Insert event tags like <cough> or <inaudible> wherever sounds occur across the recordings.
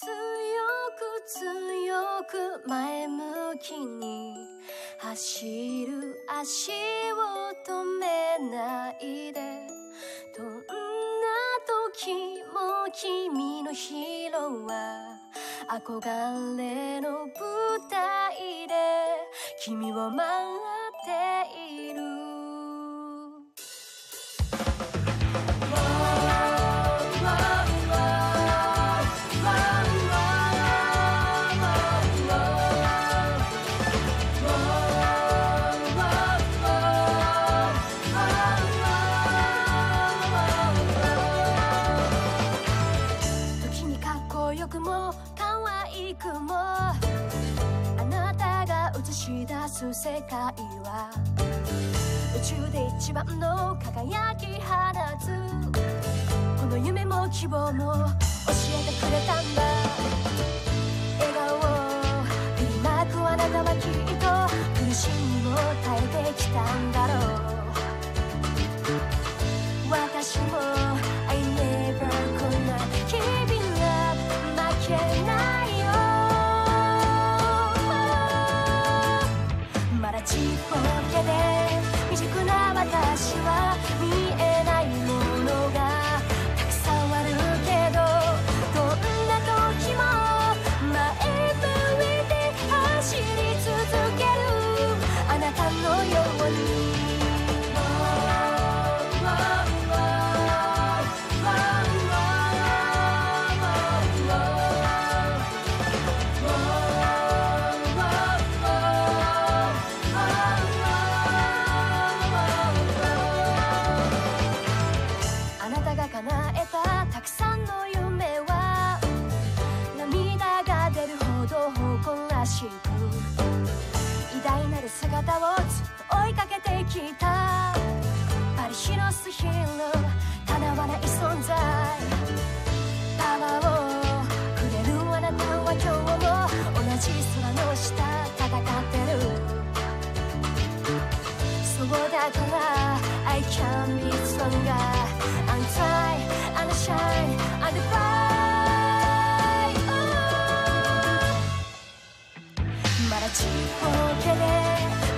強く強く前向きに走る足を止めないで。どんな時も君のヒーローは憧れの舞台で。君を待す世界は。宇宙で一番の輝き放つ。この夢も希望も教えてくれたんだ。笑顔を振りまくあなたはきっと苦しみを耐えてきたんだろう。私も can be stronger I'm try and shine and fly、まだちっぽけで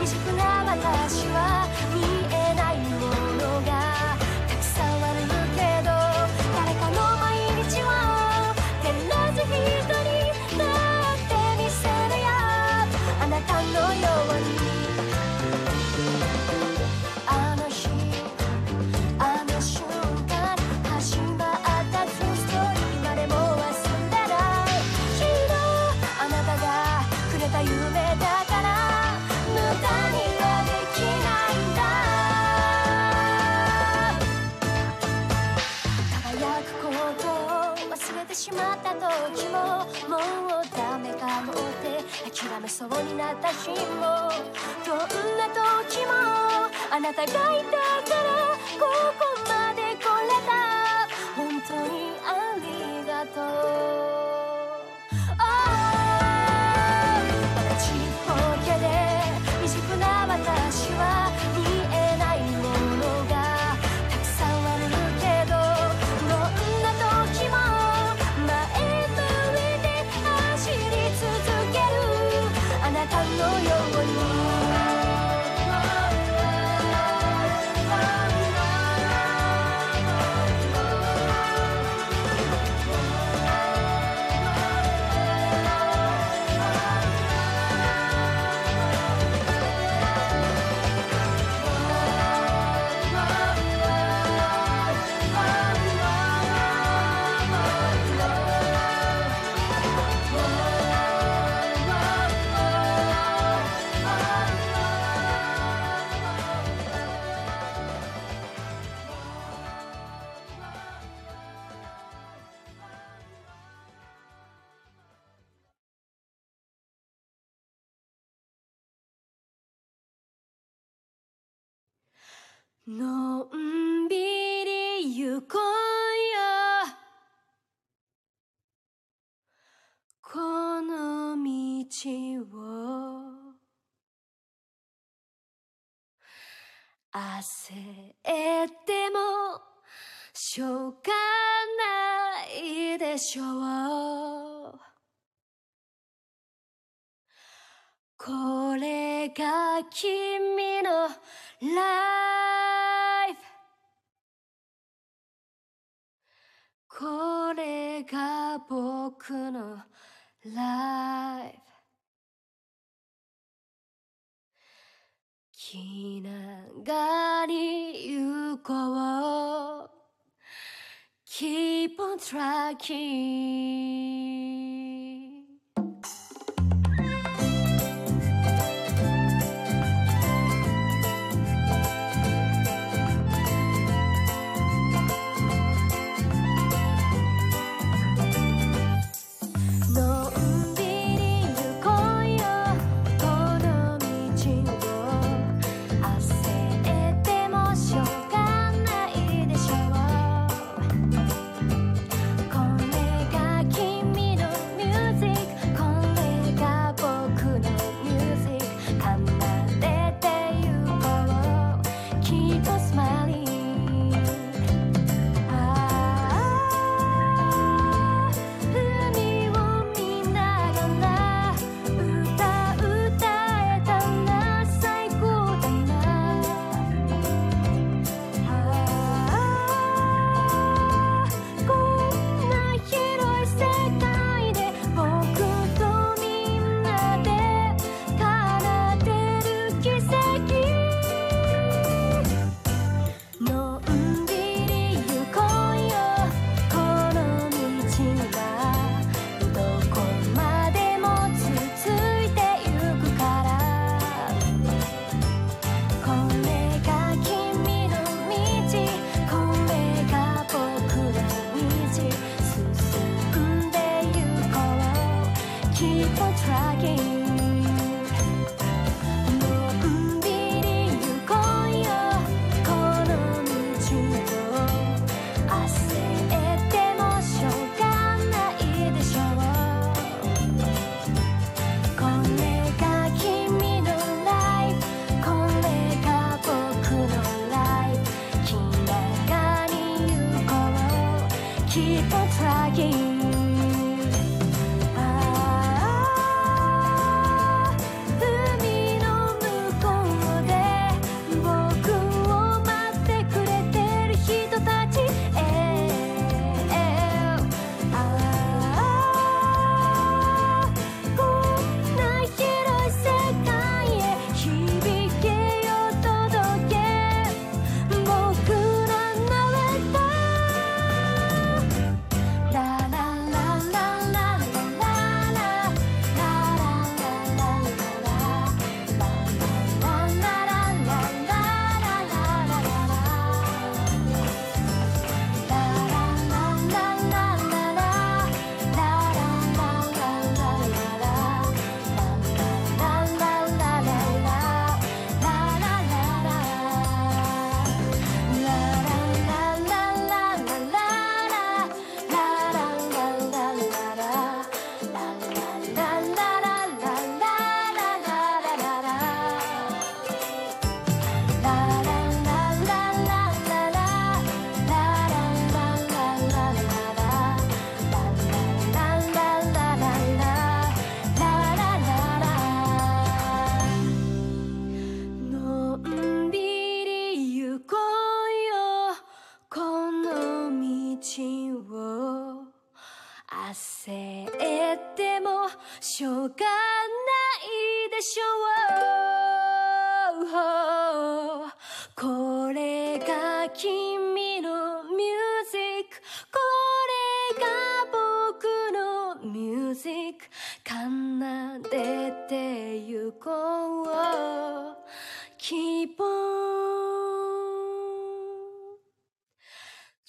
未熟な私はそうになった日もどんな時もあなたがいたからここまで来れた。本当にありがとう、今夜この道を焦ってもしょうがないでしょう。これが君のライこれが僕のライフ。気長に行こう。Keep on tracking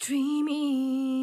dreaming.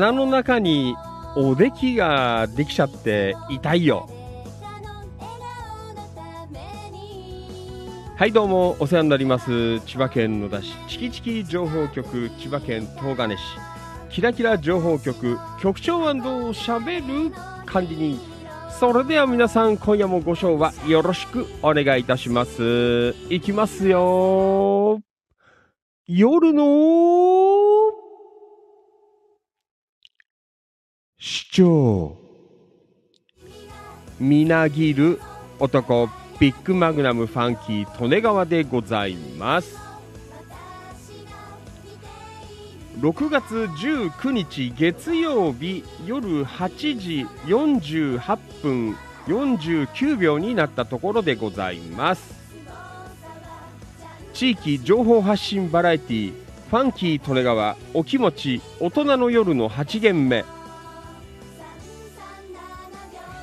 鼻の中におできができちゃって痛いよ。はいどうもお世話になります。千葉県野田市チキチキ情報局千葉県東金市。キラキラ情報局局長しゃべる管理人それでは皆さん今夜もご賞はよろしくお願いいたします。いきますよ。夜の市長みなぎる男ビッグマグナムファンキー利根川でございます。6月19日月曜日夜8時48分49秒になったところでございます。地域情報発信バラエティファンキー利根川お気持ち大人の夜の8限目。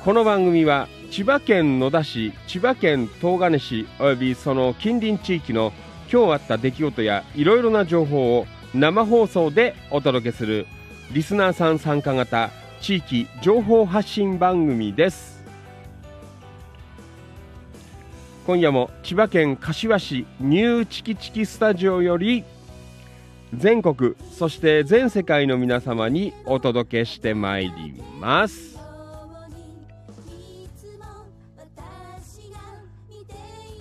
この番組は千葉県野田市千葉県東金市およびその近隣地域の今日あった出来事やいろいろな情報を生放送でお届けするリスナーさん参加型地域情報発信番組です。今夜も千葉県柏市ニューチキチキスタジオより全国そして全世界の皆様にお届けしてまいります。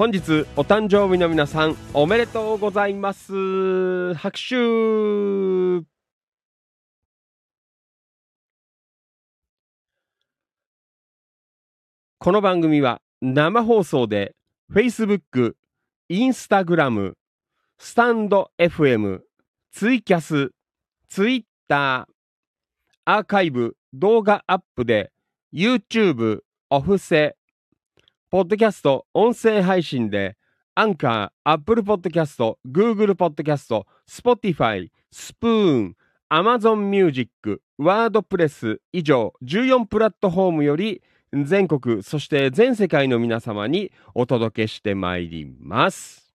本日お誕生日の皆さんおめでとうございます。拍手。この番組は生放送で Facebook、Instagram、スタンド FM、ツイキャス、Twitter、アーカイブ、動画アップで YouTube、オフセ、ポッドキャスト、音声配信で、アンカー、アップルポッドキャスト、グーグルポッドキャスト、スポティファイ、スプーン、アマゾンミュージック、ワードプレス以上14プラットフォームより全国、そして全世界の皆様にお届けしてまいります。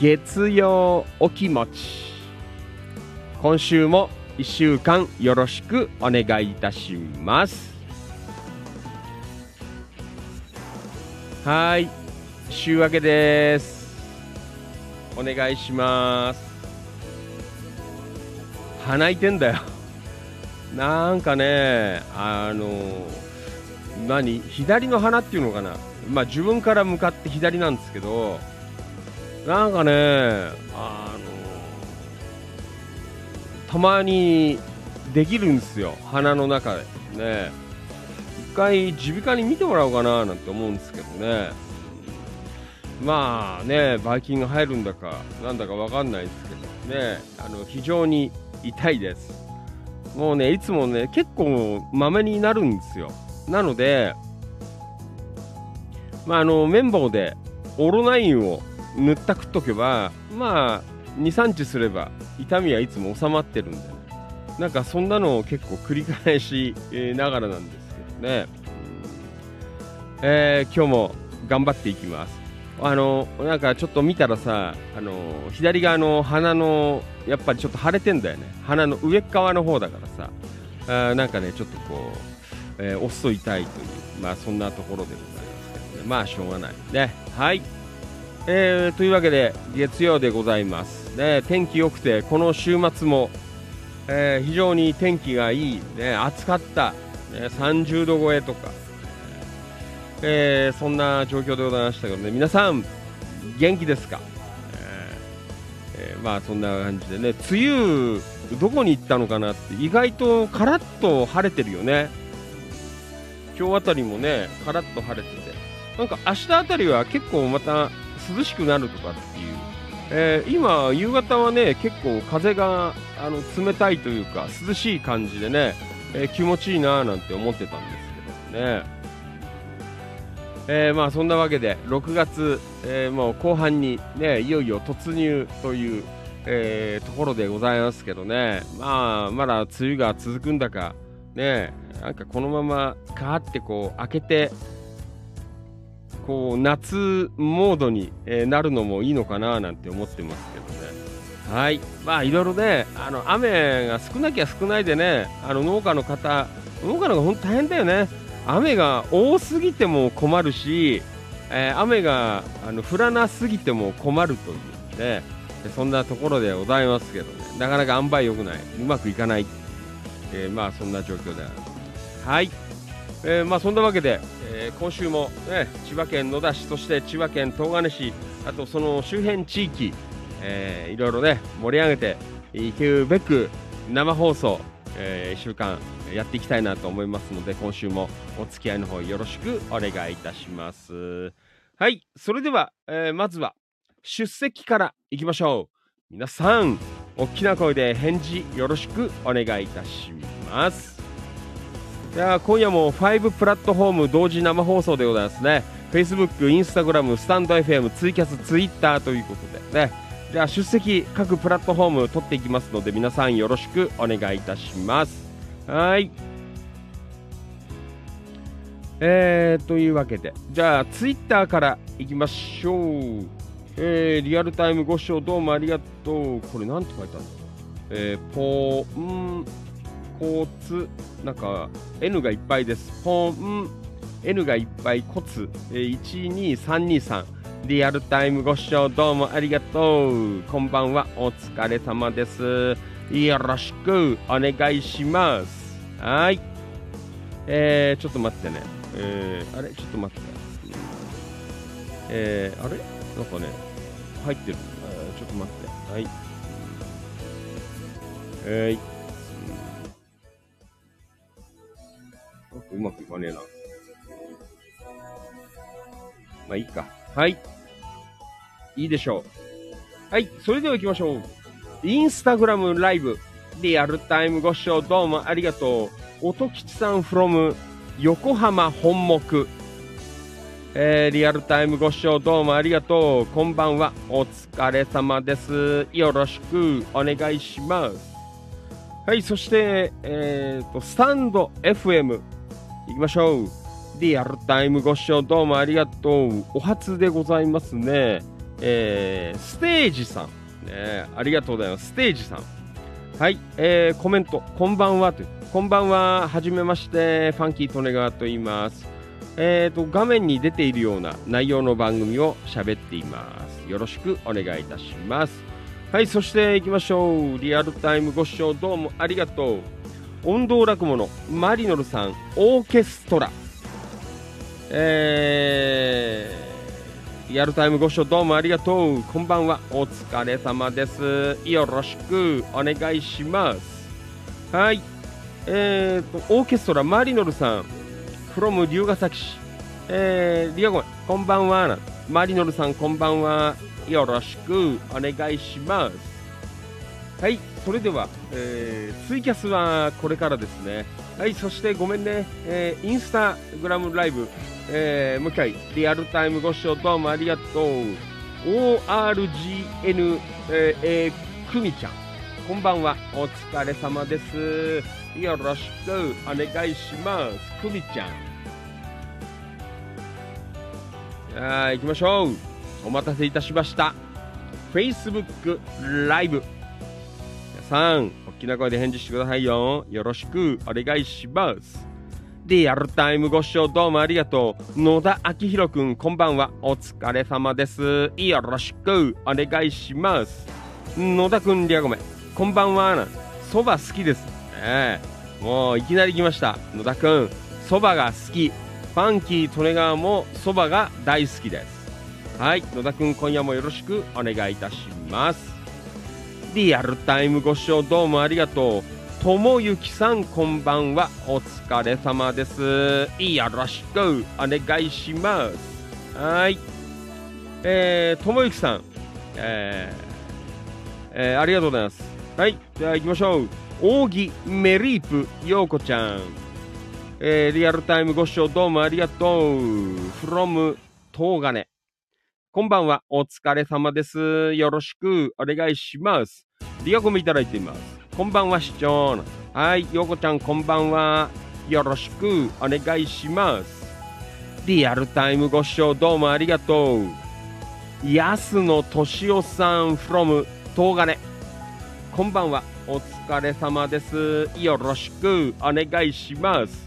月曜お気持ち。今週も1週間よろしくお願いいたします。はい。週明けです。お願いします。鼻いてんだよ。なんかねあの何？左の鼻っていうのかな？まあ自分から向かって左なんですけどなんかねあたまにできるんですよ。鼻の中で。ね。一回耳鼻科に見てもらおうかななんて思うんですけどね。まあねばい菌が入るんだかなんだか分かんないですけどね。あの非常に痛いです。もうねいつもね結構まめになるんですよ。なのでまああの綿棒でオロナインを塗ったくっとけばまあ23日すれば痛みはいつも収まってるんで、ね、なんかそんなのを結構繰り返しながらなんですけどね、えー、今日も頑張っていきます。あのなんかちょっと見たらさあの左側の鼻のやっぱりちょっと腫れてんだよね。鼻の上側の方だからさ。あなんかねちょっとこう、えー、押すと痛いというまあそんなところでございますけどね。まあしょうがないね。はい。えー、というわけで月曜でございます、ね、天気良くてこの週末も、えー、非常に天気がいい、ね、暑かった、ね、30度超えとか、えー、そんな状況でございましたけどね。皆さん元気ですか、えー、まあそんな感じでね。梅雨どこに行ったのかなって意外とカラッと晴れてるよね。今日あたりもねカラッと晴れてて。なんか明日あたりは結構また涼しくなるとかっていう、えー、今夕方はね結構風があの冷たいというか涼しい感じでね、えー、気持ちいいなーなんて思ってたんですけどね。えー、まあそんなわけで6月、え、もう後半にねいよいよ突入という、え、ところでございますけどね。まあまだ梅雨が続くんだかねなんかこのままカーってこう開けてこう夏モードに、なるのもいいのかななんて思ってますけどね。はい。まあいろいろねあの雨が少なきゃ少ないでねあの農家の方農家の方本当大変だよね。雨が多すぎても困るし、えー、雨があの降らなすぎても困るというね。そんなところでございますけどね。なかなか塩梅良くない。うまくいかない、えー、まあそんな状況である。はい、えー、まあそんなわけで、え今週も、ね、千葉県野田市そして千葉県東金市あとその周辺地域、えー、いろいろね盛り上げていくべく生放送、えー、1週間やっていきたいなと思いますので今週もお付き合いの方よろしくお願いいたします。はいそれでは、えー、まずは出席からいきましょう。皆さん大きな声で返事よろしくお願いいたします。いや今夜も5プラットフォーム同時生放送でございますね Facebook、Instagram、スタンド FM、ツイキャス、Twitter ということでねじゃあ出席各プラットフォーム取っていきますので皆さんよろしくお願いいたしますはい。えー、というわけで、じゃあ、ツイッターからいきましょう。えー、リアルタイムご視聴どうもありがとう。これなんて書いてあるのえー、ポン、コツ、なんか、N がいっぱいです。ポン、N がいっぱい、コツ、えー、12323。リアルタイムご視聴どうもありがとう。こんばんは、お疲れ様です。よろしくお願いします。はい。えー、ちょっと待ってね。えー、あれ？ちょっと待って。えー、あれ？なんかね、入ってる。ちょっと待って。はい。えー、うまくいかねえな。まあいいか。はい。いいでしょう。はい。それでは行きましょう。インスタグラムライブ、リアルタイムご視聴どうもありがとう。音吉さん from 横浜本木。えー、リアルタイムご視聴どうもありがとう。こんばんは。お疲れ様です。よろしくお願いします。はい、そして、えっ、ー、と、スタンド FM 行きましょう。リアルタイムご視聴どうもありがとう。お初でございますね。えー、ステージさん。ね、ありがとうございます。ステージさん。はい、えー、コメント、こんばんはと。こんばんは、はじめまして、ファンキー利根川と言います。えーと、画面に出ているような内容の番組を喋っています。よろしくお願いいたします。はい、そして行きましょう。リアルタイムご視聴どうもありがとう。音頭落語のマリノルさん、オーケストラ。えー、リアルタイムご視聴どうもありがとう。こんばんは。お疲れ様です。よろしくお願いします。はい。えーと、オーケストラマリノルさん、from 龍ヶ崎市。えー、リアゴン、こんばんは。マリノルさん、こんばんは。よろしくお願いします。はい。それでは、えー、ツイキャスはこれからですね。はい。そしてごめんね。えー、インスタグラムライブ、えー、もう一回、リアルタイムご視聴どうもありがとう。ORGN、えー、えー、くみちゃん。こんばんは。お疲れ様です。よろしくお願いします。くみちゃん。あ、行きましょう。お待たせいたしました。Facebook ライブ。さん、大きな声で返事してくださいよ。よろしくお願いします。リアルタイムご視聴どうもありがとう。野田明宏くん、こんばんは。お疲れ様です。よろしくお願いします。野田くん、リアゴメ、こんばんは。そば好きですね。もういきなり来ました。野田くん、そばが好き。ファンキー利根川もそばが大好きです。はい、野田くん、今夜もよろしくお願いいたします。リアルタイムご視聴どうもありがとう。ともゆきさん、こんばんは。お疲れ様です。よろしくお願いします。はい。えー、ともゆきさん、えーえーありがとうございます。はい。では行きましょう。扇メリープ、ようこちゃん。えーリアルタイムご視聴どうもありがとう。from 東金。こんばんは。お疲れ様です。よろしくお願いします。リアコメいただいています。こんばんは、市長。はい。ようこちゃん、こんばんは。よろしくお願いします。リアルタイムご視聴どうもありがとう。安野敏夫さん from 東金。こんばんは。お疲れ様です。よろしくお願いします。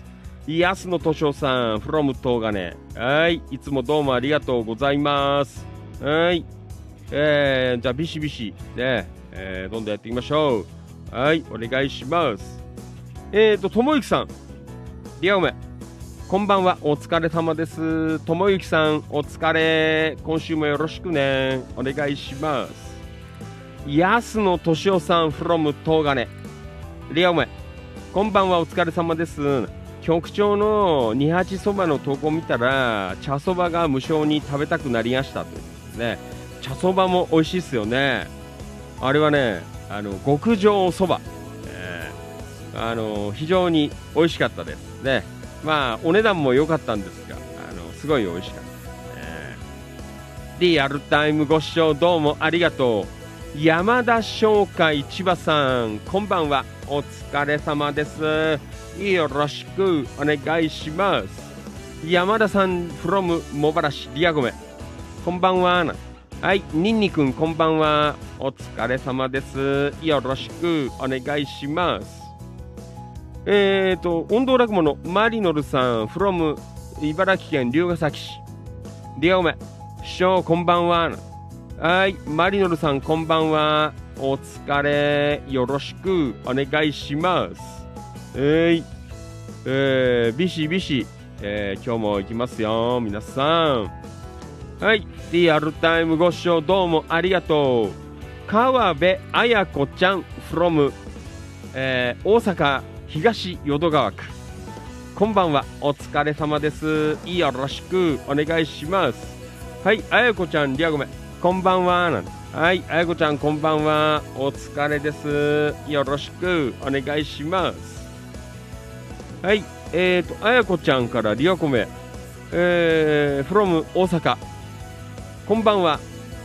安野敏夫さん from 東金。はい。いつもどうもありがとうございます。はい。えー、じゃあ、ビシビシ、ね、えー、どんどんやっていきましょう。はい。お願いします。えーと、ともゆきさん。リアオメ。こんばんは。お疲れ様です。ともゆきさん、お疲れ。今週もよろしくね。お願いします。安野敏夫さん from 東金。リアオメ。こんばんは。お疲れ様です。局長の二八そばの投稿を見たら、茶そばが無償に食べたくなりましたというね。茶そばも美味しいですよね。あれはね、あの極上そば、えーあの非常に美味しかったですね。まあお値段も良かったんですが、あのすごい美味しかったですね。リアルタイムご視聴どうもありがとう。山田商会千葉さん、こんばんは。お疲れ様です。よろしくお願いします。山田さん from 茂原市リアゴメ。こんばんは。はい、ニンニくんこんばんは。お疲れ様です。よろしくお願いします。えーと、音頭落語のマリノルさん from 茨城県龍ケ崎市。リアゴメ。師匠こんばんは。はい、マリノルさんこんばんは。お疲れ。よろしくお願いします。えい、えー、ビシビシ、えー今日も行きますよ、皆さん。はい、リアルタイムご視聴どうもありがとう。川辺彩子ちゃん from、えー大阪東淀川区。こんばんは、お疲れ様です。よろしくお願いします。はい、彩子ちゃん、リアゴメ、こんばんは。なんてはい、彩子ちゃん、こんばんは。お疲れです。よろしくお願いします。はい、えーと、彩子ちゃんからリアコメ、えー、from 大阪。こんばんは。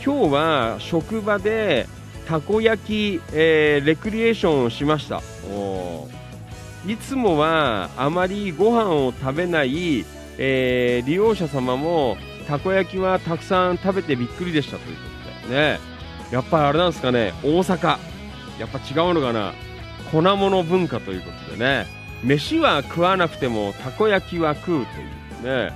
今日は職場でたこ焼き、えーレクリエーションをしました。おいつもはあまりご飯を食べない、えー利用者様もたこ焼きはたくさん食べてびっくりでしたということでね。やっぱりあれなんですかね、大阪。やっぱ違うのかな。粉物文化ということでね。飯は食わなくてもたこ焼きは食うというね。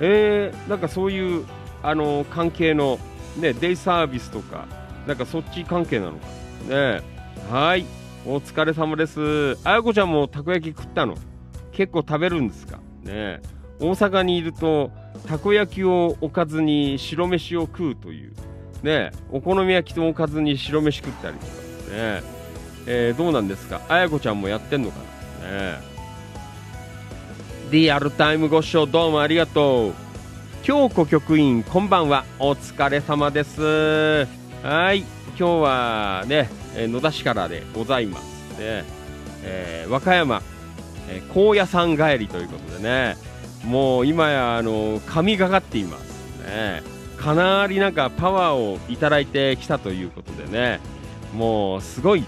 えー、なんかそういう、あの関係の、ね、デイサービスとか、なんかそっち関係なのか。ね。はい。お疲れ様です。あやこちゃんもたこ焼き食ったの？結構食べるんですか？ね大阪にいると、たこ焼きをおかずに白飯を食うという、ねお好み焼きとおかずに白飯食ったりとかねえーどうなんですか？あやこちゃんもやってんのかな？ねリアルタイムご視聴どうもありがとう。京子局員、こんばんは。お疲れ様です。はい。今日はね、野田市からでございます。ねえー和歌山、えー高野山帰りということでね、もう今や、あの神がかっています。ねかなりなんかパワーをいただいてきたということでね、もうすごい、ね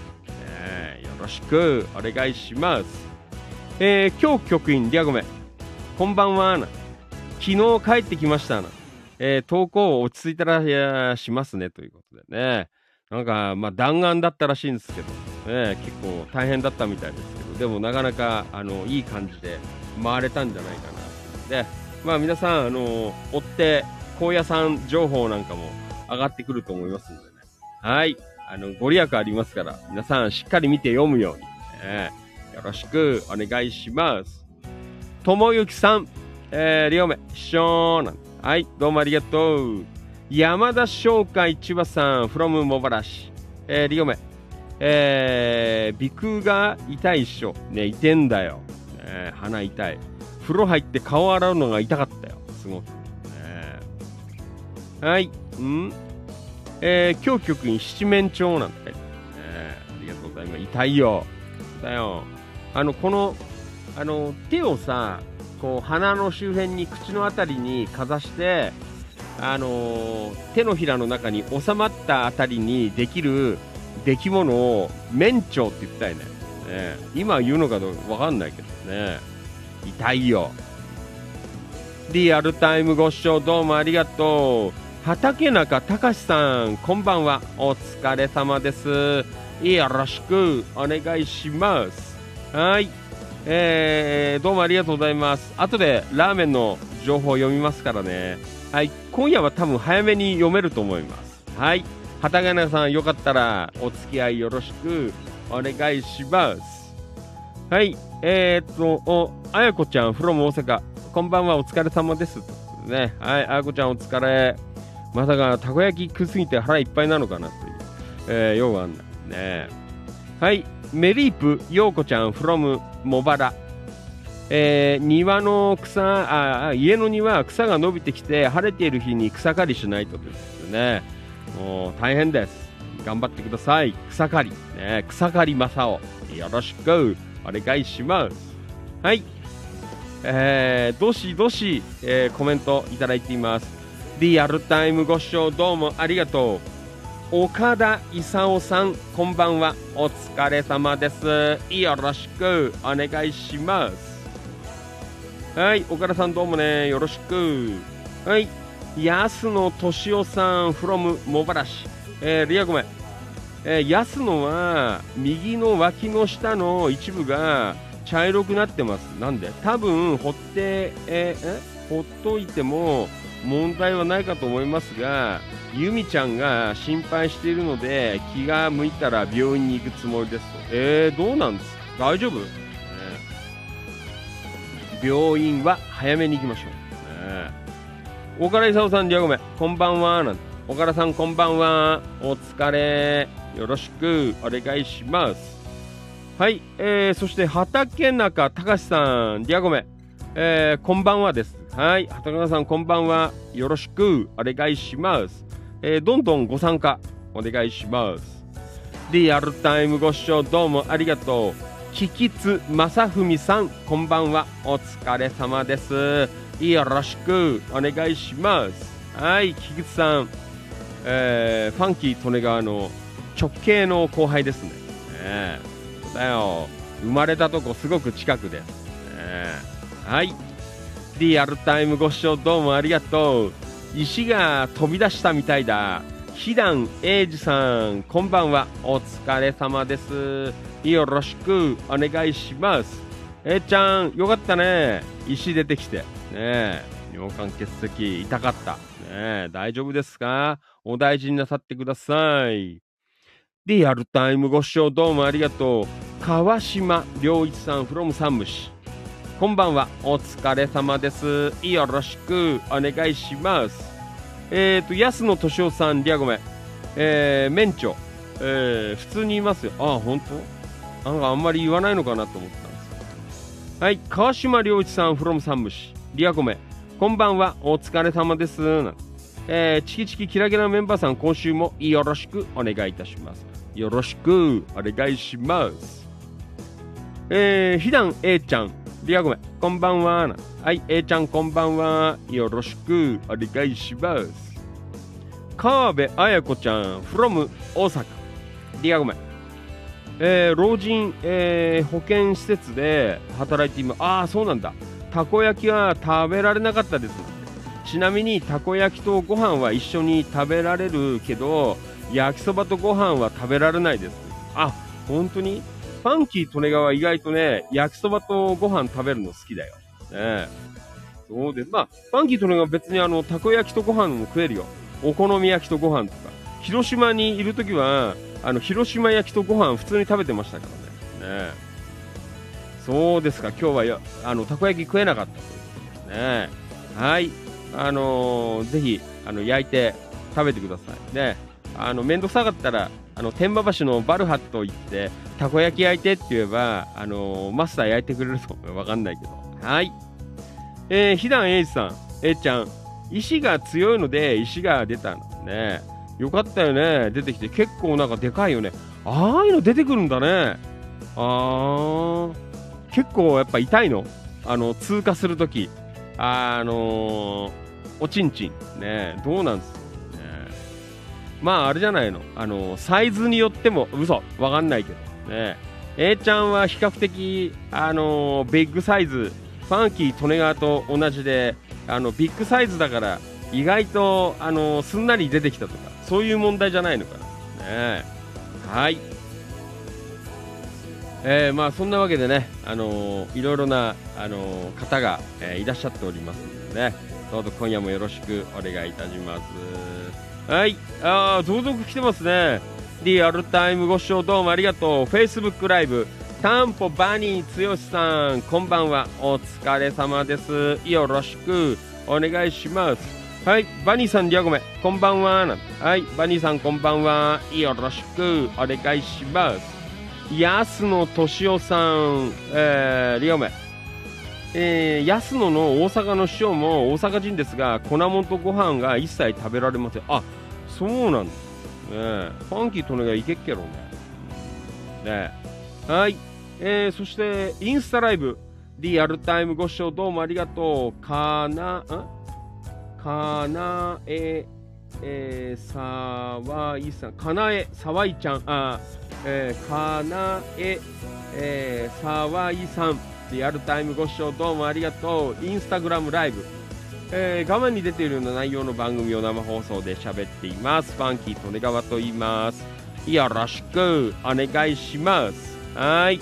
よろしくお願いします。えー、今日局員、リアゴメ、こんばんは。昨日帰ってきましたな。えー投稿落ち着いたらしますねということでね。なんか、まあ弾丸だったらしいんですけど、ね、結構大変だったみたいですけど、でもなかなか、あの、いい感じで回れたんじゃないかな。で、まあ皆さん、あの、追って、高野山情報なんかも上がってくると思いますんでね。はい。あの、ご利益ありますから、皆さんしっかり見て読むように、ね、よろしくお願いします。ともゆきさん、えー、りょうめ、しょーなん。はい、どうもありがとう。山田商会千葉さん、from 茂原市。えー、りょうめ、えー、鼻腔が痛いっしょ。ね、痛んだよ。ね、鼻痛い。風呂入って顔洗うのが痛かったよ。すごく。はい。ん？えー、今日局に七面鳥なんて。ね、ありがとうございます。痛いよ。だよ。あの、この、あの、手をさ、こう、鼻の周辺に、口のあたりにかざして、あのー、手のひらの中に収まったあたりにできる出来物を面長って言ったよね。ね今言うのかどうかわかんないけどね。痛いよ。リアルタイムご視聴どうもありがとう。畑中隆さん、こんばんは。お疲れ様です。よろしくお願いします。はい。えー、どうもありがとうございます。後でラーメンの情報を読みますからね。はい。今夜は多分早めに読めると思います。はい。畑中さん、よかったらお付き合いよろしくお願いします。はい。えー、っと、あやこちゃん、from 大阪。こんばんは、お疲れ様です。ね。はい、あやこちゃん、お疲れ。まさか、たこ焼き食いすぎて腹いっぱいなのかなという。えー、ようわかんない。ね。はい。メリープ、ようこちゃん、from 茂原。えー、庭の草あ、家の庭、草が伸びてきて、晴れている日に草刈りしないとですね。もう大変です。頑張ってください。草刈り。ね、草刈り正雄。よろしくお願いします。はい。えー、どしどし、えー、コメントいただいています。リアルタイムご視聴どうもありがとう。岡田勲さん、こんばんは。お疲れ様です。よろしくお願いします。はい、岡田さんどうもね、よろしく。はい、安野敏夫さん from 茂原市、えー、リアごめん、えー、安野は右の脇の下の一部が茶色くなってますなんで？多分ほって、えー、ほっといても問題はないかと思いますが由美ちゃんが心配しているので気が向いたら病院に行くつもりですとえー、どうなんです？か大丈夫、病院は早めに行きましょう、ね岡田勲さん、じゃあごめん。こんばんは。なん岡田さん、こんばんは。お疲れ。よろしくお願いします。はい。えー、そして、畑中隆さん、じゃあごめん。えー、こんばんはです。はい。畑中さん、こんばんは。よろしくお願いします。えー、どんどんご参加お願いします。リアルタイムご視聴どうもありがとう。キキツ正文さん、こんばんは。お疲れ様です。よろしくお願いします。はい、菊池さん、えー、ファンキー利根川の直系の後輩ですね。ねだよ、生まれたとこすごく近くです。ね、はい、リアルタイムご視聴どうもありがとう。石が飛び出したみたいだ。ひだんえいじさん、こんばんは。お疲れ様です。よろしくお願いします。えー、ちゃん、よかったね。石出てきて。ねえ尿管結石痛かった。ねえ大丈夫ですか？お大事になさってください。リアルタイムご視聴どうもありがとう。川島良一さん from 山武市。こんばんは。お疲れ様です。よろしくお願いします。えっ、ー、と、安野敏夫さん、リアごめん。えー、免許。えー、普通にいますよ。ああ、本当？なんかあんまり言わないのかなと思ったんですはい、川島良一さん from 山武市。リアコメ、こんばんは、お疲れ様です。えー、チキチキキラキラメンバーさん、今週もよろしくお願いいたします。よろしくお願いします。えー、ひだん A ちゃん、リアコメ、こんばんは。はい、A ちゃん、こんばんは。よろしくお願いします。川辺彩子ちゃん、from 大阪。リアコメ、えー、老人、えー、保健施設で働いています。ああ、そうなんだ。たこ焼きは食べられなかったですちなみにたこ焼きとご飯は一緒に食べられるけど焼きそばとご飯は食べられないですあ本当に？ファンキー利根川意外とね焼きそばとご飯食べるの好きだよ。ねそうでまあファンキー利根川別にあのたこ焼きとご飯も食えるよ。お好み焼きとご飯とか。広島にいるときはあの広島焼きとご飯普通に食べてましたからね。ねそうですか、今日はあのたこ焼き食えなかったということですね。はい、あのー、ぜひあの焼いて食べてください。ね、あの面倒くさかったらあの天満橋のバルハット行ってたこ焼き焼いてって言えば、あのマスター焼いてくれると思う。わかんないけど。はい。えー、ひだんえいじさん。えいちゃん。石が強いので石が出たのね。よかったよね。出てきて。結構なんかでかいよね。ああいうの出てくるんだね。あー。結構やっぱ痛いの。あの通過するときあのー、おちんちん。ねどうなんですかまああれじゃないの。あのサイズによっても嘘。わかんないけど。ね。A ちゃんは比較的あのビッグサイズ。ファンキー・利根川と同じであのビッグサイズだから意外とあのすんなり出てきたとかそういう問題じゃないのかな。ね。はい。えー、まあそんなわけでね、あのーいろいろな、あのー方が、えーいらっしゃっておりますのでね。どうぞ今夜もよろしくお願いいたします。はい。あー続々来てますね。リアルタイムご視聴どうもありがとう。Facebook ライブタンポバニー剛さん。こんばんは。お疲れ様です。よろしくお願いします。はい。バニーさんリアゴメこんばんは。はい。バニーさんこんばんは。よろしくお願いします。安野俊夫さん、えー、リアゴメ。えー、安野の大阪の師匠も大阪人ですが粉もんとご飯が一切食べられません。あそうなんだ。ねえファンキーとねがいけっけろね。ねはい、えー、そしてインスタライブ。リアルタイムご視聴どうもありがとう。かなんかなええー、さわいさん。かなえさわいちゃん。あえー、かなええー、さわいさん。リアルタイムご視聴どうもありがとうインスタグラムライブえー画面に出ているような内容の番組を生放送で喋っています。ファンキー利根川と言います。よろしくお願いします。はい。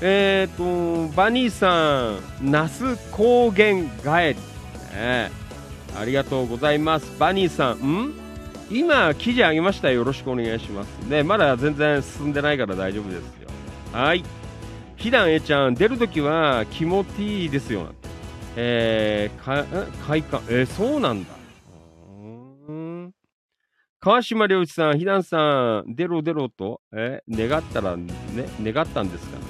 えっ、と、バニーさん、那須高原帰り、ね。ありがとうございます。バニーさん、ん？今、記事あげましたよ。よろしくお願いします。ね、まだ全然進んでないから大丈夫ですよ。はい。ひだんえちゃん、出るときは、キモティーですよ。えー、か、快感、えーそうなんだ。川島良一さん、ひだんさん、出ろ出ろと、え願ったら、ね、願ったんですかね。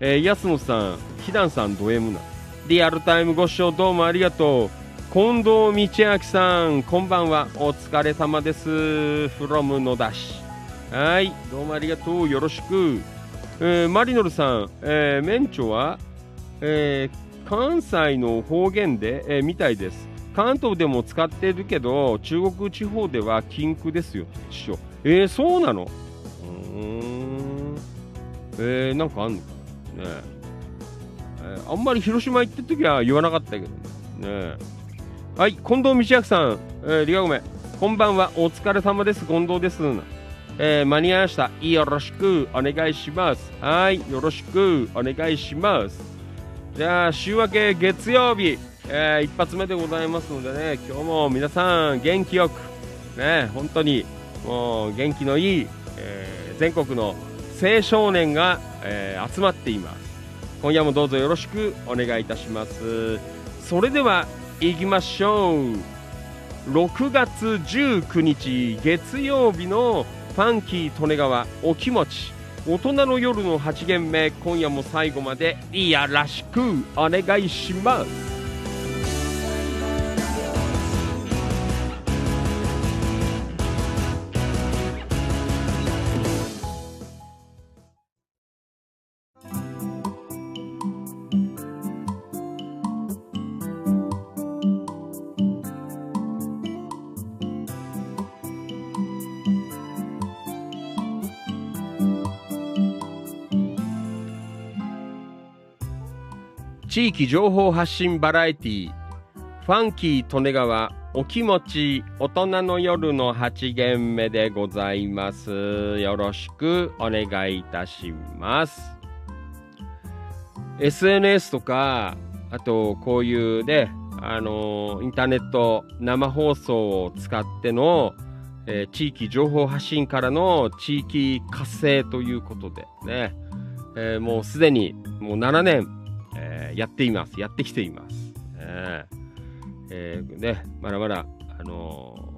えー、安野さん、ひだんさん、ド M な。リアルタイムご視聴どうもありがとう。近藤道明さん、こんばんは。お疲れ様です。from 野田市。はい、どうもありがとう。よろしく。えーマリノルさん、えー、免許は？えー関西の方言で、えーみたいです。関東でも使ってるけど中国地方では禁句ですよ。師匠。えー、そうなの？うーん。えー、なんかあんのかな？ねえ。ーあんまり広島行ってる時は言わなかったけどね。ねはい。近藤道明さん、えー、リガゴメ。こんばんは。お疲れ様です。近藤です。えー間に合いました。よろしく。お願いします。はい。よろしく。お願いします。じゃあ週明け月曜日、えー一発目でございますのでね。今日も皆さん元気よく。ね本当にもう元気のいい、えー全国の青少年が、えー集まっています。今夜もどうぞよろしく。お願いいたします。それでは行きましょう。6月19日月曜日のファンキー利根川お気持ち大人の夜の8限目。今夜も最後まで。いやらしくお願いします。地域情報発信バラエティファンキー利根川お気持ち大人の夜の8限目でございます。よろしくお願いいたします。SNS とかあとこういうねあのインターネット生放送を使っての、えー地域情報発信からの地域活性ということでね、えーもうすでにもう7年えーやっています。やってきています。えーえーね、まだまだ、あのー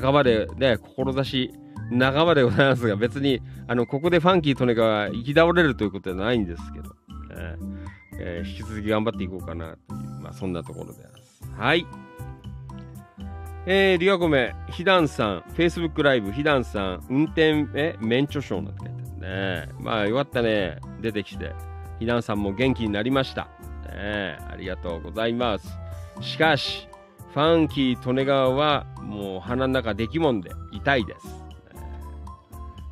半ばでね、志半ばでございますが、別に、あの、ここでファンキーとねが行き倒れるということではないんですけど、えーえー、引き続き頑張っていこうかなという、まあ、そんなところであります。はい。えー、リアコメ、ヒダンさん、Facebook ライブ、ヒダンさん、運転、え、免許証なんて書いてあるね。まあ、よかったね。出てきて。ヒダンさんも元気になりました。ね、ありがとうございます。しかし、ファンキー・利根川は、もう鼻の中できもんで痛いです。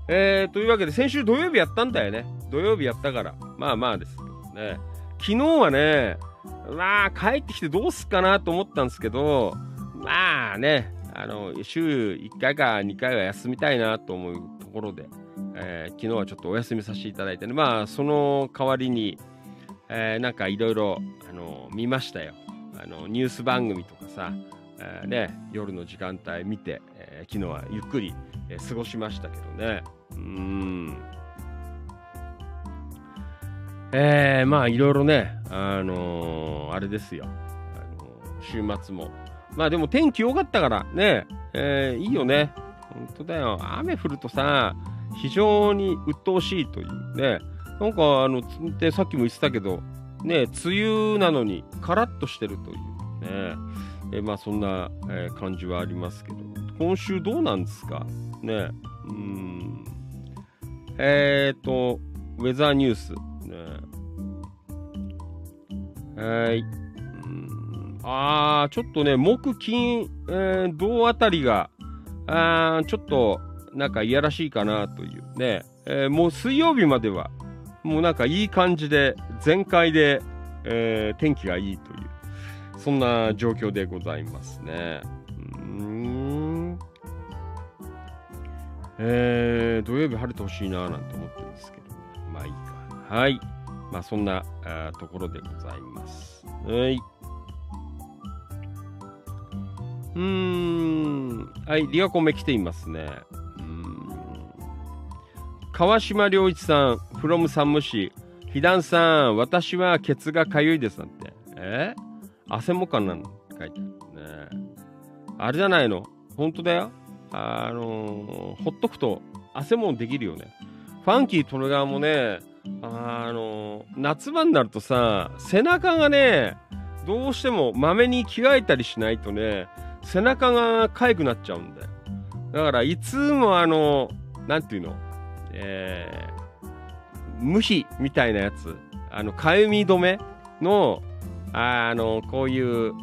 えー、というわけで、先週土曜日やったんだよね。土曜日やったから。まあまあですけどね。昨日はね、まあ、帰ってきてどうすっかなと思ったんですけど、まあね、あの、週1回か2回は休みたいなと思うところで、えー、昨日はちょっとお休みさせていただいてね、まあ、その代わりに、えー、なんかいろいろ、見ましたよ。あの、ニュース番組とかさ、えー、ね、夜の時間帯見て、えー、昨日はゆっくり、えー、過ごしましたけどね。うん。えー、まあいろいろね、あの、あれですよ。あの、週末も。まあでも天気良かったからね、えー、いいよね。本当だよ。雨降るとさ、非常に鬱陶しいというね。なんか、あの、ってさっきも言ってたけど、ね、梅雨なのにカラッとしてるというね。えまあそんな、えー、感じはありますけど、今週どうなんですか？ね。うん。えっ、ー、と、ウェザーニュース。ね。はい。あー、ちょっとね、木、金、えー、銅あたりが、あちょっと、なんかいやらしいかなというね。えー、もう水曜日までは、もうなんかいい感じで、全開で、えー、天気がいいという、そんな状況でございますね。うん。えー、土曜日晴れてほしいななんて思ってるんですけど、まあいいか。はい。まあ、そんなところでございます。はい。うん。はい、リアコメ来ていますね。うん。川島良一さん、from 山武市。ひだんさん、私はケツがかゆいですなんて。え？汗もかなんの書いてあるね。あれじゃないの？本当だよ。あのー、ほっとくと汗もできるよね。ファンキー・トルガーもね、あの夏場になるとさ背中がねどうしてもまめに着替えたりしないとね背中が痒くなっちゃうんだよ。だからいつもあの何ていうの？えー、無比みたいなやつ。あのかゆみ止めのあのこういう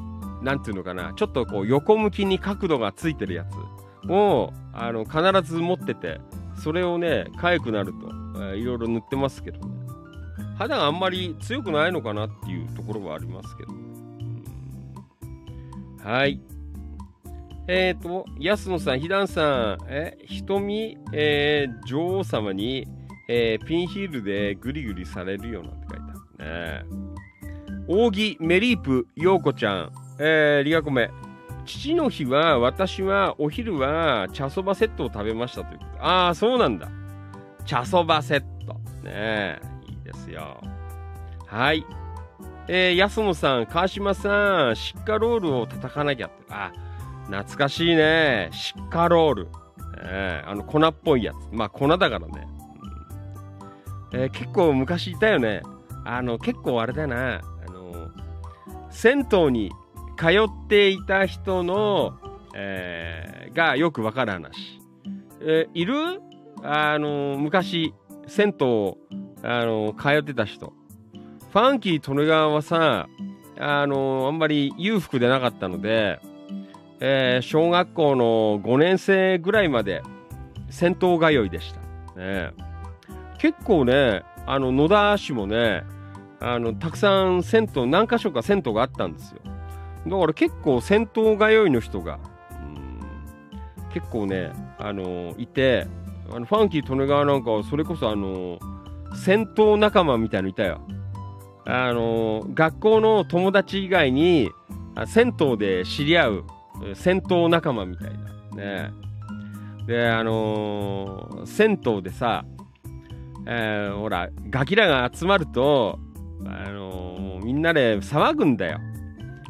何ていうのかな？ちょっとこう横向きに角度がついてるやつをあの必ず持っててそれをね痒くなるとえー、いろいろ塗ってますけどね。肌があんまり強くないのかなっていうところはありますけど、はい。えっ、ー、と安野さん、ひだんさん、え瞳、えー、女王様に、えー、ピンヒールでグリグリされるよなんて書いてあるね。扇メリープ陽子ちゃん、えー、リアコメ。父の日は私はお昼は茶そばセットを食べましたということ。ああ、そうなんだ。茶そばセット。ねいいですよ。はい。えー、安野さん、川島さん、シッカロールを叩かなきゃって。あ、懐かしいね。シッカロール。えー、あの、粉っぽいやつ。まあ、粉だからね。うん、えー、結構昔いたよね。あの、結構あれだな。あの、銭湯に通っていた人の、えー、がよくわかる話。え、いる？あの昔銭湯あの通ってた人ファンキー利根川はさあのあんまり裕福でなかったので、えー、小学校の5年生ぐらいまで銭湯通いでした、ね、結構ねあの野田市もねあのたくさん銭湯何か所か銭湯があったんですよ。だから結構銭湯通いの人が結構ねあのいてあのファンキー利根川なんかはそれこそあの戦闘仲間みたいのいたよ。あの学校の友達以外に銭湯で知り合う戦闘仲間みたいな。ね。であのー、銭湯でさ、えー、ほらガキらが集まると、あのー、みんなで騒ぐんだよ。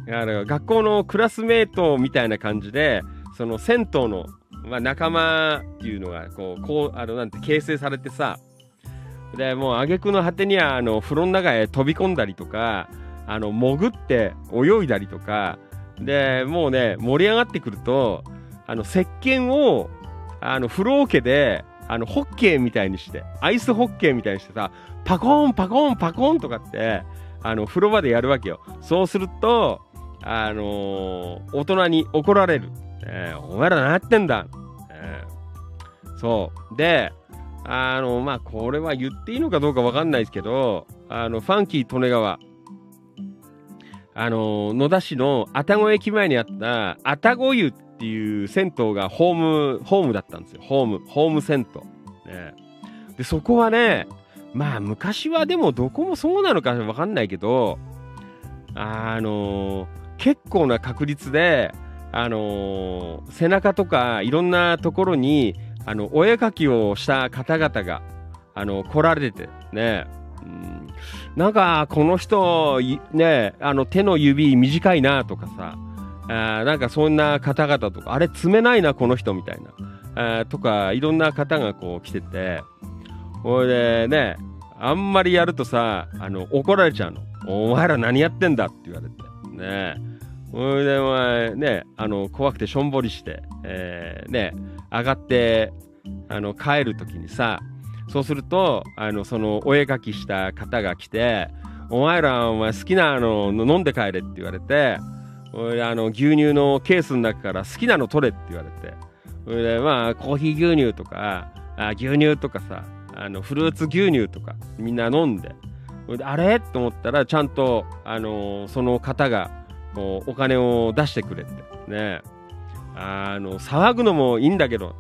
あの学校のクラスメートみたいな感じでその銭湯のまあ、仲間っていうのが、こう、こう、あの、なんて、形成されてさ、で、もう、挙句の果てには、あの、風呂の中へ飛び込んだりとか、あの、潜って泳いだりとか、で、もうね、盛り上がってくると、あの、石鹸を、あの、風呂桶で、あの、ホッケーみたいにして、アイスホッケーみたいにしてさ、パコーン、パコーン、パコーンとかって、あの、風呂場でやるわけよ。そうすると、あのー、大人に怒られる。えー、お前ら何やってんだ、えー、そう。で、あの、まあ、これは言っていいのかどうかわかんないですけど、あの、ファンキー利根川、あの、野田市の愛宕駅前にあった愛宕湯っていう銭湯がホーム、ホームだったんですよ。ホーム、ホーム銭湯。ね。で、そこはね、まあ昔はでもどこもそうなのかわかんないけど、あの結構な確率で、あの、背中とかいろんなところに、あの、お絵描きをした方々が、あの、来られて、ね、うん、なんか、この人、ね、あの、手の指短いなとかさ、あなんかそんな方々とか、あれ、爪ないな、この人みたいな、あとか、いろんな方がこう来てて、ほいでね、あんまりやるとさ、あの、怒られちゃうの。お前ら何やってんだって言われて。ねそれで、まあ、ね、あの、怖くてしょんぼりして、えー、ね、上がって、あの、帰るときにさ、そうすると、あの、その、お絵描きした方が来て、お前ら、お前好きなの飲んで帰れって言われて、あの、牛乳のケースの中から好きなの取れって言われて、それで、まあ、コーヒー牛乳とか、あ牛乳とかさ、あの、フルーツ牛乳とか、みんな飲んで、あれ？と思ったら、ちゃんと、あのその方が、こうお金を出してくれてねあの騒ぐのもいいんだけど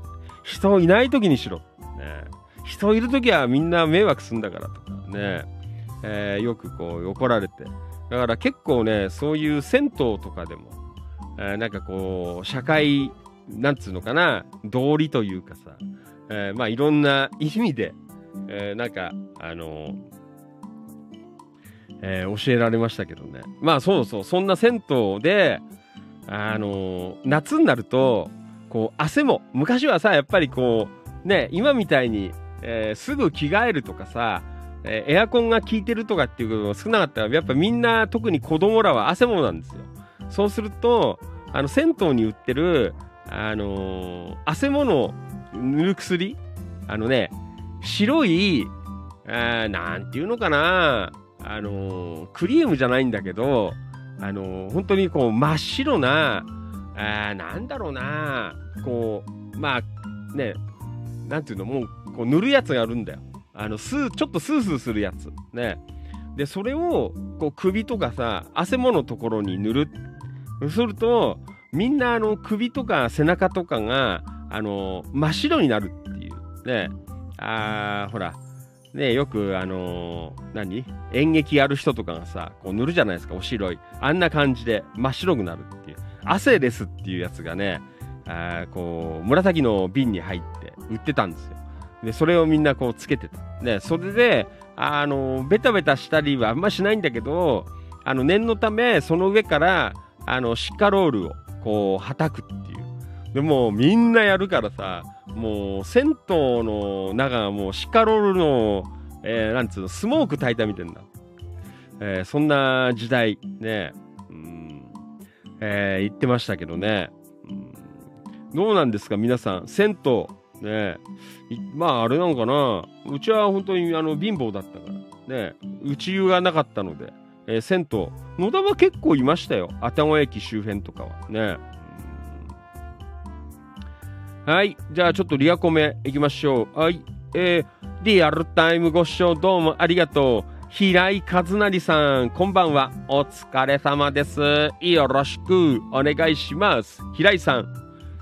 人いない時にしろ、ね、人いる時はみんな迷惑すんだからとかね、えー、よくこう怒られてだから結構ねそういう銭湯とかでも、えー、なんかこう社会なんつうのかな道理というかさ、えー、まあいろんな意味で、えー、なんかあのーえー、教えられましたけどね。まあそうそう、そんな銭湯で、あのー、夏になると、こう、汗も、昔はさ、やっぱりこう、ね、今みたいに、えー、すぐ着替えるとかさ、えエアコンが効いてるとかっていうことが少なかったら、やっぱみんな、特に子供らは汗もなんですよ。そうすると、あの、銭湯に売ってる、あの汗もの塗る薬あのね、白い、あなんていうのかなあのー、クリームじゃないんだけど、あのー、本当にこう真っ白な、あなんだろうな、こう、まあね、なんていうの、もうこう塗るやつがあるんだよ。あの、スー、ちょっとスースーするやつ。ね。で、それを、こう首とかさ、汗ものところに塗る。そうすると、みんなあの首とか背中とかが、あの真っ白になるっていう。ね。あー、ほら、ね、よく、あのー、何？演劇やる人とかがさ、こう塗るじゃないですか、お白い。あんな感じで真っ白くなるっていう。汗ですっていうやつがね、あこう、紫の瓶に入って売ってたんですよ。で、それをみんなこうつけてた。ね、それで、あの、ベタベタしたりはあんましないんだけど、あの、念のため、その上から、あの、シカロールを、こう、はたくっていう。でも、みんなやるからさ、もう銭湯の中がもうシカロールの、えー、なんつうの、スモーク焚いたみたいな、えー、そんな時代。ね、うん、えー、言ってましたけどね、うん、どうなんですか皆さん、銭湯、ね、まああれなのかな、うちは本当にあの貧乏だったから、ね、内湯がなかったので、えー、銭湯、野田は結構いましたよ、愛宕駅周辺とかはね。はい。じゃあちょっとリアコメいきましょう。はい。えー、リアルタイムご視聴どうもありがとう。平井和成さん、こんばんは。お疲れ様です。よろしくお願いします。平井さん。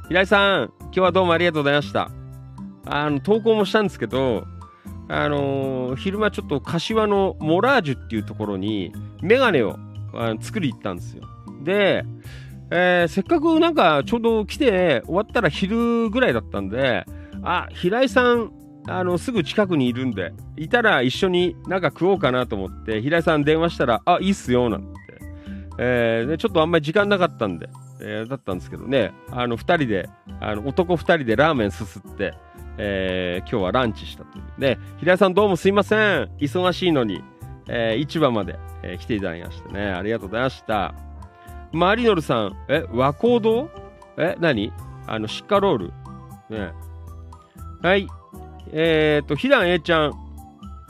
平井さん、今日はどうもありがとうございました。あの、投稿もしたんですけど、あのー、昼間ちょっと柏のモラージュっていうところにメガネをあ作り行ったんですよ。で、えー、せっかくなんかちょうど来て終わったら昼ぐらいだったんで、あ、平井さん、あの、すぐ近くにいるんで、いたら一緒になんか食おうかなと思って、平井さん電話したら、あ、いいっすよ、なんて。えー、ちょっとあんまり時間なかったんで、えー、だったんですけどね、あの、二人で、あの男2人でラーメンすすって、えー今日はランチしたという。で、平井さんどうもすいません。忙しいのに、えー市場まで、えー来ていただきましてね。ありがとうございました。マリノルさん、え、和光堂？え、何？あの、シッカロール？ね。はい。えっ、と、ひだん A ちゃん。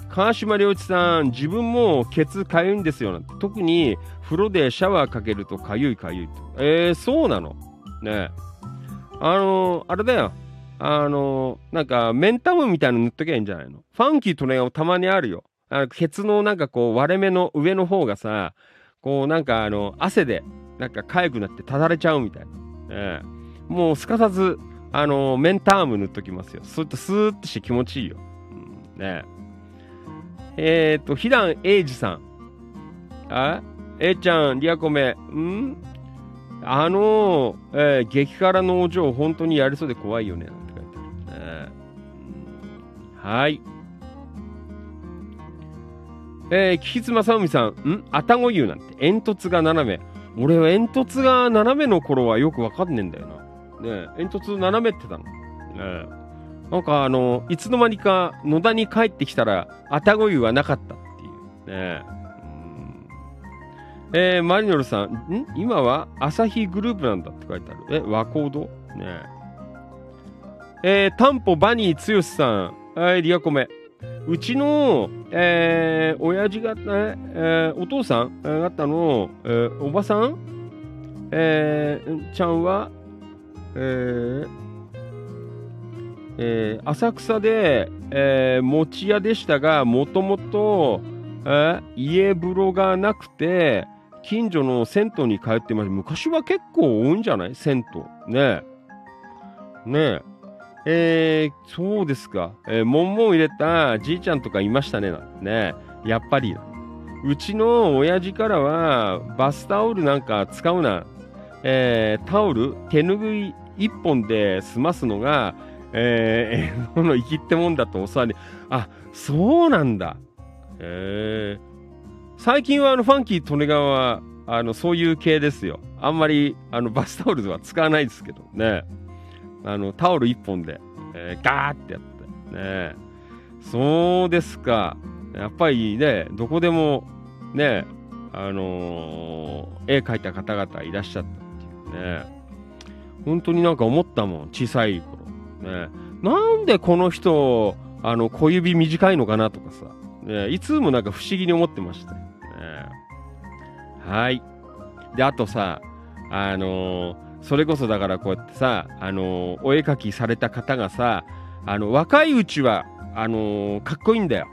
川島良一さん、自分もケツかゆいんですよな。特に風呂でシャワーかけるとかゆいかゆいと。えー、そうなの？ねあのーあれだよ。あのなんか、メンタムみたいなの塗っときゃいいんじゃないの？ファンキーとね、たまにあるよ。あのケツのなんかこう、割れ目の上の方がさ、こうなんかあの、汗で、なんか痒くなってただれちゃうみたいな。ええもうすかさず、あのメンターム塗っときますよ。そうするとスーッとして気持ちいいよ。うん、ねえ。えっ、と、ひだんえいじさん。あ？えいちゃん、リアコメ。ん？あのー、えー激辛農場、本当にやりそうで怖いよね。はい。えー、キキツマサウミさん、ん？あたご湯なんて、煙突が斜め。俺は煙突が斜めの頃はよくわかんねえんだよな。ね煙突斜めってたの。ねえなんかあの、いつの間にか野田に帰ってきたら、あたご湯はなかったっていう。ねええーマリノルさん、ん？今は朝日グループなんだって書いてある。え、和コードねえ。えー、タンポバニーつよしさん、はい、リアコメ。うちの、えー、親父が、えーお父さん方の、えーおばさん、えーちゃんは、えーえー浅草で、えー餅屋でしたが、もともと、えー家風呂がなくて、近所の銭湯に通ってました。昔は結構多いんじゃない？銭湯。ねえ。ねえ。えー、そうですか。えー、もんもん入れたじいちゃんとかいましたね。なんてね。やっぱり。うちの親父からは、バスタオルなんか使うな。えー、タオル、手拭い一本で済ますのが、えー、えの生きってもんだと教わり、あ、そうなんだ。えー、最近はあのファンキー利根川はあのそういう系ですよ。あんまりあのバスタオルでは使わないですけどね。あのタオル一本で、えーガーってやって。ね。そうですか。やっぱりね、どこでもね、あのー絵描いた方々いらっしゃったっていうね。本当になんか思ったもん、小さい頃。ね。なんでこの人、あの、小指短いのかなとかさ。ね、いつもなんか不思議に思ってましたよ。ね、はい。で、あとさ、あのそれこそだからこうやってさ、あのーお絵描きされた方がさ、あの、若いうちは、あのーかっこいいんだよ。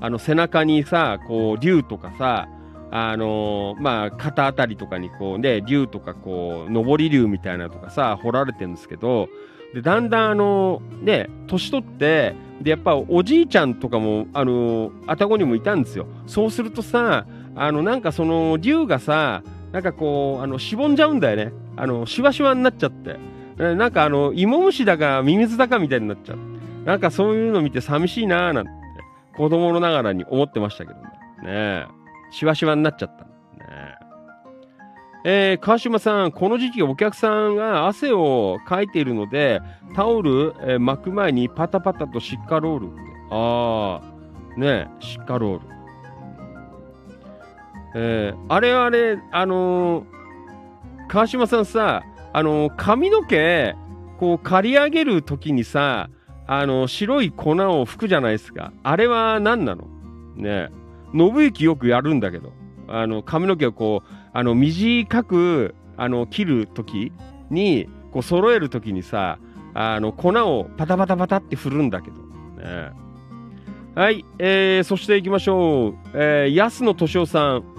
あの、背中にさ、こう、竜とかさ、あのーまあ、肩あたりとかにこうね、竜とかこう、上り竜みたいなとかさ、彫られてるんですけど、で、だんだんあのね、年取って、で、やっぱおじいちゃんとかも、あのあたごにもいたんですよ。そうするとさ、あの、なんかその、竜がさ、なんかこう、あの、しぼんじゃうんだよね。あの、しわしわになっちゃって。なんかあの、芋虫だかミミズだかみたいになっちゃう。なんかそういうの見て寂しいなーなんて、子供のながらに思ってましたけどね。ねえ。しわしわになっちゃった。ねえ。ー川島さん、この時期お客さんが汗をかいているので、タオル、えー巻く前にパタパタとシッカロール。ああ、ねえ、シッカロール。えーあれあれ、あのー川島さんさ、あの髪の毛、こう刈り上げるときにさ、あの白い粉を吹くじゃないですか。あれは何なの？ね。信行よくやるんだけど、あの髪の毛をこう、あの短くあの切るときに、こう揃えるときにさ、あの粉をパタパタパタって振るんだけど。ねはい、えー、そして行きましょう。えー、安野敏夫さん。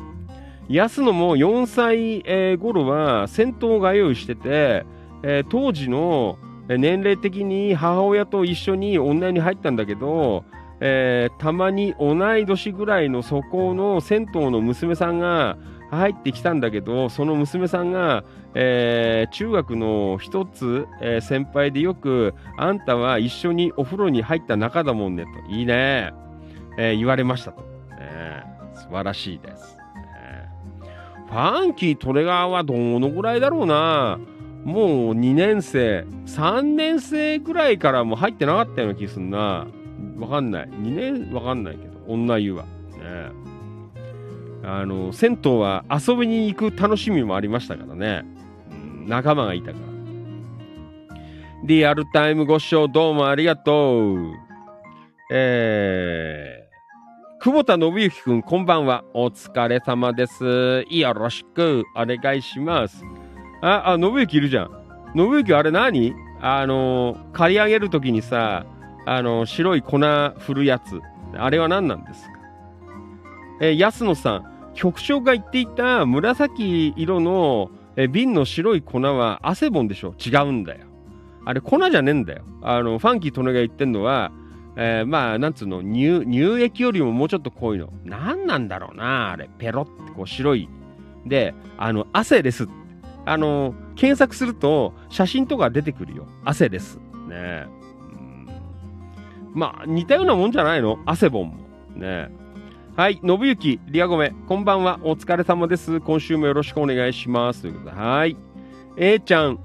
安野も4歳、えー頃は銭湯通いしてて、えー当時の年齢的に母親と一緒に女に入ったんだけど、えーたまに同い年ぐらいのそこの銭湯の娘さんが入ってきたんだけど、その娘さんが、えー中学の一つ、えー先輩でよく、あんたは一緒にお風呂に入った仲だもんねと、いいね、えー言われましたと。えー素晴らしいです。ファンキー・トレガーはどのぐらいだろうな。もう2年生、3年生ぐらいからも入ってなかったような気すんな。わかんない。2年わかんないけど、女湯は。ねあの、銭湯は遊びに行く楽しみもありましたからね。仲間がいたから。リアルタイムご視聴どうもありがとう。えー、久保田信之くん、こんばんは。お疲れ様です。よろしくお願いします。あ、あ、信之いるじゃん。信之あれ何？あの、刈り上げるときにさ、あの、白い粉振るやつ。あれは何なんですか？え安野さん、局長が言っていた紫色のえ瓶の白い粉はアセボンでしょ？違うんだよ。あれ粉じゃねえんだよ。あの、ファンキートネが言ってんのは、えーまあ、なんつうの、乳、乳液よりももうちょっと濃いの。何なんだろうな、あれ。ペロってこう白い。で、あの、汗です。あの、検索すると写真とか出てくるよ。汗です。ねうんまあ、似たようなもんじゃないの？アセボンも。ねはい、信行、リアゴメ、こんばんは。お疲れ様です。今週もよろしくお願いします。ということで、はい。A ちゃん、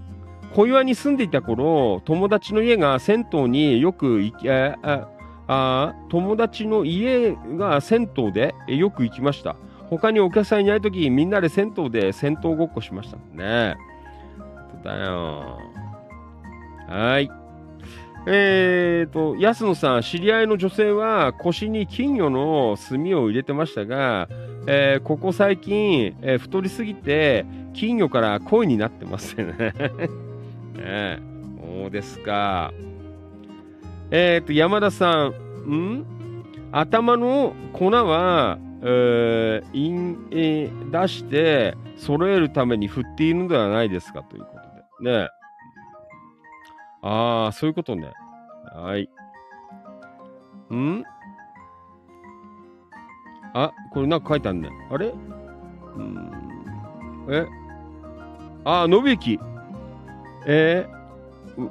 小岩に住んでいた頃、友達の家が銭湯によく行き、友達の家が銭湯でよく行きました。他にお客さんいないとき、みんなで銭湯で銭湯ごっこしましたね。だよ。はい。えーと、安野さん、知り合いの女性は腰に金魚の炭を入れてましたが、えーここ最近、えー太りすぎて、金魚から恋になってますよね。ねそうですか。えーと、山田さん、ん？頭の粉は、えーいんえー出して揃えるために振っているのではないですかということで。ねああ、そういうことね。はい。ん？あ、これなんか書いてあるね。あれ？うん。え？あ、信行。えーう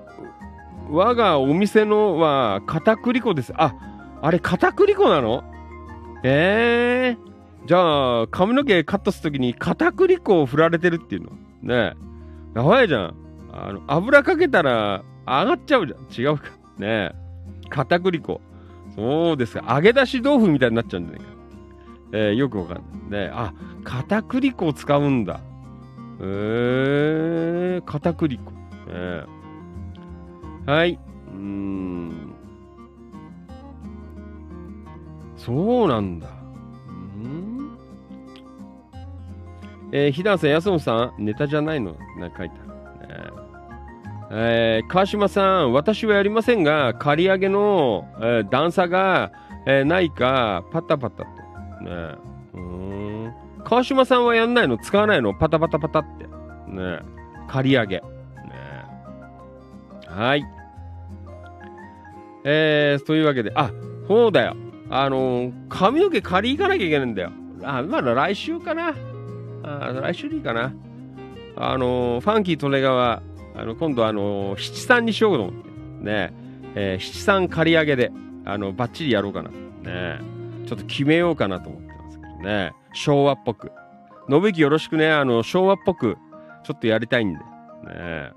我がお店のは片栗粉です。あ、あれ片栗粉なの？えー、じゃあ髪の毛カットするときに片栗粉を振られてるっていうの？ねえ。やばいじゃん。あの、油かけたら上がっちゃうじゃん。違うか。ねえ。片栗粉。そうですか。揚げ出し豆腐みたいになっちゃうんじゃないか。えー、よくわかんない。ねえ。あ、片栗粉を使うんだ。えー、片栗粉。ねえはい。うーん。そうなんだ。うんえー、ひだんさん、安野さん、ネタじゃないの？なんか書いてある。ねえー、川島さん、私はやりませんが、刈り上げの、えー段差が、えーないか、パタパタと。ねうーん。川島さんはやんないの？使わないの？パタパタパタって。ね刈り上げ。はい。えー、というわけで、あ、そうだよ。あのー髪の毛借り行かなきゃいけないんだよ。あ、まだ来週かな。あ来週でいいかな。あのーファンキー利根川、あの、今度あのー七三にしようと思って。ねえー七三借り上げで、あの、バッチリやろうかな。ねちょっと決めようかなと思ってますけどね。昭和っぽく。信行よろしくね。あの、昭和っぽく、ちょっとやりたいんで。ね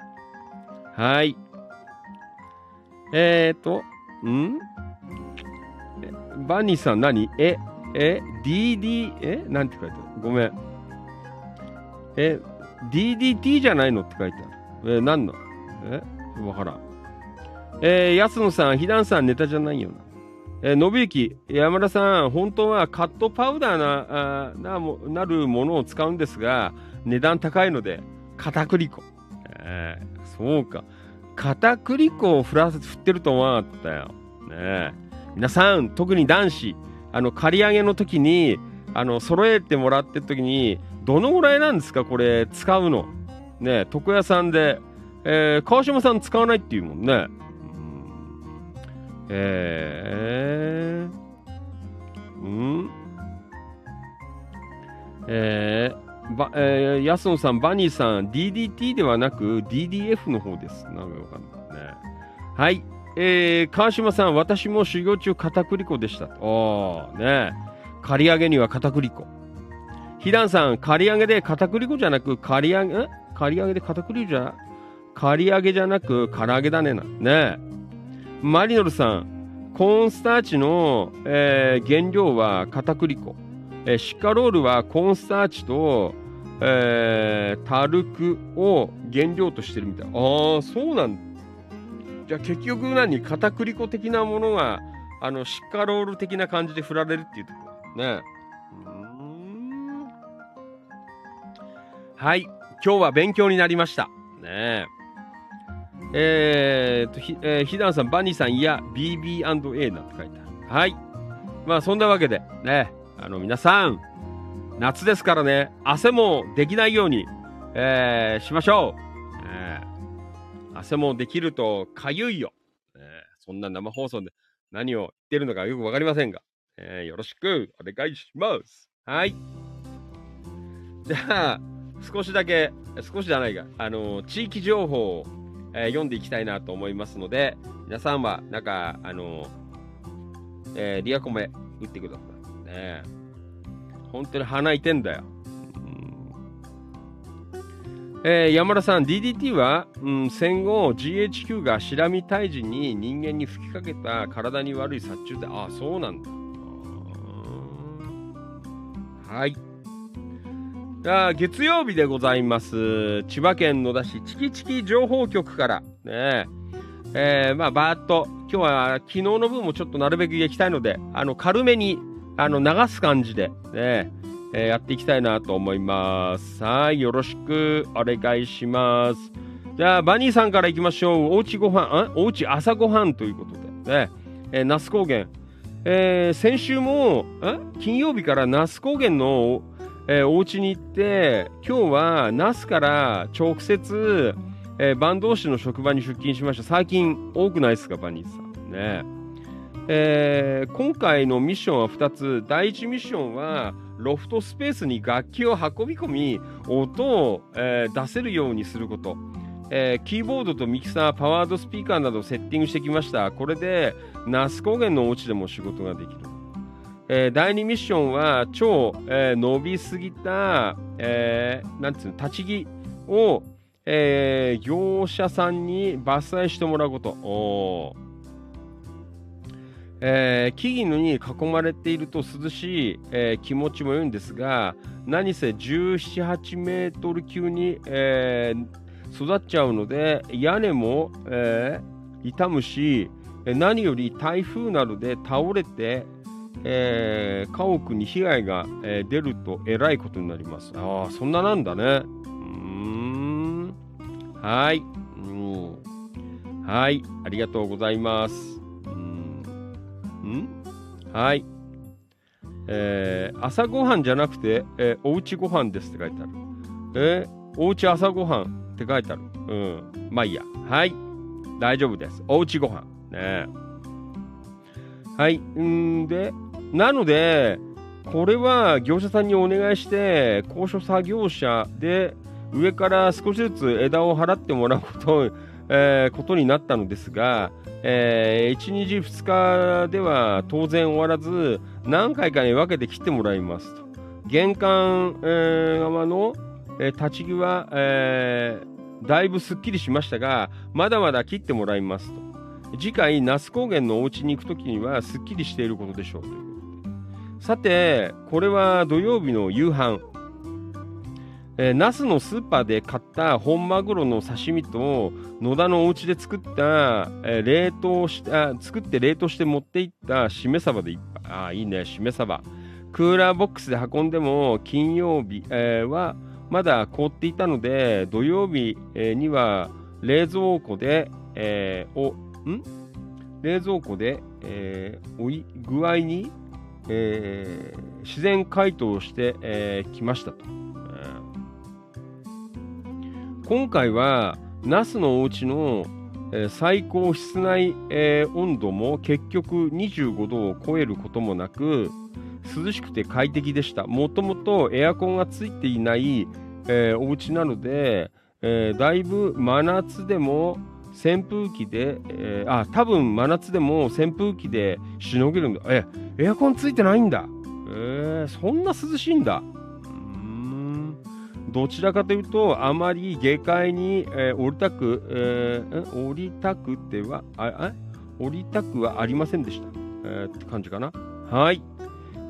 はい。えーと、ん？バニーさん何？え、え、DD、えなんて書いてある？ごめん。え、DDT じゃないのって書いてある。え、なんの？えわからん。えー、安野さん、ひだんさん、ネタじゃないよな。えー、信行、山田さん、本当はカットパウダーな、あなもなるものを使うんですが、値段高いので、片栗粉。えーそうか。片栗粉を振らせて振ってると思わなかったよ。ねえ皆さん、特に男子、あの、刈り上げの時に、あの、揃えてもらってる時に、どのぐらいなんですかこれ、使うの？ねえ床屋さんで、えー川島さん使わないっていうもんね。うんえー、うんえー、ば、えー、安野さん、バニーさん、DDT ではなく DDF の方です。なんかわかんないね。はい。えー、川島さん、私も修行中片栗粉でした。おー、ね刈り上げには片栗粉。ひだんさん、刈り上げで片栗粉じゃなく、刈り上げ、ん刈り上げで片栗粉じゃ刈り上げじゃなく唐揚げだねな。ねマリノルさん、コーンスターチの、えー原料は片栗粉。えーシカロールはコーンスターチと、えータルクを原料としてるみたい。ああ、そうなん。じゃあ結局何片栗粉的なものが、あの、シカロール的な感じで振られるっていうところ。ねうんはい。今日は勉強になりました。ねえ。えー、と、ひ、えー、ひだんさん、バニーさん、いや、BB&A なんて書いてある。はい。まあ、そんなわけで、ね、あの、皆さん、夏ですからね、汗もできないように、えーしましょう。えー汗もできるとかゆいよ。えーそんな生放送で何を言ってるのかよくわかりませんが、えーよろしくお願いします。はい。じゃあ、少しだけ、少しじゃないが、あの地域情報を、えー読んでいきたいなと思いますので、皆さんは、なんか、あのえーリアコメ打ってください。ねえ本当に鼻いてんだよ。えー山田さん、DDT は、うん、戦後 GHQ がシラミ退治に人間に吹きかけた体に悪い殺虫で、ああ、そうなんだ。はい。じゃあ月曜日でございます。千葉県野田市チキチキ情報局から、ねえーまあ、バーっと、今日は昨日の分もちょっとなるべく行きたいので、あの、軽めに、あの、流す感じで、ね、えーやっていきたいなと思います。はい、よろしくお願いします。じゃあ、バニーさんから行きましょう。おうちご飯、んおうち朝ごはんということで、ね、えー那須高原。えー先週も、ん金曜日から那須高原の、えーお家に行って、今日は那須から直接、えー、坂東市の職場に出勤しました。最近多くないですか、バニーさん。ねえー今回のミッションは2つ。第1ミッションは、ロフトスペースに楽器を運び込み、音を、えー出せるようにすること。えーキーボードとミキサー、パワードスピーカーなどをセッティングしてきました。これで、那須高原のお家でも仕事ができる。えー第2ミッションは超、えー伸びすぎた、えーなんうの立ち木を、えー業者さんに伐採してもらうこと。えー木々に囲まれていると涼しい、えー気持ちも良いんですが何せ17、8メートル級に、えー育っちゃうので屋根も、えー傷むし何より台風などで倒れて、えー家屋に被害が、えー出るとえらいことになります。ああ、そんななんだね。うーん。はい。うん。はい。ありがとうございます。ん？はい。えー朝ごはんじゃなくて、えーおうちご飯ですって書いてある。えーおうち朝ごはんって書いてある。うん。まあいいや。はい。大丈夫です。おうちご飯。ねはい。んで、なので、これは業者さんにお願いして、高所作業車で上から少しずつ枝を払ってもらうこと,、えーことになったのですが、え1日2日では当然終わらず、何回かに分けて切ってもらいますと。玄関、えー側の、えー立ち木は、えーだいぶすっきりしましたが、まだまだ切ってもらいますと。次回、那須高原のお家に行くときにはすっきりしていることでしょう。さて、これは土曜日の夕飯。えー、那須のスーパーで買った本マグロの刺身と野田のお家で作った、えー冷凍した作って冷凍して持っていったしめ鯖でいっぱいあいいねしめ鯖クーラーボックスで運んでも金曜日、えーはまだ凍っていたので土曜日、えーには冷蔵庫で、えーおん？冷蔵庫で、えーおい具合に、えー自然解凍してき、えーましたと。今回は那須のお家の、最高室内、温度も結局25度を超えることもなく涼しくて快適でした。もともとエアコンがついていない、えーお家なので、だいぶ真夏でも扇風機で、えーあ多分真夏でも扇風機でしのげるんだ。えエアコンついてないんだ。えーそんな涼しいんだ。どちらかというと、あまり下界に、えー降りたく、えー降りたくては、あ、あ降りたくはありませんでした。えーって感じかな。はい。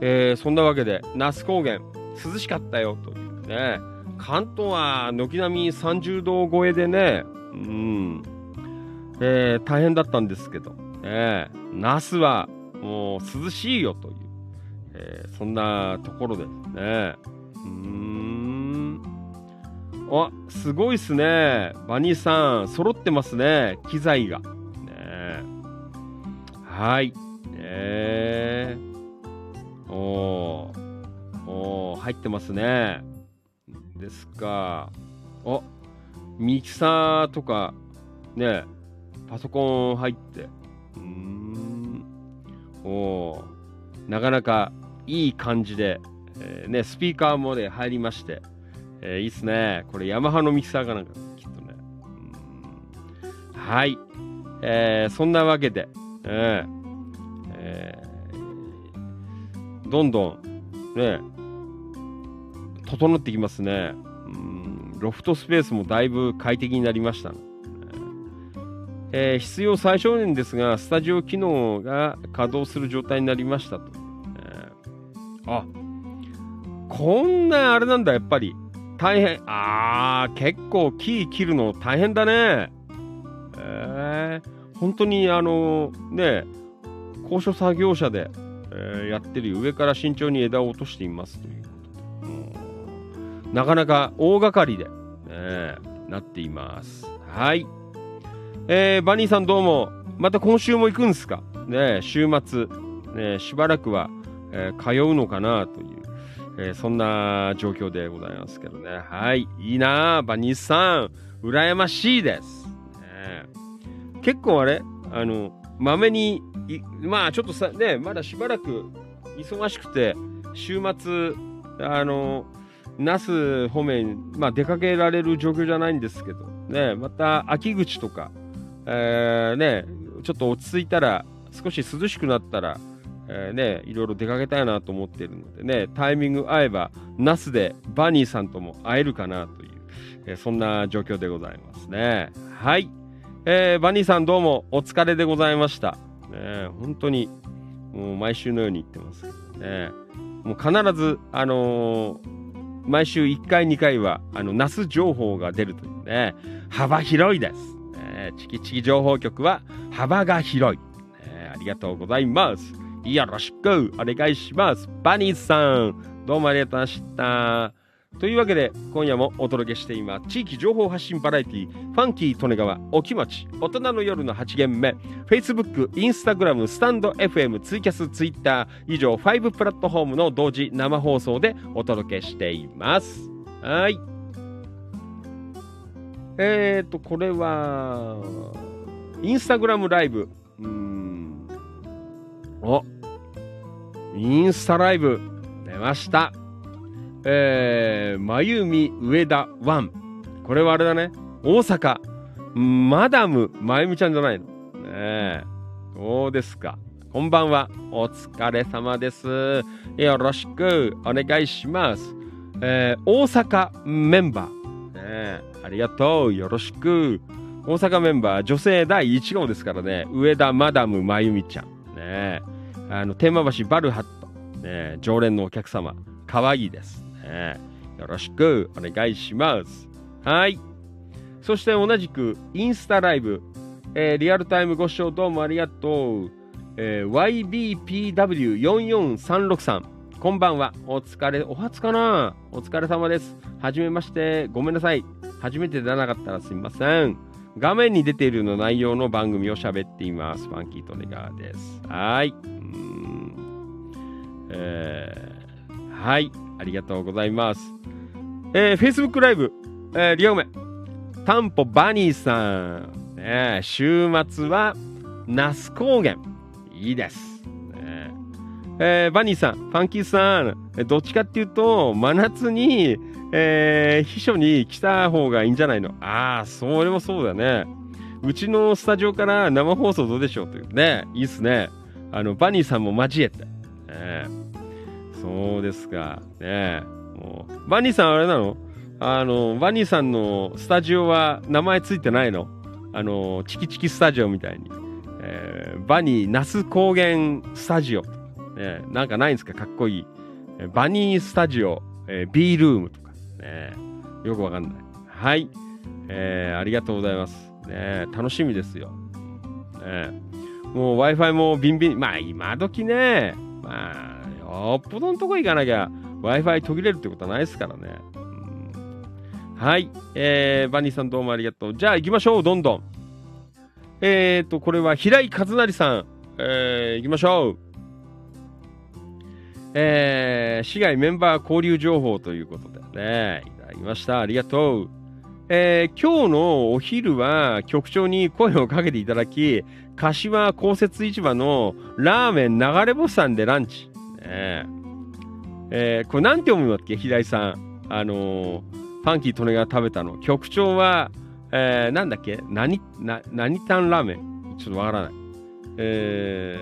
えーそんなわけで、那須高原、涼しかったよ、というね。関東は軒並み30度超えでね、うん、えー大変だったんですけど、ね、那須はもう涼しいよという、えーそんなところですね。うん。あ、すごいっすね。バニーさん、揃ってますね。機材が。ね、はい。ね、おー。おー、入ってますね。ですか。あ、ミキサーとか、ね、パソコン入って。うーん。おー。なかなかいい感じで、えーね、スピーカーもね、入りまして。えーいいっすね。これ、ヤマハのミキサーかなんか、きっとね。はい。えーそんなわけで、えーえーどんどん、ね、整ってきますね。うんロフトスペースもだいぶ快適になりました、えー必要最小限ですが、スタジオ機能が稼働する状態になりましたと。えーあ、こんなあれなんだ、やっぱり。大変。あー、結構木切るの大変だね。えー、本当にあのね、高所作業車で、えーやってる上から慎重に枝を落としていますということで。うんなかなか大掛かりで、ね、なっています。はい。えーバニーさんどうも、また今週も行くんですか？ね週末、ね、しばらくは、えー通うのかなという、えーそんな状況でございますけどね。はい。いいなあバニーさん。羨ましいです。ね結構あれ？あの、まめに、まあちょっとさ、ね、まだしばらく忙しくて、週末、あの、那須方面、まあ出かけられる状況じゃないんですけど、ね、また秋口とか、えーね、ちょっと落ち着いたら、少し涼しくなったら、えーね、いろいろ出かけたいなと思っているのでね、タイミング合えば、那須でバニーさんとも会えるかなという、えーそんな状況でございますね。はい。えーバニーさんどうもお疲れでございました。ね、本当に、もう毎週のように言ってますけどね。もう必ず、あのー毎週1回2回は、あの、那須情報が出るというね、幅広いです。ね、チキチキ情報局は幅が広い。ねありがとうございます。よろしくお願いします。バニーさん、どうもありがとうございました。というわけで、今夜もお届けしています。地域情報発信バラエティ、ファンキー利根川、お気持ち、大人の夜の8限目、Facebook、Instagram、スタンド FM、ツイキャス、ツイッター、以上5プラットフォームの同時生放送でお届けしています。はい。えーと、これは、インスタグラムライブ。うん。お、インスタライブ、出ました。えー、まゆみ上田ワン。これはあれだね。大阪。マダムまゆみちゃんじゃないの。ねえ。どうですか？こんばんは。お疲れ様です。よろしくお願いします。えー、大阪メンバー。ね。ありがとう。よろしく。大阪メンバー、女性第1号ですからね。上田マダムまゆみちゃん。ね。あの、天満橋バルハット。ね、常連のお客様。可愛いいです。ねよろしくお願いします。はい。そして同じくインスタライブ、えーリアルタイムご視聴どうもありがとう。えー YBPW44363 こんばんは。お疲れ、お初かなお疲れ様です。はじめまして。ごめんなさい。初めて出なかったらすみません。画面に出ているの内容の番組を喋っています。ファンキートネガーです。はい。えーはい。ありがとうございます。えー、Facebook ライブ、えー、リオメ、タンポバニーさん、ね、週末は那須高原、いいです。ねえーバニーさん、ファンキーさん、どっちかっていうと、真夏に、えー秘書に来た方がいいんじゃないの？ああ、それもそうだね。うちのスタジオから生放送どうでしょうというね、いいっすね。あの、バニーさんも交えて。ねそうですか。ねもう、バニーさんあれなの？あの、バニーさんのスタジオは名前ついてないの？あの、チキチキスタジオみたいに。えー、バニー那須高原スタジオ。ね、なんかないんですか？かっこいい。バニースタジオ、えー、B ルームと。ね、よくわかんない。はい。えー、ありがとうございます。ね、楽しみですよ。ね、もう Wi-Fi もビンビン、まあ今時ね、まあ、よっぽどのとこ行かなきゃ Wi-Fi 途切れるってことはないですからね。はい。えー、バニーさんどうもありがとう。じゃあ行きましょう、どんどん。えーと、これは平井和成さん。えー、行きましょう。えー、市外メンバー交流情報ということでね、いただきました。ありがとう。えー、今日のお昼は局長に声をかけていただき、柏公設市場のラーメン流れ星さんでランチ。ね、えー、これなんて読むのっけ？平井さん。あのー、ファンキー利根が食べたの。局長は、えー、なんだっけ？何、な、何タンラーメン？ちょっとわからない。え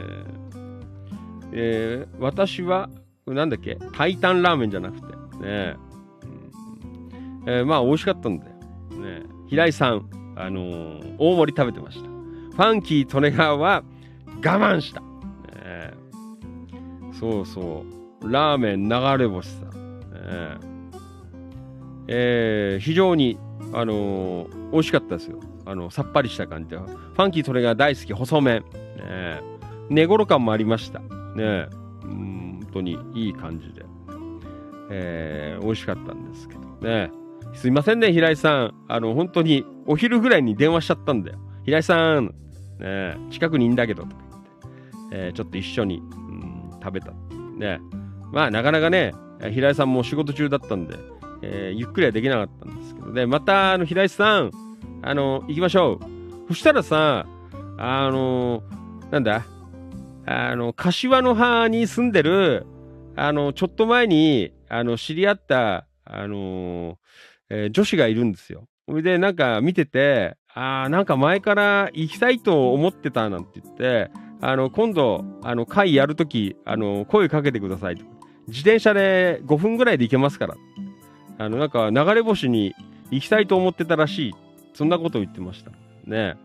ー、えー、私は、これなんだっけ？タイタンラーメンじゃなくて。ねうん、えー、まあ、美味しかったんだよ。ね平井さん、あのー、大盛り食べてました。ファンキー利根川は我慢した。ね、そうそう。ラーメン流れ星さん。ねえー、非常に、あのー、美味しかったですよ。あの、さっぱりした感じで。ファンキーそれが大好き、細麺。ね、寝頃感もありました。ね、本当にいい感じで。えー、美味しかったんですけどね。すいませんね、平井さん。あの、本当にお昼ぐらいに電話しちゃったんだよ。平井さん、ね、近くにいんだけど、とか言って、えー、ちょっと一緒に、うん、食べた。ね。まあ、なかなかね、平井さんも仕事中だったんで、えー、ゆっくりはできなかったんですけど、で、また、あの、平井さん、あの、行きましょう。そしたらさ、あの、なんだ、あの、柏の葉に住んでる、あの、ちょっと前に、あの、知り合った、あの、えー、女子がいるんですよ。それで、なんか見てて、ああ、なんか前から行きたいと思ってたなんて言って、あの、今度、あの、会やるとき、あの、声かけてくださいと。自転車で5分ぐらいで行けますから。あの、なんか流れ星に行きたいと思ってたらしい。そんなことを言ってました。ね。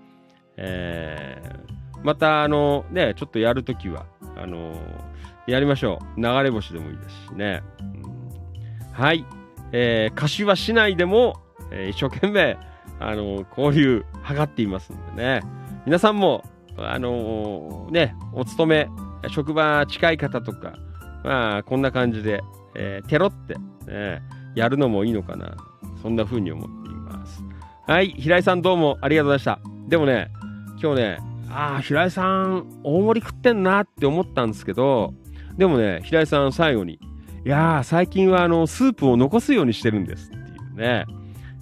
えー、また、あの、ね、ちょっとやるときは、あのやりましょう。流れ星でもいいですしね。うん、はい。えー、柏市内でも、えー、一生懸命、あの交流図っていますんでね。皆さんも、あのね、お勤め、職場近い方とか、まあ、こんな感じで、えー、テロって、ね、やるのもいいのかな。そんな風に思っています。はい、平井さんどうもありがとうございました。でもね、今日ね、ああ、平井さん、大盛り食ってんなって思ったんですけど、でもね、平井さん最後に、いやー、最近はあの、スープを残すようにしてるんですっていうね、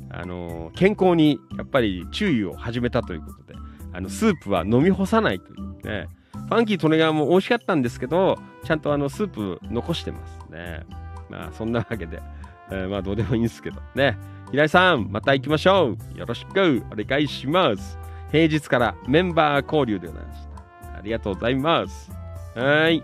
あのー、健康にやっぱり注意を始めたということで、あの、スープは飲み干さないというね、ファンキー利根川も美味しかったんですけど、ちゃんとあの、スープ残してますね。まあ、そんなわけで、えー、まあどうでもいいんですけどね。平井さん、また行きましょう。よろしくお願いします。平日からメンバー交流でございました。ありがとうございます。はい。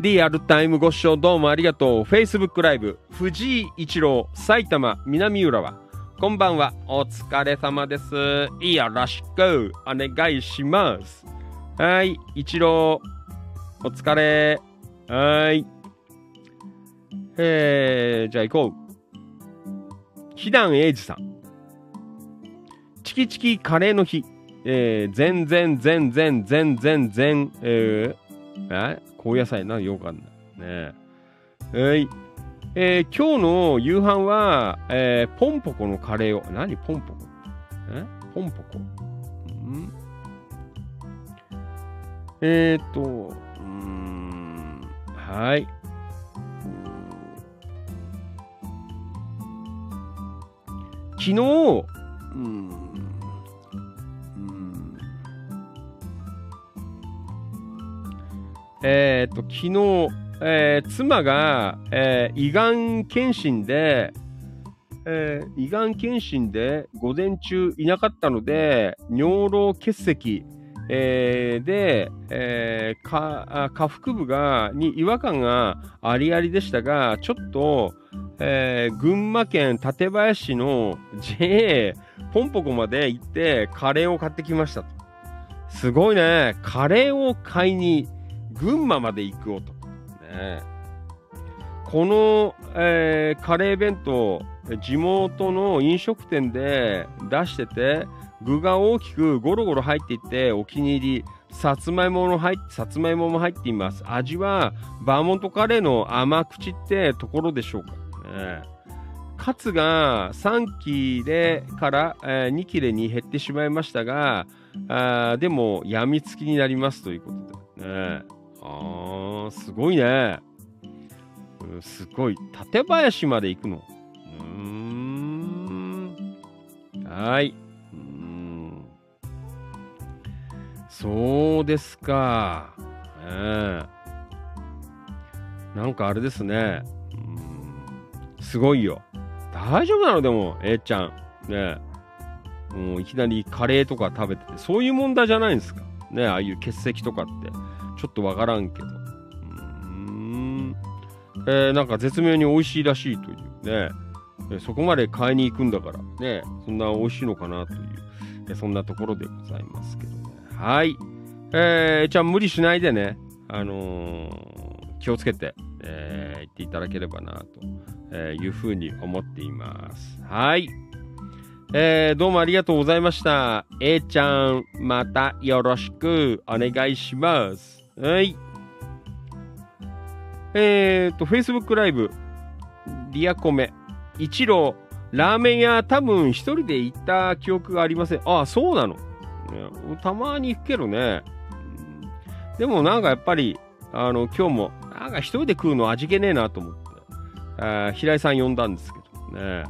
リアルタイムご視聴どうもありがとう。Facebook ライブ、藤井一郎、埼玉南浦和。こんばんは。お疲れ様です。よろしくお願いします。はい。一郎、お疲れ。はい。えー、じゃあ行こう。ひだんえいじさん。チキチキカレーの日。えー、全然全然全然全、えー、え高野菜な、よかんない。ねえ。ー、えー、今日の夕飯は、えー、ポンポコのカレーを、何？ポンポコ？え？ポンポコ？ん。えー、っと、うん、はい。昨日、うん、えー、っと、昨日、えー、妻が、えー、胃がん検診で、えー、胃がん検診で午前中いなかったので、尿路結石、えーで、えーかあ下腹部がに違和感がありありでしたが、ちょっと、えー群馬県館林市の JA ポンポコまで行ってカレーを買ってきましたと。すごいね。カレーを買いに群馬まで行く男。ね、この、えーカレー弁当、地元の飲食店で出してて、具が大きくゴロゴロ入っていてお気に入り、さつまいもの入さつまいもも入っています。味はバーモントカレーの甘口ってところでしょうか。ね、カツが3切れから、え2切れに減ってしまいましたが、あでもやみつきになりますということで。ね、あーすごいね。すごい。館林まで行くの。うーん。はい。うん。そうですか。ねえなんかあれですね。うんすごいよ。大丈夫なのでも、えーちゃん。ねもういきなりカレーとか食べてて、そういう問題じゃないんですか。ねああいう欠席とかって。ちょっとわからんけど。うーん。えーなんか絶妙に美味しいらしいというね。そこまで買いに行くんだから、ね、そんな美味しいのかなという、えそんなところでございますけどね。はい。えー、じゃあ無理しないでね、あのー気をつけて、えー行っていただければなと、いうふうに思っています。はい。えーどうもありがとうございました。A ちゃん、またよろしくお願いします。はい。えーと、Facebook ライブ、リアコメ、一郎、ラーメン屋多分一人で行った記憶がありません。ああ、そうなの？たまに行くけどね。でもなんかやっぱり、あの、今日も、なんか一人で食うの味気ねえなと思って、あ平井さん呼んだんですけどね。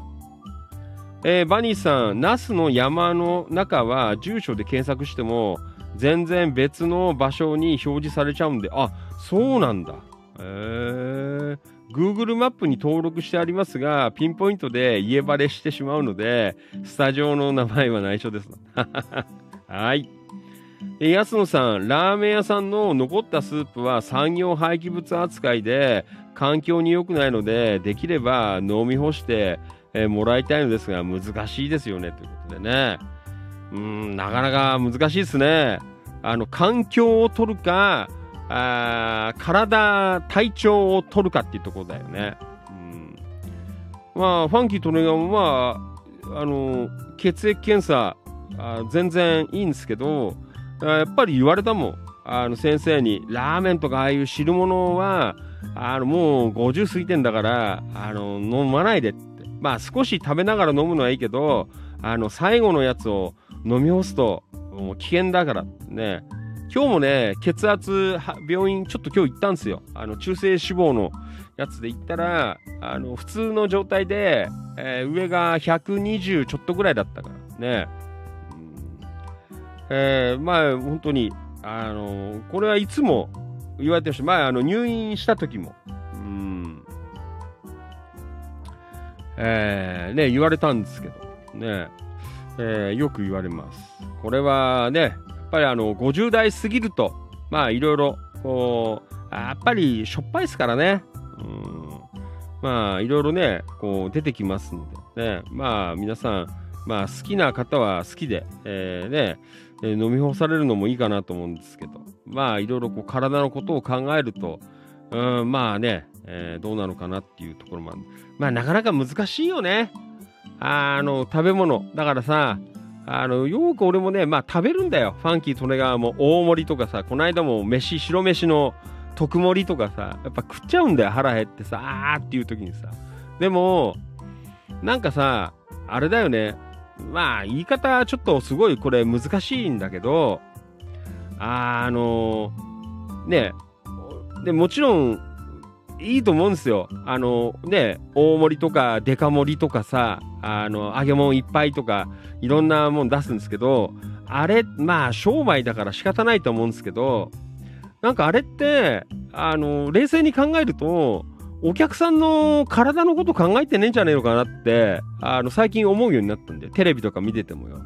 えーバニーさん、那須の山の中は住所で検索しても、全然別の場所に表示されちゃうんで、あ、そうなんだ。えー、Google マップに登録してありますが、ピンポイントで家バレしてしまうので、スタジオの名前は内緒です。<laughs> はい。え安野さん、ラーメン屋さんの残ったスープは産業廃棄物扱いで環境に良くないので、できれば飲み干して、えもらいたいのですが、難しいですよね、ということでね。うん、なかなか難しいですね。あの、環境を取るか、あ体、体調を取るかっていうところだよね。うん、まあ、ファンキートレガーもまあ、の、血液検査、あ全然いいんですけど、やっぱり言われたもん。あの先生に、ラーメンとかああいう汁物は、あのもう50過ぎてんだから、あの飲まないでって。まあ少し食べながら飲むのはいいけど、あの最後のやつを飲み干すともう危険だからね。今日もね、血圧病院ちょっと今日行ったんですよ。あの中性脂肪のやつで行ったら、あの普通の状態で、えー上が120ちょっとぐらいだったからね。えーまあ本当に、あのこれはいつも言われてるし、前あの入院した時も、うん、えーね、言われたんですけど、ね、えーよく言われます。これはね、やっぱりあの50代過ぎると、まあいろいろ、こう、やっぱりしょっぱいですからね、うん、まあいろいろね、こう出てきますので、ね、まあ皆さん、まあ好きな方は好きで、えーね、飲み干されるのもいいかなと思うんですけど、まあいろいろこう体のことを考えると、うん、まあね、えーどうなのかなっていうところもある。まあなかなか難しいよね。あの、食べ物。だからさ、あの、よく俺もね、まあ食べるんだよ。ファンキー利根川も大盛りとかさ、この間も飯、白飯の特盛りとかさ、やっぱ食っちゃうんだよ。腹減ってさ、あーっていう時にさ。でも、なんかさ、あれだよね。まあ言い方ちょっとすごいこれ難しいんだけど、あのねでもちろんいいと思うんですよ。あのね大盛りとかデカ盛りとかさあの揚げ物いっぱいとかいろんなもん出すんですけどあれまあ商売だから仕方ないと思うんですけどなんかあれってあの冷静に考えるとお客さんの体のこと考えてねえんじゃねえのかなってあの最近思うようになったんでテレビとか見ててもよ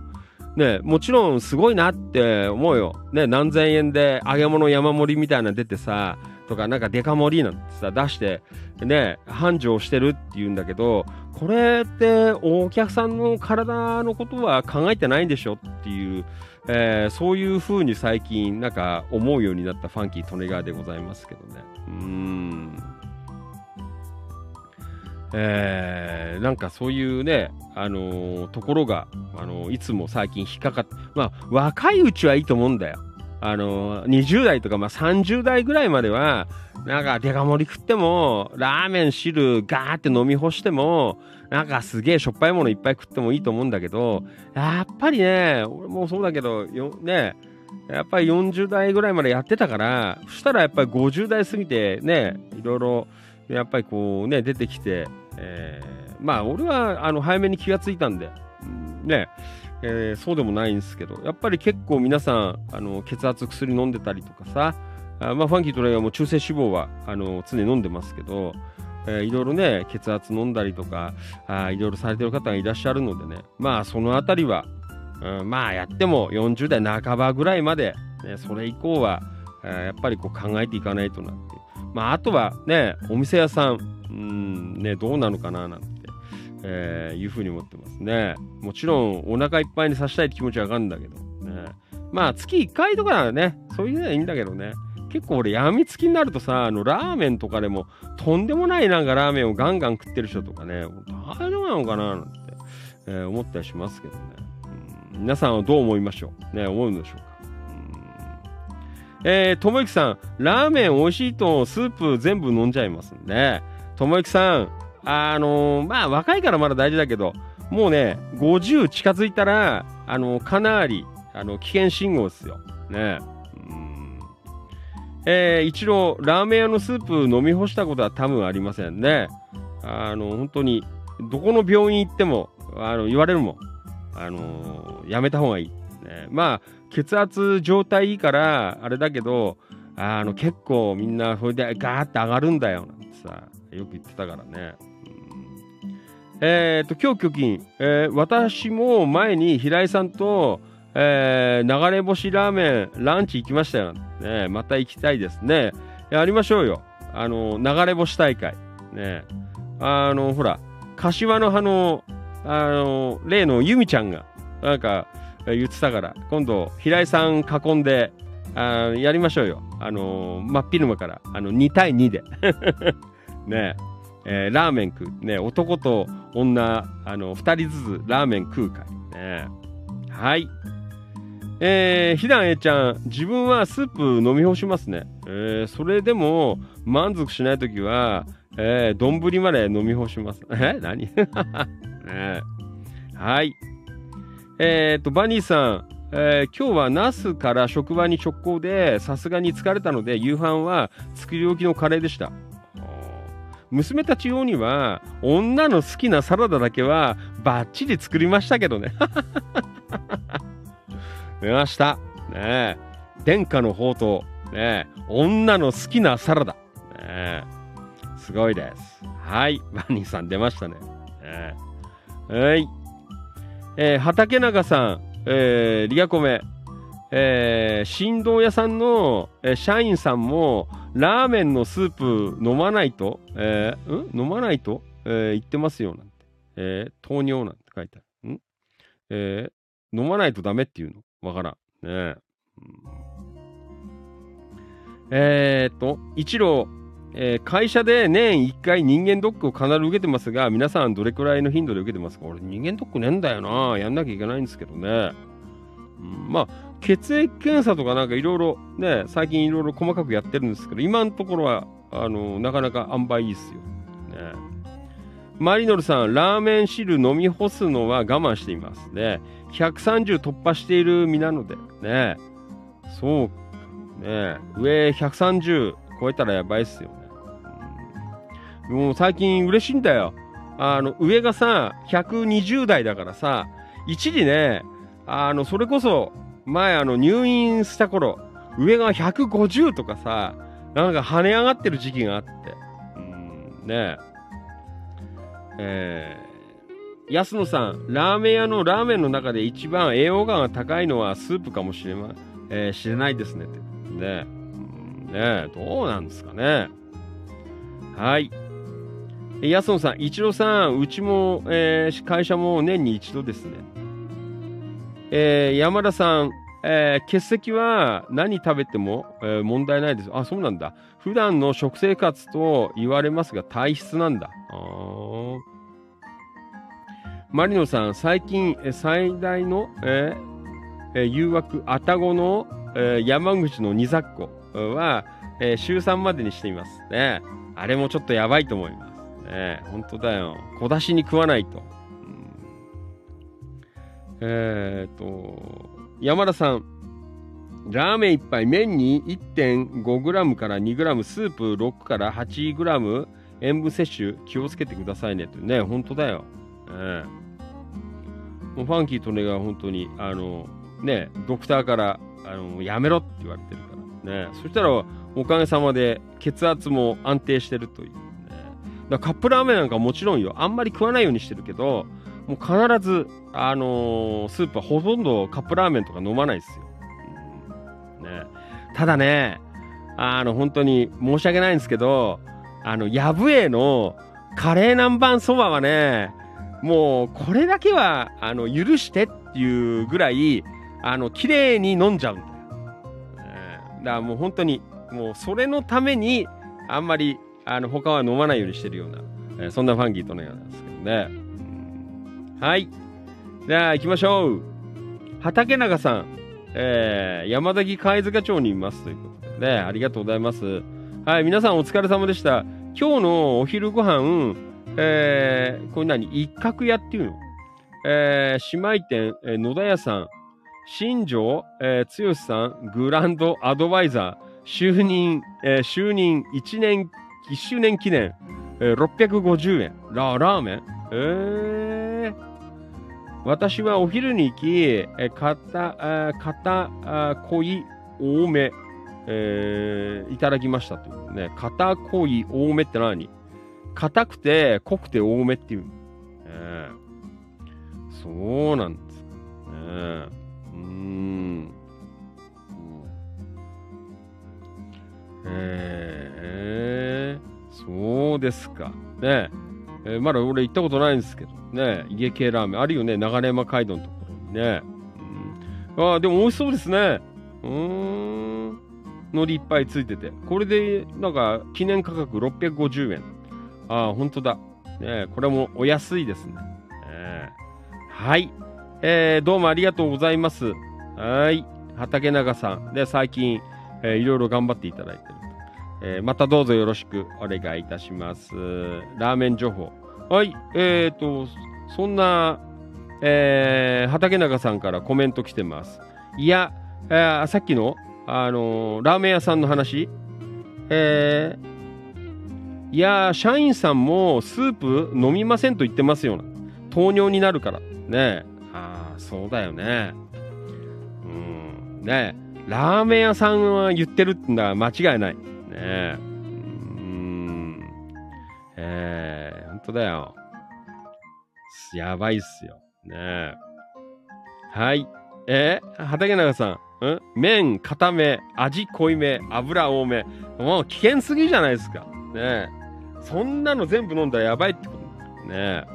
ね、もちろんすごいなって思うよ。ね、何千円で揚げ物山盛りみたいなの出てさ、とかなんかデカ盛りなんてさ、出して、ね、繁盛してるって言うんだけど、これってお客さんの体のことは考えてないんでしょっていう、えー、そういう風に最近なんか思うようになったファンキー・トネガーでございますけどね。うん。えー、なんかそういうね、あのー、ところが、あのー、いつも最近引っかかって、まあ、若いうちはいいと思うんだよ。あの、20代とか、まあ、30代ぐらいまでは、なんか、デカ盛り食っても、ラーメン汁ガーって飲み干しても、なんかすげえしょっぱいものいっぱい食ってもいいと思うんだけど、やっぱりね、俺もそうだけど、よね、やっぱり40代ぐらいまでやってたから、そしたらやっぱり50代過ぎてね、いろいろ、やっぱりこうね、出てきて、えー、まあ俺はあの早めに気がついたんで、ね、えー、そうでもないんですけど、やっぱり結構皆さん、あの血圧薬飲んでたりとかさ、あまあ、ファンキートレイはも中性脂肪はあの常に飲んでますけど、えー、いろいろね、血圧飲んだりとか、あいろいろされてる方がいらっしゃるのでね、まあそのあたりは、うん、まあやっても40代半ばぐらいまで、ね、それ以降は、やっぱりこう考えていかないとなって。まああとはね、お店屋さん、うんね、どうなのかななんて、えー、いうふうに思ってますね。もちろんお腹いっぱいにさせたいって気持ちはわかるんだけど、ね、まあ月1回とかならね、そういうのはいいんだけどね。結構俺やみつきになるとさ、あのラーメンとかでもとんでもないなんかラーメンをガンガン食ってる人とかね、大丈夫なのかななんて、えー、思ったりしますけどね。うん皆さんはどう思いましょう？ね、思うんでしょうか？えー、ともゆきさん、ラーメン美味しいとスープ全部飲んじゃいますんで、ともゆきさん、あのー、まあ若いからまだ大事だけど、もうね、50近づいたら、あのー、かなり、あの、危険信号ですよ。ね。うんえー、一度、ラーメン屋のスープ飲み干したことは多分ありませんね。あの、本当に、どこの病院行っても、あの、言われるもん。あのー、やめた方がいい。ね、まあ、血圧状態いいから、あれだけど、あの、結構みんな、それでガーって上がるんだよ、なんてさ、よく言ってたからね。えっ、と、今日巨金、えー、私も前に平井さんと、えー、流れ星ラーメン、ランチ行きましたよ。ね、また行きたいですね。やりましょうよ。あの、流れ星大会。ね。あの、ほら、柏の葉の、あの、例の由美ちゃんが、なんか、言ってたから、今度、平井さん囲んで、あやりましょうよ。あの真っ昼間から、あの、2対2で。<laughs> ねえー、ラーメン食う。ね男と女、あの、2人ずつラーメン食う会。ねはい。えー、ひだんえちゃん、自分はスープ飲み干しますね。えー、それでも満足しないときは、えー、丼まで飲み干します。<laughs> え？何、ね、<laughs> はい。えー、っと、バニーさん、えー、今日は那須から職場に直行で、さすがに疲れたので、夕飯は作り置きのカレーでした。娘たち用には、女の好きなサラダだけは、バッチリ作りましたけどね。<laughs> 見ました。ね殿下の宝刀。ね女の好きなサラダ。ねすごいです。はい。バニーさん出ましたね。ねはい。えー、畑中さん、えー、リアコメ、えー、振動屋さんの、えー、社員さんも、ラーメンのスープ飲まないと、えー、ん？飲まないと、えー、言ってますよ、なんて。えー、糖尿なんて書いてある。ん？えー、飲まないとダメっていうの？わからん。ねうん、えー、っと、一郎、えー、会社で年1回人間ドックを必ず受けてますが、皆さんどれくらいの頻度で受けてますか？俺人間ドックねえんだよな。やんなきゃいけないんですけどね。うん、まあ、血液検査とかなんかいろいろね、最近いろいろ細かくやってるんですけど、今のところは、あの、なかなか塩梅いいっすよ。ね。マリノルさん、ラーメン汁飲み干すのは我慢していますね。130突破している身なので、ね。そう、ね。上130超えたらやばいっすよね。うん、もう最近嬉しいんだよ。あの、上がさ、120代だからさ、一時ね、あの、それこそ、前あの、入院した頃、上が150とかさ、なんか跳ね上がってる時期があって。うん、ねえ。え安野さん、ラーメン屋のラーメンの中で一番栄養価が高いのはスープかもしれま、えー、知れないですねって。ね、うん、ねどうなんですかね。はい。安野さん、一郎さん、うちも、えー、会社も年に一度ですね。えー、山田さん、えー、欠席は何食べても、えー、問題ないです。あ、そうなんだ。普段の食生活と言われますが、体質なんだ。あマリノさん、最近、え最大の、えー、誘惑、あたごの、えー、山口の煮雑魚は、えー、週3までにしています。ね。あれもちょっとやばいと思います。ね。本当だよ。小出しに食わないと。えっ、と、山田さん。ラーメン1杯、麺に 1.5g から 2g、スープ6から 8g 塩分摂取気をつけてくださいねってね、本当だよ。えもうファンキーとねが本当に、あの、ね、ドクターからあのやめろって言われてるからね。そしたら、おかげさまで血圧も安定してるという、ね。だカップラーメンなんかもちろんよ、あんまり食わないようにしてるけど、もう必ず、あのー、スープはほとんどカップラーメンとか飲まないですよ。うん、ね、ただね、あの、本当に申し訳ないんですけど、あの、ヤブエのカレー南蛮そばはね、もうこれだけはあの許してっていうぐらいあの綺麗に飲んじゃうんだよ、え、だからもう本当にもうそれのためにあんまりあの他は飲まないようにしてるような、え、そんなファンキーとのようなんですけどね。はい。じゃあ行きましょう。畠中さん、えー、山崎貝塚町にいますということで。ねありがとうございます。はい皆さんお疲れ様でした。今日のお昼ご飯えー、これ何？一角屋っていうの？えー、姉妹店、えー、野田屋さん、新庄、えー、剛さん、グランドアドバイザー、就任、えー、就任1年、1周年記念、えー、650円。ララーメン？えー、私はお昼に行き、えー、片、あ片あ恋多め、えー、いただきましたというね。片恋多めって何？硬くて濃くて多めっていう。えー、そうなんです。ね、うん。えー、そうですか。ねえー、まだ俺行ったことないんですけど、ね家系ラーメンあるよね、流山街道のところにね。うん、あ、でも美味しそうですね。うーん。海苔いっぱいついてて。これで、なんか、記念価格650円。ああ、本当だ。ねこれもお安いですね。えー、はい。えー、どうもありがとうございます。はい。畑永さん。で、最近、えー、いろいろ頑張っていただいてえー、またどうぞよろしくお願いいたします。ラーメン情報。はい。えっ、ー、と、そんな、えー、畑中さんからコメント来てます。いや、えー、さっきの、あのー、ラーメン屋さんの話、えー、いや社員さんもスープ飲みませんと言ってますよな。糖尿になるから。ねああ、そうだよね。うん。ねラーメン屋さんは言ってるんだ間違いない。ねえ。うん。ええー、ほんとだよ。やばいっすよ。ねえはい。えー、畑中さん。ん？麺固め、味濃いめ、油多め。もう危険すぎじゃないですか。ねえそんなの全部飲んだらやばいってことね。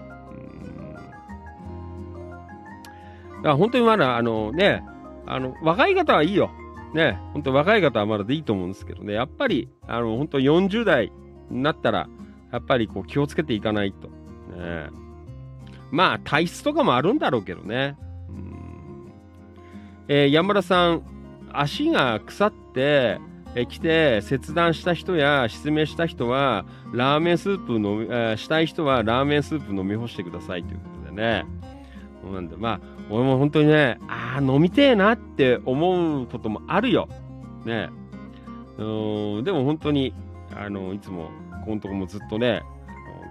だから本当にまだ、あのね、あの、若い方はいいよ。ね、本当若い方はまだでいいと思うんですけどね、やっぱり、あの、本当40代になったら、やっぱりこう気をつけていかないと。ね、まあ、体質とかもあるんだろうけどね。うんえー、山田さん、足が腐って、え来て切断した人や失明した人はラーメンスープ飲み、えしたい人はラーメンスープ飲み干してくださいということでね。なんだ。まあ、俺も本当にね、ああ、飲みてえなって思うこともあるよ。ね。うんでも本当に、あの、いつも、ここのとこもずっとね、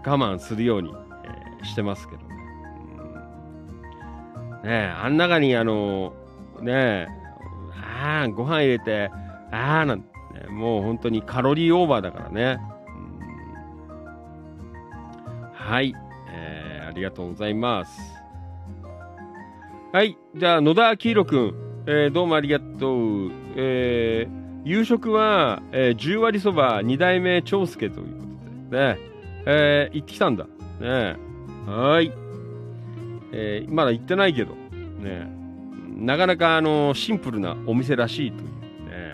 我慢するように、えー、してますけどね。うん、ねあん中に、あの、ねああ、ご飯入れて、ああ、なんね、もう本当にカロリーオーバーだからね。はい、えー、ありがとうございます。はい。じゃあ、野田明宏くん、えーどうもありがとう。えー夕食は、えー10割そば2代目長介ということで、ね。えー行ってきたんだ。ね。はい。えーまだ行ってないけど、ね。なかなか、あのシンプルなお店らしいというね。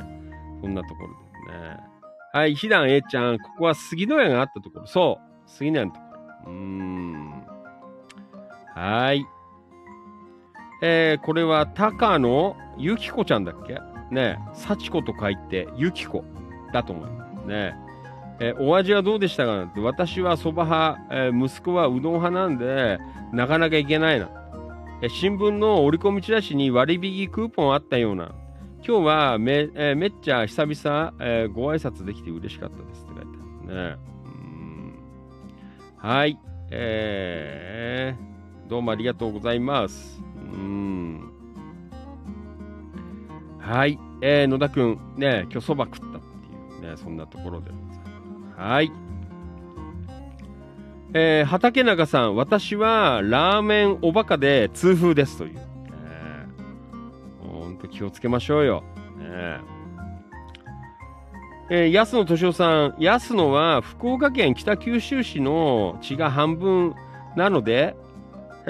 そんなところですね。はい、ひだんえいちゃん、ここは杉野屋があったところ。そう、杉野屋のところ。うーん。はい。えー、これは高野ゆきこちゃんだっけ？ね幸子と書いてゆきこだと思いますね。えーお味はどうでしたかなんて私はそば派、えー息子はうどん派なんでなかなかいけないな。え新聞の折り込みチラシに割引クーポンあったような。今日はめ,、えめっちゃ久々、えーご挨拶できて嬉しかったですって書いてあるね。うーんはい。えー、どうもありがとうございます。うん。はい。えー、野田くん、ね、今日そば食ったっていうね、そんなところでございます。はい。えー、畑中さん、私はラーメンおバカで痛風ですという。ね、ほんと気をつけましょうよ。ねえー、安野敏夫さん、安野は福岡県北九州市の血が半分なので、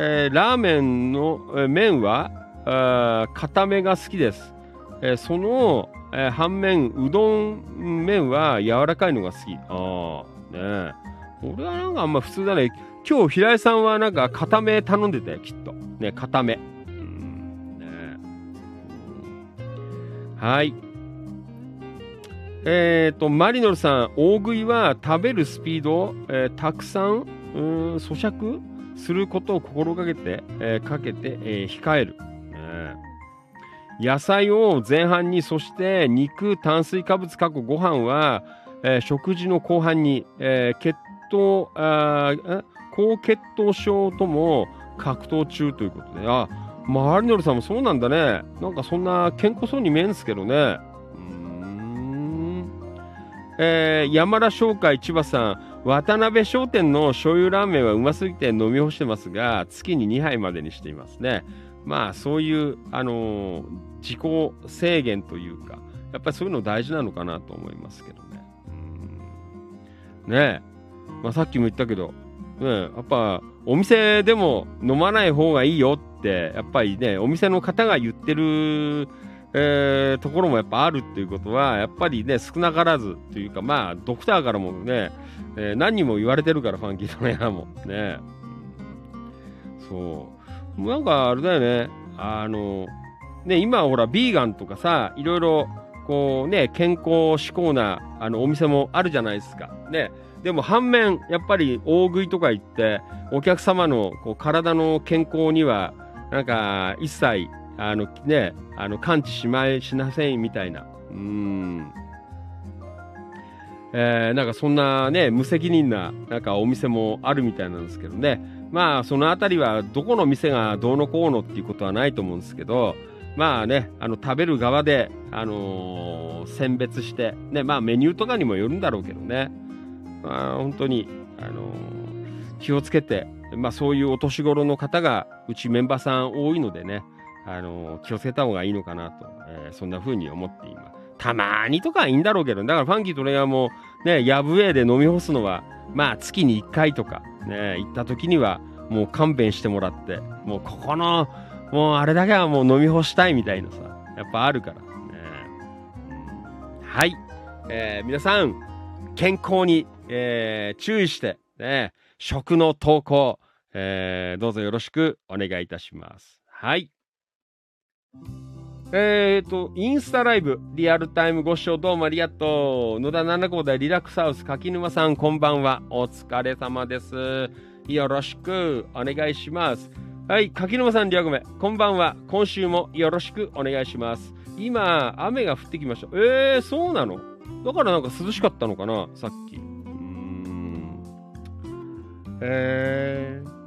えーラーメンの、えー麺はあ固めが好きです。えーその、えー反面、うどん麺は柔らかいのが好き。ああ、ねえ。俺はなんかあんま普通だね。今日平井さんはなんか固め頼んでたよ、きっと。ね、固め。うん、ねえうんはい。えっ、と、マリノルさん、大食いは食べるスピード、えーたくさん、うん、咀嚼？することを心がけて、えーかけて、えー控える。ね野菜を前半に、そして肉、炭水化物、過去ご飯は、えー食事の後半に、えー血糖あえ高血糖症とも格闘中ということで、あ、マリノルさんもそうなんだね。なんかそんな健康そうに見えんですけどね。うん。えー山田商会千葉さん、渡辺商店の醤油ラーメンはうますぎて飲み干してますが、月に2杯までにしていますね。まあ、そういう、あのー自己制限というか、やっぱりそういうの大事なのかなと思いますけどね。ねえ、まあ、さっきも言ったけど、ね、やっぱお店でも飲まない方がいいよって、やっぱりね、お店の方が言ってる、えーところもやっぱあるっていうことは、やっぱりね、少なからずというか、まあ、ドクターからもね、えー何人も言われてるから、ファンキートレーナーも。ね。そう。なんかあれだよね、あの、ね、今ほら、ビーガンとかさ、いろいろ、こうね、健康志向なあのお店もあるじゃないですか。ね。でも反面、やっぱり大食いとか行って、お客様のこう体の健康には、なんか一切、あのね、あの感知しまいしなせんみたいな。うん。えーなんかそんなね、無責任ななんかお店もあるみたいなんですけどね。まあそのあたりはどこの店がどうのこうのっていうことはないと思うんですけど、まあね、あの食べる側で、あのー選別して、ね、まあメニューとかにもよるんだろうけどね。まあ本当に、あのー気をつけて、まあそういうお年頃の方がうちメンバーさん多いのでね、あのー気をつけた方がいいのかなと、えーそんな風に思っています。たまにとかはいいんだろうけど、だからファンキートレイヤーもね、ヤブウェイで飲み干すのは、まあ月に1回とか、ね、行った時にはもう勘弁してもらって、もうここの、もうあれだけはもう飲み干したいみたいなさ、やっぱあるから。ねはい。えー皆さん、健康に、えー注意して、ね、食の投稿、えーどうぞよろしくお願いいたします。はい。えーと、インスタライブ、リアルタイムご視聴どうもありがとう。野田七号台リラックスハウス、柿沼さん、こんばんは。お疲れ様です。よろしくお願いします。はい、柿沼さん、リアゴメ、こんばんは。今週もよろしくお願いします。今、雨が降ってきました。えー、そうなの？だからなんか涼しかったのかな、さっき。うーん。えー。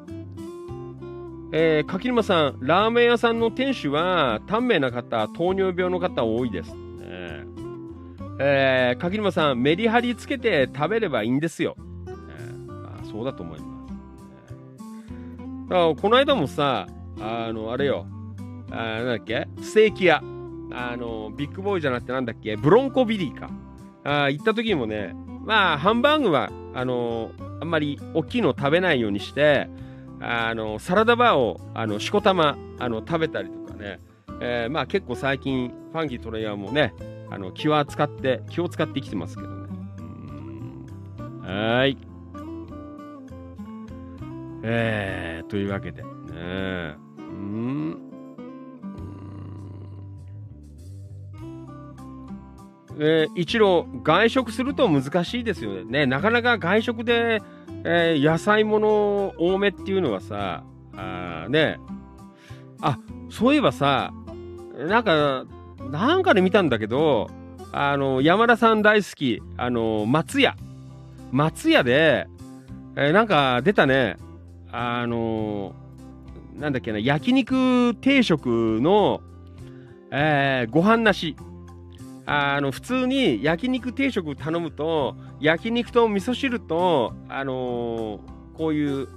えー、柿沼さん、ラーメン屋さんの店主は、短命な方、糖尿病の方多いです。えー、柿沼さん、メリハリつけて食べればいいんですよ。えーあそうだと思います。えーからこの間もさ、あの、あれよ、あなんだっけ？ステーキ屋。あの、ビッグボーイじゃなくてなんだっけ？ブロンコビリーか。あ行った時にもね、まあ、ハンバーグは、あの、あんまり大きいの食べないようにして、あの、サラダバーを、あの、しこたま、あの、食べたりとかね、えー、まあ結構最近、ファンキートレイヤーもね、あの、気は使って、気を使って生きてますけどね。はい。えー、というわけで、ね、うん。えー、一路外食すると難しいですよね。ねなかなか外食で、えー、野菜もの多めっていうのはさ、あねあ、そういえばさ、なんか、なんかで見たんだけど、あの、山田さん大好き、あの、松屋。松屋で、えー、なんか出たね、あの、なんだっけな、焼肉定食の、えー、ご飯なし。あの、普通に焼肉定食頼むと、焼肉と味噌汁と、あのー、こういう、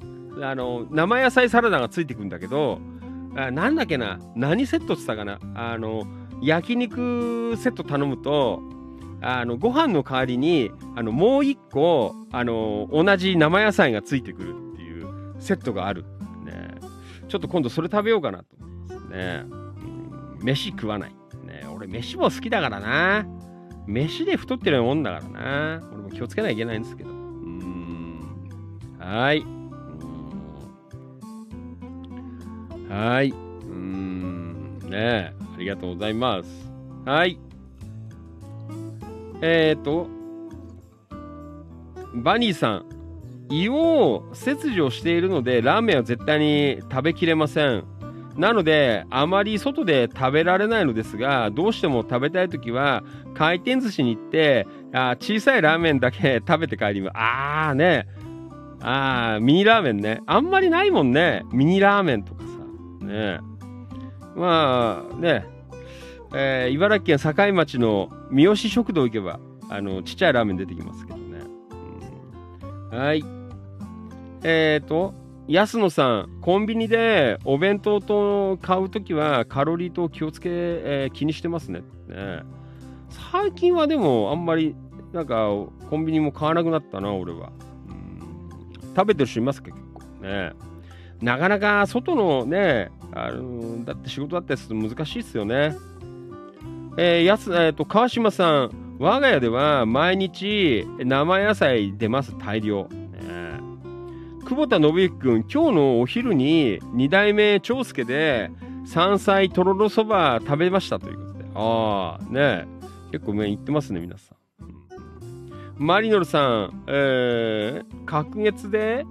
あの生野菜サラダがついてくるんだけど、あなんだっけな、何セットって言ったかな、あの、焼肉セット頼むと、あの、ご飯の代わりに、あの、もう一個、あの、同じ生野菜がついてくるっていうセットがある。ね。ちょっと今度それ食べようかなと思いますね。うん、飯食わない。ね。俺、飯も好きだからな。飯で太ってるもんだからな。気をつけなきゃいけないんですけど。うん。はい。はい。うん。ねえありがとうございます。はい。えっ、ー、と、バニーさん、胃を切除しているので、ラーメンは絶対に食べきれません。なので、あまり外で食べられないのですが、どうしても食べたいときは、回転寿司に行って、あ小さいラーメンだけ <laughs> 食べて帰ります。あーね。あー、ミニラーメンね。あんまりないもんね。ミニラーメンとかさ。ね。まあ、ね。えー、茨城県境町の三好食堂行けば、あの、ちっちゃいラーメン出てきますけどね。うん、はい。えっ、ー、と、安野さん、コンビニでお弁当と買うときはカロリーと気をつけ、えー、気にしてますね。ね最近はでもあんまり、なんか、コンビニも買わなくなったな、俺は。うん、食べてる人いますか、結構ね。なかなか外のね、あのだって仕事だったりすると難しいですよね。えー、やす、えー、と、川島さん、我が家では毎日生野菜出ます、大量。ね、久保田信之君、今日のお昼に2代目長介で山菜とろろそば食べましたということで。ああ、ね結構麺いってますね、皆さん。マリノルさん、えー、隔月で、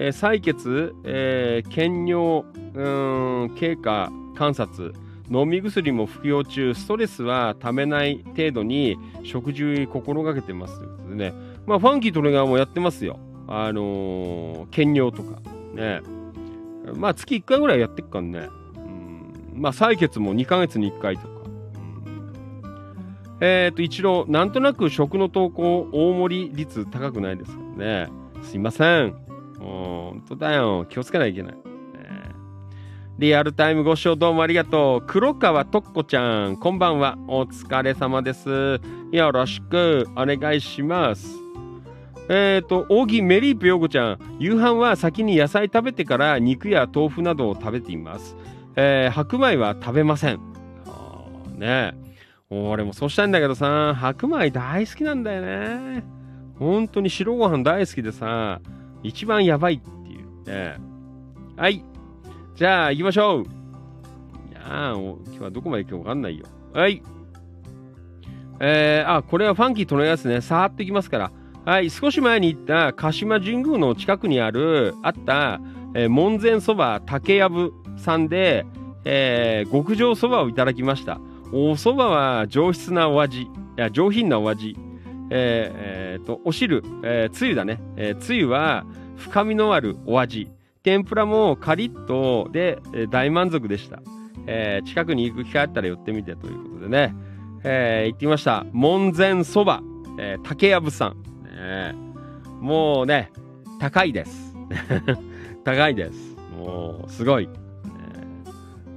えー、採血、えー、検尿、うん、経過観察、飲み薬も服用中、ストレスはためない程度に食事心がけてますということでね。まあ、ファンキートレガーもやってますよ。あのー、検尿とか。ね。まあ、月1回ぐらいやってっからね。うん、まあ、採血も2ヶ月に1回とか。えっ、ー、と、一郎、なんとなく食の投稿、大盛り率高くないですかね。すいません。本当だよ。気をつけないといけない。リアルタイムご視聴どうもありがとう。黒川とっこちゃん、こんばんは。お疲れ様です。よろしくお願いします。えっ、ー、と、扇メリープヨーコちゃん、夕飯は先に野菜食べてから肉や豆腐などを食べています。えー、白米は食べません。あね俺もそうしたいんだけどさ、白米大好きなんだよね。本当に白ご飯大好きでさ、一番やばいっていうね。はい。じゃあ、行きましょう。いや今日はどこまで行くかわかんないよ。はい。えー、あ、これはファンキーとのやつね。さーっと行きますから。はい、少し前に行った鹿島神宮の近くにある、あった、えー、門前そば竹やぶさんで、えー、極上そばをいただきました。お蕎麦は上質なお味、いや上品なお味。えー、えー、と、お汁、えー、つゆだね。えー、つゆは深みのあるお味。天ぷらもカリッとで、えー、大満足でした、えー、近くに行く機会あったら寄ってみてということでね、えー、行ってきました。門前そば、えー、竹やぶさん、ね。もうね、高いです。<laughs> 高いです。もう、すごい。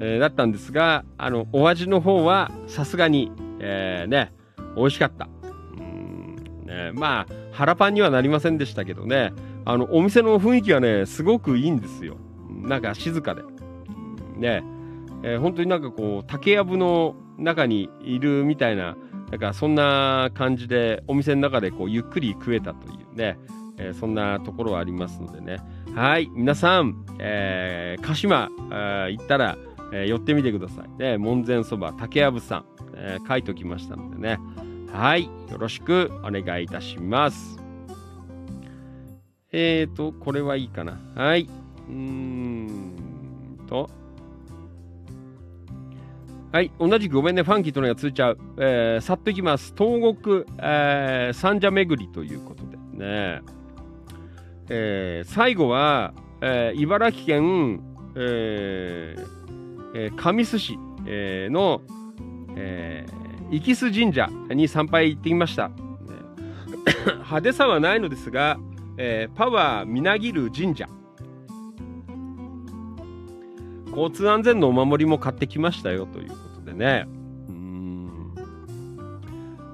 えー、だったんですが、あの、お味の方は、さすがに、えー、ね、美味しかった。うんね、まあ、腹パンにはなりませんでしたけどね、あの、お店の雰囲気はね、すごくいいんですよ。なんか静かで。ね、えー、本当になんかこう、竹やぶの中にいるみたいな、なんかそんな感じで、お店の中でこう、ゆっくり食えたというね、えー、そんなところはありますのでね。はい、皆さん、えー、鹿島、行ったら、えー、寄ってみてください。ね、門前そば竹やぶさん、えー、書いておきましたのでね。はい、よろしくお願いいたします。えーと、これはいいかな。はい。うーんと。はい、同じくごめんね、ファンキーとのがついちゃう。えー、さっといきます。東国、えー、三社巡りということでね。えー、最後は、えー、茨城県、えー、えー、神栖市、えー、の、えー、生須神社に参拝行ってきました。<coughs> 派手さはないのですが、えー、パワーみなぎる神社。交通安全のお守りも買ってきましたよということでね。うん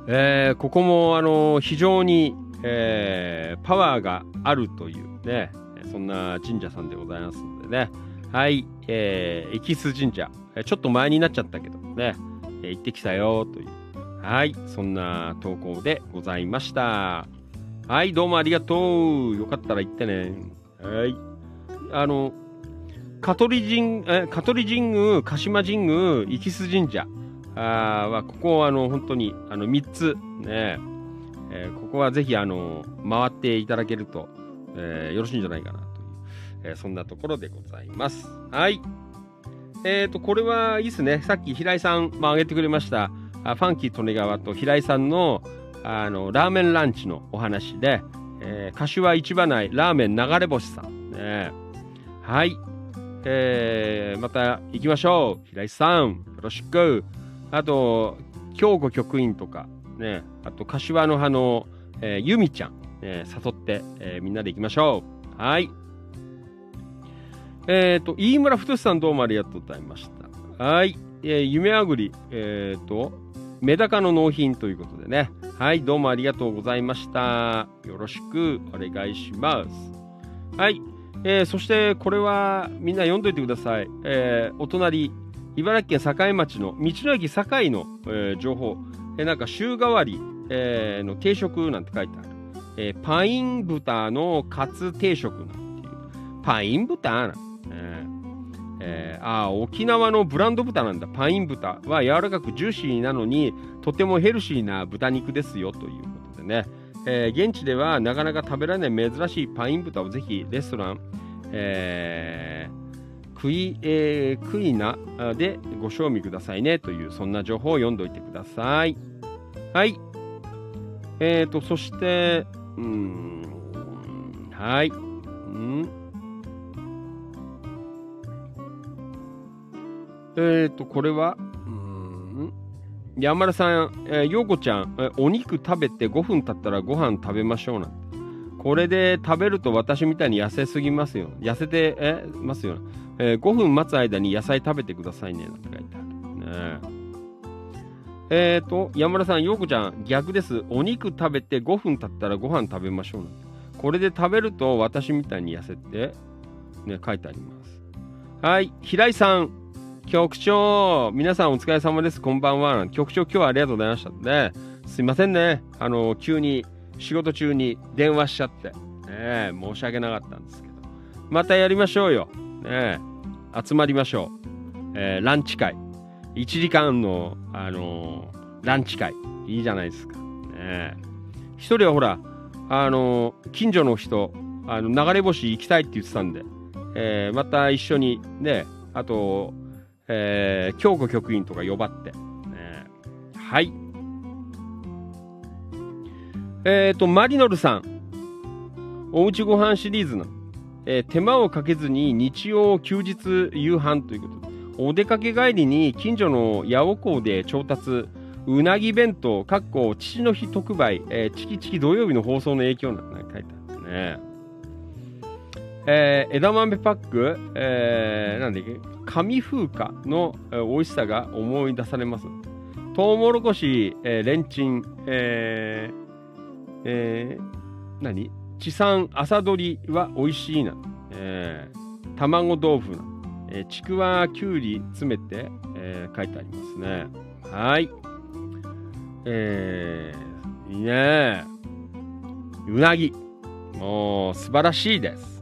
えー、ここも、あの非常に、えー、パワーがあるというね、そんな神社さんでございますのでね。はい、えー、エキス神社、ちょっと前になっちゃったけどね、えー、行ってきたよという、はい、そんな投稿でございました。はい、どうもありがとう。よかったら行ってね。はい。あの、香取神、え香取神宮、鹿島神宮、生須神社あは、ここはあの、本当に、あの、3つ、ね、えー、ここはぜひ、あの、回っていただけると、えー、よろしいんじゃないかな。えー、そんなところでございます。はい。えっ、ー、と、これはいいですね。さっき平井さん、まあ、挙げてくれました、あファンキー利根川と平井さんの、あの、ラーメンランチのお話で、えー、柏市場内ラーメン流れ星さん。ね、はい。えー、また行きましょう。平井さん、よろしく。あと、京子局員とか、ね、あと、柏の葉の、えー、ゆみちゃん、ね、誘って、えー、みんなで行きましょう。はい。えっ、ー、と、飯村太さんどうもありがとうございました。はい。えー、夢あぐり、えっ、ー、と、メダカの納品ということでね。はい、どうもありがとうございました。よろしくお願いします。はい。えー、そしてこれはみんな読んどいてください。えー、お隣、茨城県境町の道の駅境の、えー、情報。えー、なんか週替わり、えー、の定食なんて書いてある。えー、パイン豚のカツ定食なんていう。パイン豚なんええー、あ沖縄のブランド豚なんだ。パイン豚。は柔らかくジューシーなのにとてもヘルシーな豚肉ですよということでね、えー、現地ではなかなか食べられない珍しいパイン豚をぜひレストラン、えー、クイ、えー、クイナでご賞味くださいねというそんな情報を読んどいてください。はい。えーとそしてうんはい。うん。えっ、ー、と、これは、うん、山田さん、えー、陽子ちゃん、えー、お肉食べて5分経ったらご飯食べましょうなんて。これで食べると私みたいに痩せすぎますよ。痩せて、えますよ、えー、5分待つ間に野菜食べてくださいね。なんて書いてある。ねえっ、ー、と、山田さん、陽子ちゃん、逆です。お肉食べて5分経ったらご飯食べましょうなんて。これで食べると私みたいに痩せて、ね、書いてあります。はい、平井さん、局長、皆さんお疲れ様です。こんばんは。局長、今日はありがとうございました。ね、すいませんね。あの、急に仕事中に電話しちゃって。ね、申し訳なかったんですけど。またやりましょうよ。ね、集まりましょう。えー、ランチ会。1時間の、あのー、ランチ会。いいじゃないですか。ね、一人はほら、あのー、近所の人、あの流れ星行きたいって言ってたんで、えー、また一緒にね、あと、えー、京子局員とか呼ばって。えー、はい。えっ、ー、と、マリノルさん。おうちご飯シリーズの、えー、手間をかけずに日曜休日夕飯ということで、お出かけ帰りに近所の八百港で調達、うなぎ弁当、かっこ父の日特売、えー、チキチキ土曜日の放送の影響なんて書いてあるね。えー枝豆パック、えーなんだっけ、紙風化の、美味しさが思い出されます。トウモロコシ、えーレンチン、えーえー何？地産朝取りは美味しいな。えー卵豆腐な。えーちくわきゅうり詰めて、えー書いてありますね。はい。えー、いいね。うなぎ。もう素晴らしいです。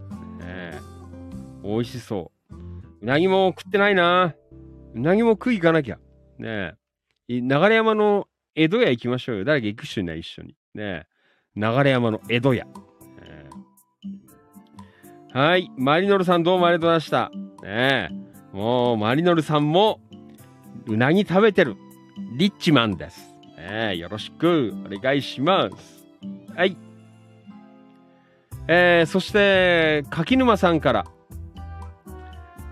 美味しそう。うなぎも食ってないな。うなぎも食い行かなきゃ。ねえ。い流山の江戸屋行きましょうよ。誰か行く人いない一緒に。ねえ。流山の江戸屋。はい。マリノルさんどうもありがとうございました。ねえ。もう、マリノルさんも、うなぎ食べてる。リッチマンです。ねえ。よろしくお願いします。はい。えーそして、柿沼さんから、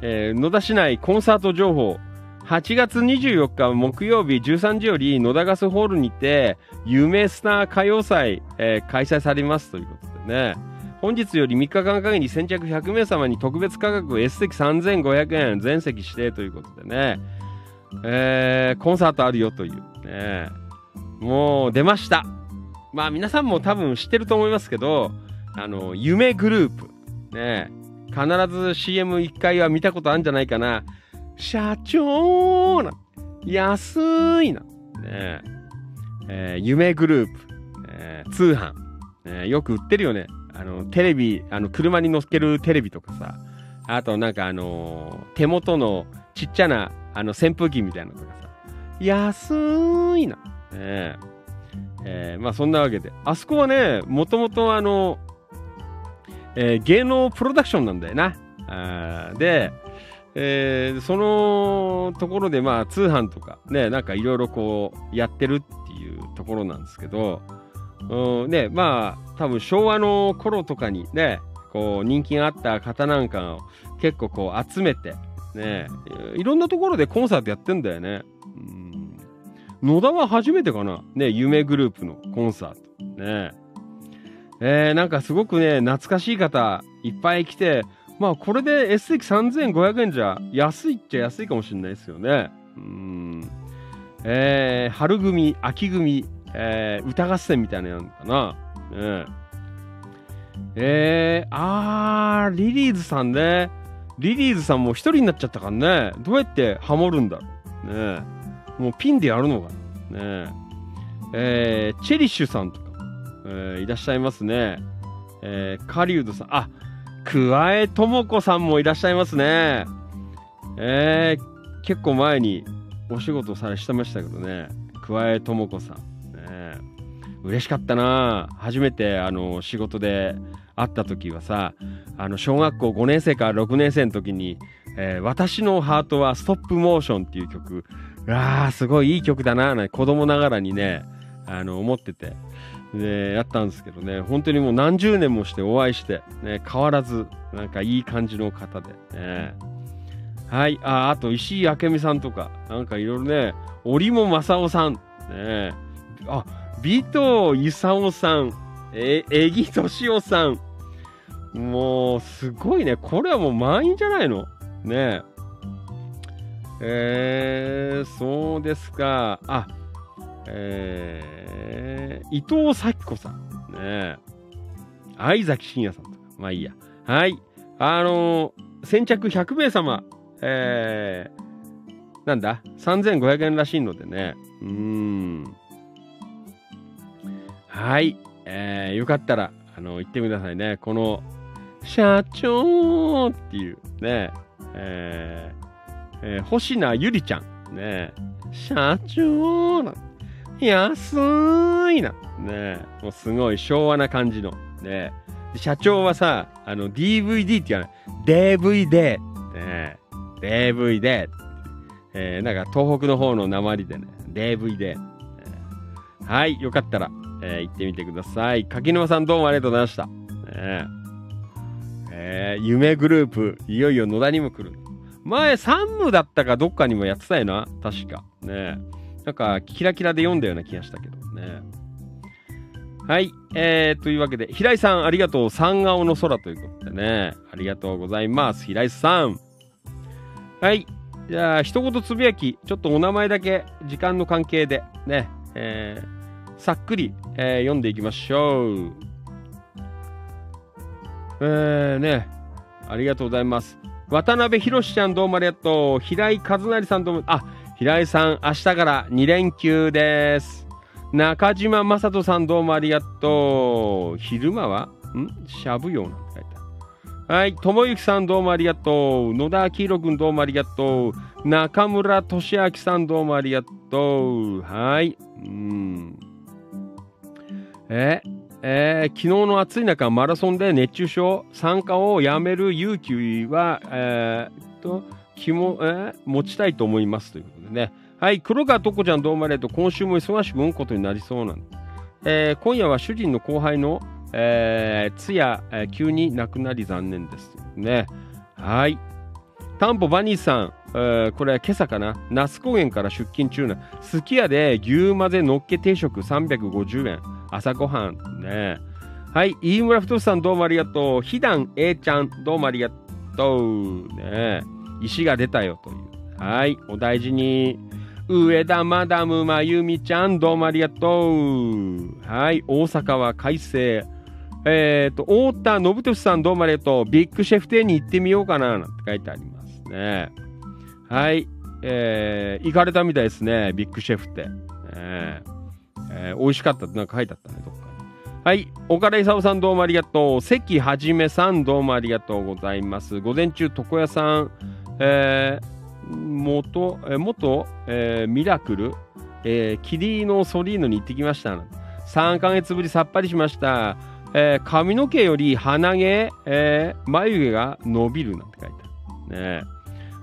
えー野田市内コンサート情報、8月24日木曜日13時より野田ガスホールにて、夢スター歌謡祭、えー開催されますということでね、本日より3日間限り先着100名様に特別価格 S 席3500円全席指定ということでね、えーコンサートあるよというね、もう出ました。まあ皆さんも多分知ってると思いますけど、あの、夢グループ。ね。え必ず CM1 回は見たことあるんじゃないかな。社長な。安いな。ねえー夢グループ。えー通販、ねよく売ってるよね。あの、テレビ、あの、車に乗っけるテレビとかさ。あとなんかあの手元のちっちゃな、あの、扇風機みたいなのとかさ。安いな。ねええーまあそんなわけで。あそこはね、もともとあの、えー芸能プロダクションなんだよな。あで、えーそのところでまあ通販とかね、なんかいろいろこうやってるっていうところなんですけど、うん、ね、まあ多分昭和の頃とかにね、こう人気があった方なんかを結構こう集めて、ね、いろんなところでコンサートやってんだよね。うん野田は初めてかなね、夢グループのコンサート。ねえーなんかすごくね、懐かしい方いっぱい来て、まあこれで S 席3500円じゃ安いっちゃ安いかもしれないですよね。うん。えー春組、秋組、えー歌合戦みたいなのやるのかな。ねえー、あー、リリーズさんね。リリーズさんも一人になっちゃったからね。どうやってハモるんだろう。ねもうピンでやるのか。ねえーチェリッシュさんと、えーいらっしゃいますね。えーカリウドさん、あ、桑江智子さんもいらっしゃいますね。えー結構前にお仕事されしてましたけどね。桑江智子さん。ね、嬉しかったな初めてあの仕事で会った時はさ、あの小学校5年生から6年生の時に、えー私のハートはストップモーションっていう曲、ああ、すごいいい曲だな、な子供ながらにね、あの、思ってて、で、やったんですけどね、本当にもう何十年もしてお会いして、ね、変わらず、なんかいい感じの方で、ね。はい、あ、あと石井明美さんとか、なんかいろいろね、織茂正夫さん、ね、あ、尾藤勲さん、え、江木敏夫さん、もう、すごいね、これはもう満員じゃないの？ねえー、そうですか。あ、えー、伊藤咲子さん。ね相崎真也さんとか。まあいいや。はい。あのー先着100名様、えー、なんだ ?3500 円らしいのでね。うーん。はい。えー、よかったら、あの、行ってくださいね。この、社長っていうね、えーえー星名ゆりちゃん。ね社長なん。安いな。ねもうすごい昭和な感じの。ね社長はさ、あの DVD って言わない。DVD。ね DVD。えーなんか東北の方の鉛でね。DVD。はい、よかったら、えー行ってみてください。柿沼さんどうもありがとうございました。ねえー夢グループ、いよいよ野田にも来る。前、サンムだったかどっかにもやってたよな、確か。ねえなんか、キラキラで読んだような気がしたけどね。はい。えー、というわけで、平井さん、ありがとう。三顔の空ということでね。ありがとうございます。平井さん。はい。じゃあ、一言つぶやき、ちょっとお名前だけ、時間の関係で、ね、えー、さっくり、えー、読んでいきましょう。えー、ね、ありがとうございます。渡辺博ちゃんどうもありがとう。平井和成さんどうも、あ、平井さん、明日から2連休です。中島正人さんどうもありがとう。昼間は？ん？しゃぶようなんて書いてある。はい。ともゆきさんどうもありがとう。野田明宏くんどうもありがとう。中村俊明さんどうもありがとう。はい。うん。ええー、昨日の暑い中、マラソンで熱中症、参加をやめる勇気は、えー、と、気も、えー、持ちたいと思いますというね。はい、黒川とこちゃんどうもありがとう。今週も忙しくうんことになりそうなんで。えー、今夜は主人の後輩の、えー、通夜、えー、急に亡くなり残念です。ね。はい。タンポバニーさん、えー、これは今朝かな。那須高原から出勤中な。すき家で牛混ぜのっけ定食350円。朝ごはん。ね。はい。飯村太さんどうもありがとう。ひだん A ちゃんどうもありがとう。ね。石が出たよという。はい。お大事に。上田マダムまゆみちゃん、どうもありがとう。はい、大阪は快晴。えっ、ー、と、太田信俊さん、どうもありがとう。ビッグシェフ店に行ってみようかな、なんて書いてありますね。はい、えー、行かれたみたいですね、ビッグシェフ店。えー、美味しかったってなんか書いてあったね、どっかに。はい。岡田勲さんどうもありがとう。関はじめさんどうもありがとうございます。午前中、床屋さん、えー、元、え元、えー、ミラクル、えー、キリーノソリーノに行ってきました。3ヶ月ぶりさっぱりしました。えー、髪の毛より鼻毛、えー、眉毛が伸びるなんて書いてある。ね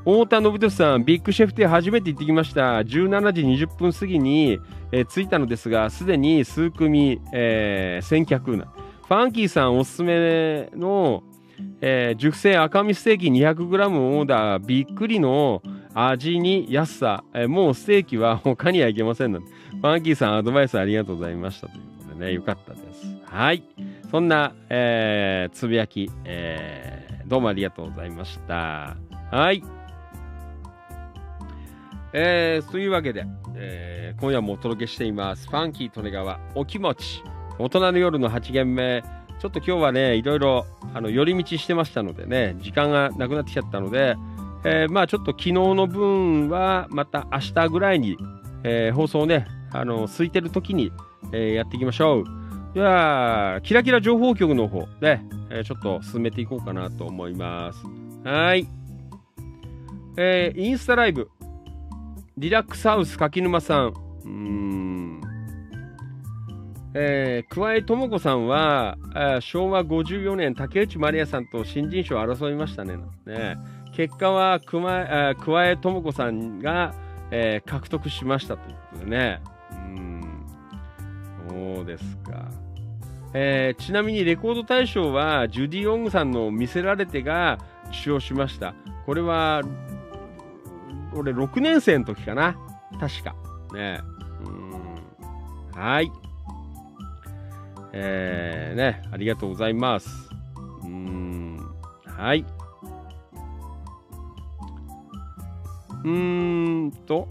太田信俊さん、ビッグシェフ店初めて行ってきました。17時20分過ぎに、えー、着いたのですが、すでに数組、えー、先客な。ファンキーさんおすすめの、えー、熟成赤身ステーキ 200g オーダー、びっくりの味に安さ、えー、もうステーキは他にはいけませんので、ファンキーさんアドバイスありがとうございましたということでね、よかったです。はい。そんな、えー、つぶやき、えー、どうもありがとうございました。はい。えー、というわけで、えー、今夜もお届けしています。ファンキー利根川お気持ち。大人の夜の8限目。ちょっと今日はね、いろいろ、あの、寄り道してましたのでね、時間がなくなってきちゃったので、えー、まあちょっと昨日の分は、また明日ぐらいに、えー、放送ね、あの、空いてる時に、えー、やっていきましょう。では、キラキラ情報局の方で、えちょっと進めていこうかなと思います。はい。えーインスタライブ、リラックスハウス柿沼さん。うん。えー、桑江智子さんは、昭和54年、竹内まりやさんと新人賞を争いましたね。ね結果は桑江智子さんが、えー、獲得しましたということでね。うん。そうですか。えー、ちなみにレコード大賞はジュディ・オングさんの「見せられて」が受賞しました。これは、俺6年生の時かな。確か。ね。うん。はい。えー、ね、ありがとうございます。うん、はい。うーんと、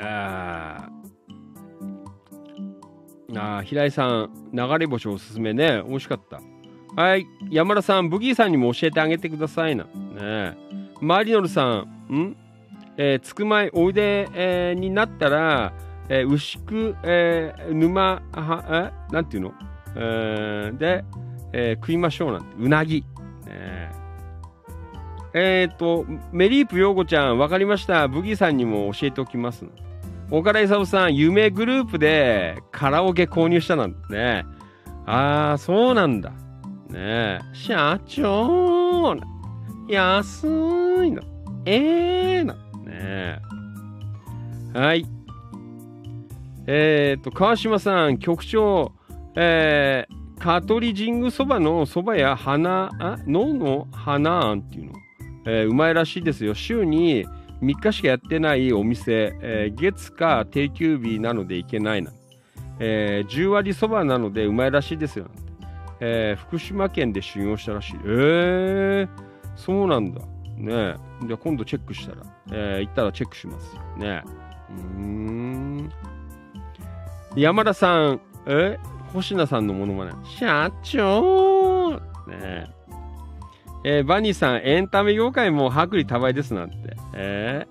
ああ、平井さん、流れ星おすすめね。美味しかった。はい。山田さん、ブギーさんにも教えてあげてくださいな。ねマリノルさん、ん？えー、つくまいおいで、えー、になったら、えー、牛久、えー、沼は、えなんていうの、えー、で、えー、食いましょうなんて、うなぎ。えー、えー、と、メリープヨーゴちゃん、わかりました。ブギーさんにも教えておきます。岡田勲さん、夢グループでカラオケ購入したなんてね。ああ、そうなんだ。ね社長安いの。ええー、な。ねはい。えっ、と、川島さん、局長、えー、香取神宮そばのそばや花、あ、のの花あんっていうの、えー、うまいらしいですよ。週に3日しかやってないお店、えー、月か定休日なので行けないな。えー、10割そばなのでうまいらしいですよ。えー、福島県で修行したらしい。えー、そうなんだ。ねじゃ今度チェックしたら、えー、行ったらチェックしますよ。ねうん。山田さん、え星名さんのものまね。社長ねえー、バニーさん、エンタメ業界も薄利多売ですなんて。え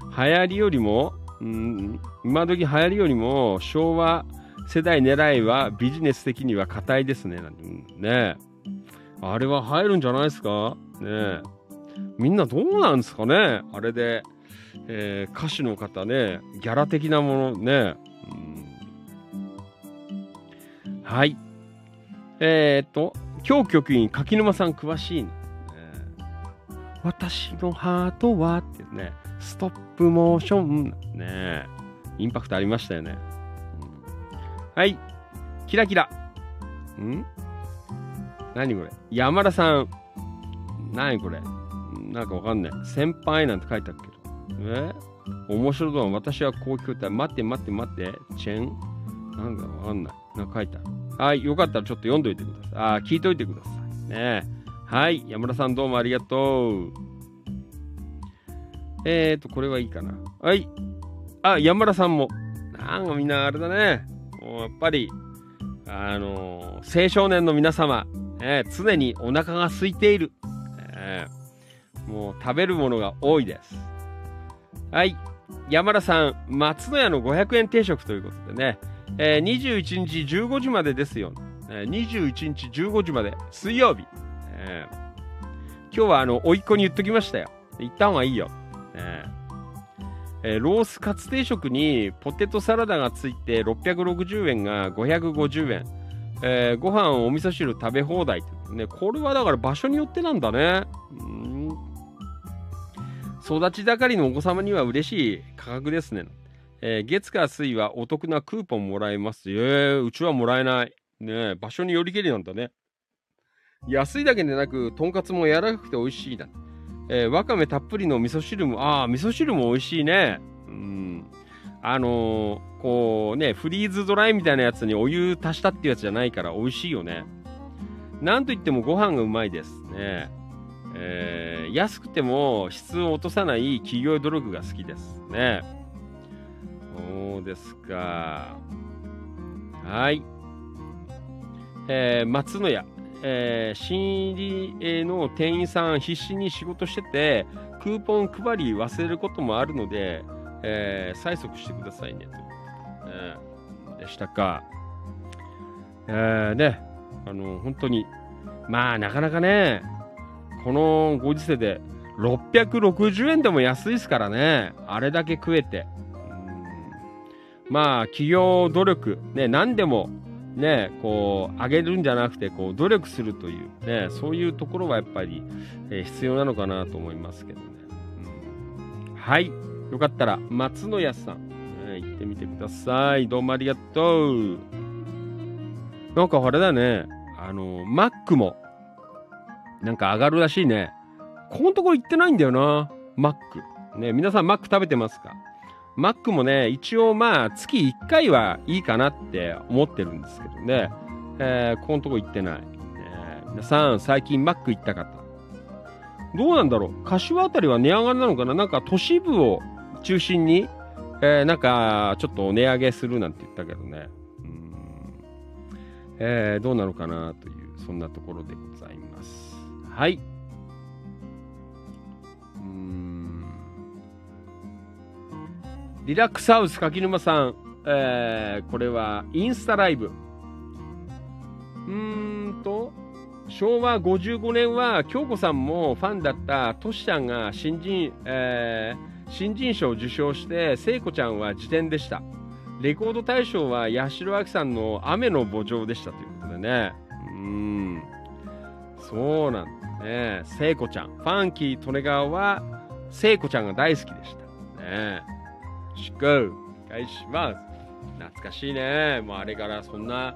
ー、流行りよりも、うん、今時流行りよりも昭和世代狙いはビジネス的には硬いですね。なんてねあれは入るんじゃないですか？ねみんなどうなんですかね？あれで、えー、歌手の方ね、ギャラ的なものね。はい。えー、っと、今日局員柿沼さん詳しい、ね、私のハートはってね、ストップモーションね、インパクトありましたよね。はい。キラキラ。ん？何これ？山田さん。何これ？なんかわかんない。先輩なんて書いてあるけど。え？面白そう。私はこう聞こえた。待って待って待って。チェン？なんかわかんない。なんか書いてある。はい。よかったらちょっと読んどいてください。あ、聞いといてください。ねはい。山田さんどうもありがとう。えーと、これはいいかな。はい。あ、山田さんも。なんかみんなあれだね。もうやっぱり、あのー、青少年の皆様、えー、常にお腹が空いている。えー、もう食べるものが多いです。はい。山田さん、松の屋の500円定食ということでね、えー、21日15時までですよ。えー、21日15時まで、水曜日。えー、今日はあの、甥っ子に言っときましたよ。行った方がいいよ。えー、ロースカツ定食にポテトサラダがついて660円が550円。えー、ご飯お味噌汁食べ放題ね。これはだから場所によってなんだね。うん育ち盛りのお子様には嬉しい価格ですね。えー、月火水はお得なクーポンもらえます。えー、うちはもらえない。ね場所によりけりなんだね。安いだけでなく、とんかつも柔らかくて美味しいな。えー、わかめたっぷりの味噌汁も、ああ、味噌汁も美味しいね。うん。あのー、こうね、フリーズドライみたいなやつにお湯足したってやつじゃないから美味しいよね。なんといってもご飯がうまいですね。えー、安くても質を落とさない企業努力が好きですね。そうですか。はい。えー、松野屋。えー、新入りの店員さん必死に仕事してて、クーポン配り忘れることもあるので、えー、催促してくださいね。とえー、でしたか。えー、ね、あの、本当に、まあ、なかなかね、このご時世で660円でも安いですからね、あれだけ食えて。まあ、企業努力、ね、何でもね、こう、上げるんじゃなくて、こう、努力するという、ね、そういうところはやっぱり、え、必要なのかなと思いますけどね。うん、はい。よかったら、松野屋さん、えー、行ってみてください。どうもありがとう。なんかあれだね、あの、マックも、なんか上がるらしいね。このところ行ってないんだよな、マック。ね、皆さんマック食べてますか？マックもね、一応まあ月1回はいいかなって思ってるんですけどね、えー、ここのとこ行ってない。えー、皆さん、最近マック行った方。どうなんだろう？柏あたりは値上がりなのかな？なんか都市部を中心に、えー、なんかちょっと値上げするなんて言ったけどね。うん。えー、どうなのかなという、そんなところでございます。はい。リラックスハウス柿沼さん、えー、これはインスタライブ。うーんと、昭和55年は京子さんもファンだったトシちゃんが新人、えー、新人賞を受賞して聖子ちゃんは辞典でした。レコード大賞は八代亜紀さんの雨の墓場でしたということでね。うん。そうなんだね。聖子ちゃん。ファンキー・利根川は聖子ちゃんが大好きでした。ね。祝お願いします。懐かしいね。もうあれからそんな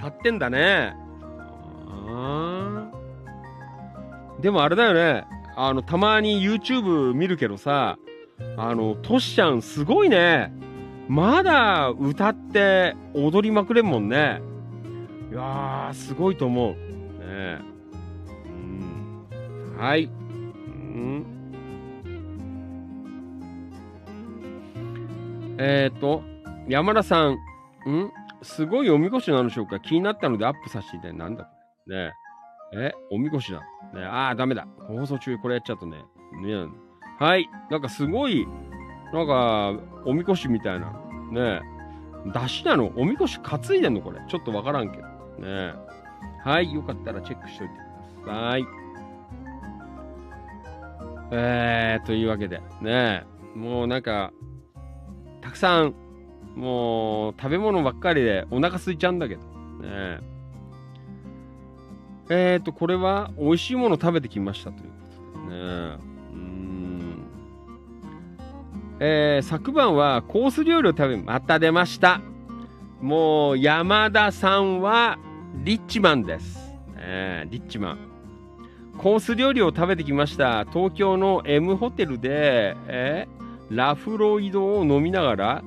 経ってんだね。でもあれだよね。あの、たまに YouTube 見るけどさ、あの、トシちゃんすごいね。まだ歌って踊りまくれんもんね。いやー、すごいと思う。ねうん。はい。うん。えっ、ー、と、山田さん、ん？すごいおみこしなんでしょうか気になったのでアップさせていただいて、なんだこれ。ねえ、おみこしだ。ねあー、ダメだ。放送中これやっちゃうとね。ねはい。なんかすごい、なんか、おみこしみたいな。ね出汁なの？おみこし担いでんのこれ。ちょっとわからんけど。ねはい。よかったらチェックしといてください。えー、というわけで。ねもうなんか、たくさん、もう、食べ物ばっかりでお腹空いちゃうんだけど。ねえーと、これは美味しいもの食べてきましたということでね。うん。えー、昨晩はコース料理を食べ、また出ました。もう、山田さんは、リッチマンです。ね、リッチマン。コース料理を食べてきました。東京の M ホテルで、えーラフロイドを飲みながら、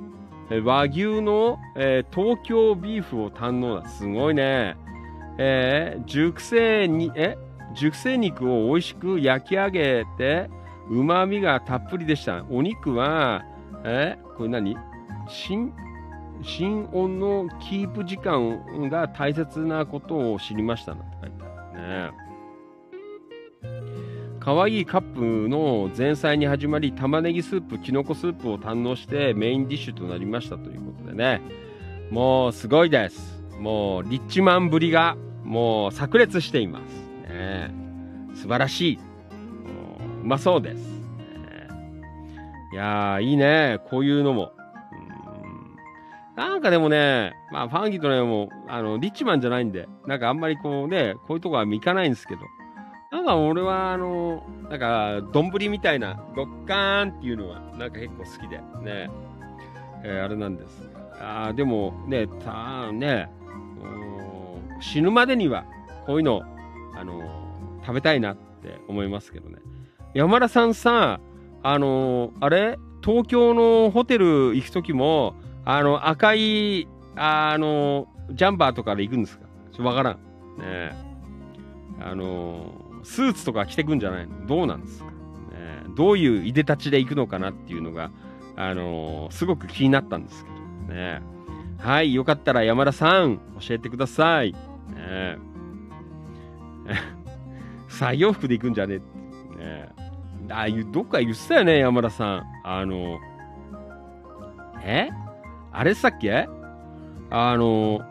和牛の、えー東京ビーフを堪能だ。すごいね。えー熟成に、え熟成肉を美味しく焼き上げて、旨味がたっぷりでした。お肉は、えこれ何？新、新温のキープ時間が大切なことを知りましたなんて書いてあるね。可愛いカップの前菜に始まり玉ねぎスープきのこスープを堪能してメインディッシュとなりましたということでね。もうすごいです。もうリッチマンぶりがもう炸裂しています。ね。素晴らしい。もううまそうです、ね。いやーいいね。こういうのも。なんかでもね、まあ、ファンキーとね、もう、あの、リッチマンじゃないんで、なんかあんまりこうね、こういうとこは行かないんですけど、なんか俺は、あの、なんか、丼みたいな、ドッカーンっていうのは、なんか結構好きで、ね、えーあれなんですが。あでも、ね、たね、死ぬまでには、こういうの、あの食べたいなって思いますけどね。山田さんさ、あのあれ東京のホテル行くときも、あの、赤い、あのジャンバーとかで行くんですか？ちょっとわからん。ねあのスーツとか着てくんじゃないの？どうなんですか、ねどういういでたちで行くのかなっていうのが、あのすごく気になったんですけどね。はい、よかったら山田さん、教えてください。ねえ作業服で行くんじゃね？えって。ねえあ、どっか言ってたよね、山田さん。あの、え？あれさっけ？あの、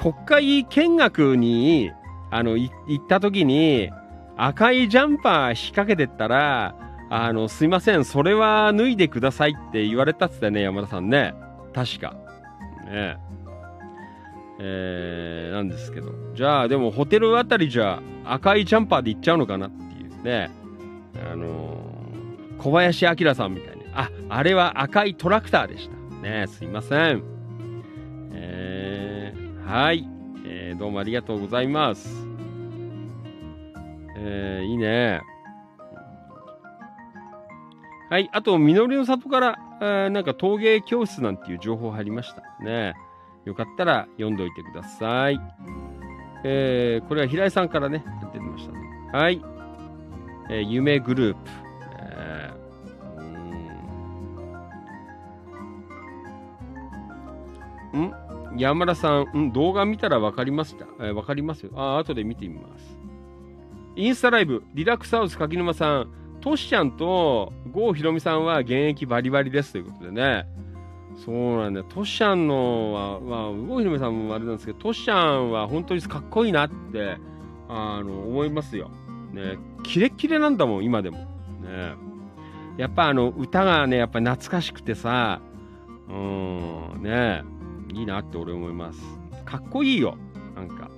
国会見学に、あの、い行った時に、赤いジャンパー引っ掛けてったら、あの、すいません、それは脱いでくださいって言われたっつったよね、山田さんね。確か。ねえー、なんですけど。じゃあ、でもホテルあたりじゃ赤いジャンパーで行っちゃうのかなっていうね。あのー小林明さんみたいに。あ、あれは赤いトラクターでした。ねすいません。えー、はい、えーどうもありがとうございます。えーいいね。はい、あと、みのりの里から、えーなんか陶芸教室なんていう情報入りました。ねよかったら読んでおいてください。えーこれは平井さんからね、出てましたね。はい。えー夢グループ。えーうん山田さん、ん？動画見たら分かりました。えー分かりますよ。あ、後で見てみます。インスタライブ、リラックスハウス柿沼さん、トシちゃんと郷ひろみさんは現役バリバリですということでね。そうなんだ。トシちゃんのは、まあ、郷ひろみさんもあれなんですけど、トシちゃんは本当にかっこいいなって、あの、思いますよ。ね、キレッキレなんだもん、今でも。ね。やっぱあの、歌がね、やっぱ懐かしくてさ、うん、ねいいなって俺思います。かっこいいよ、なんか。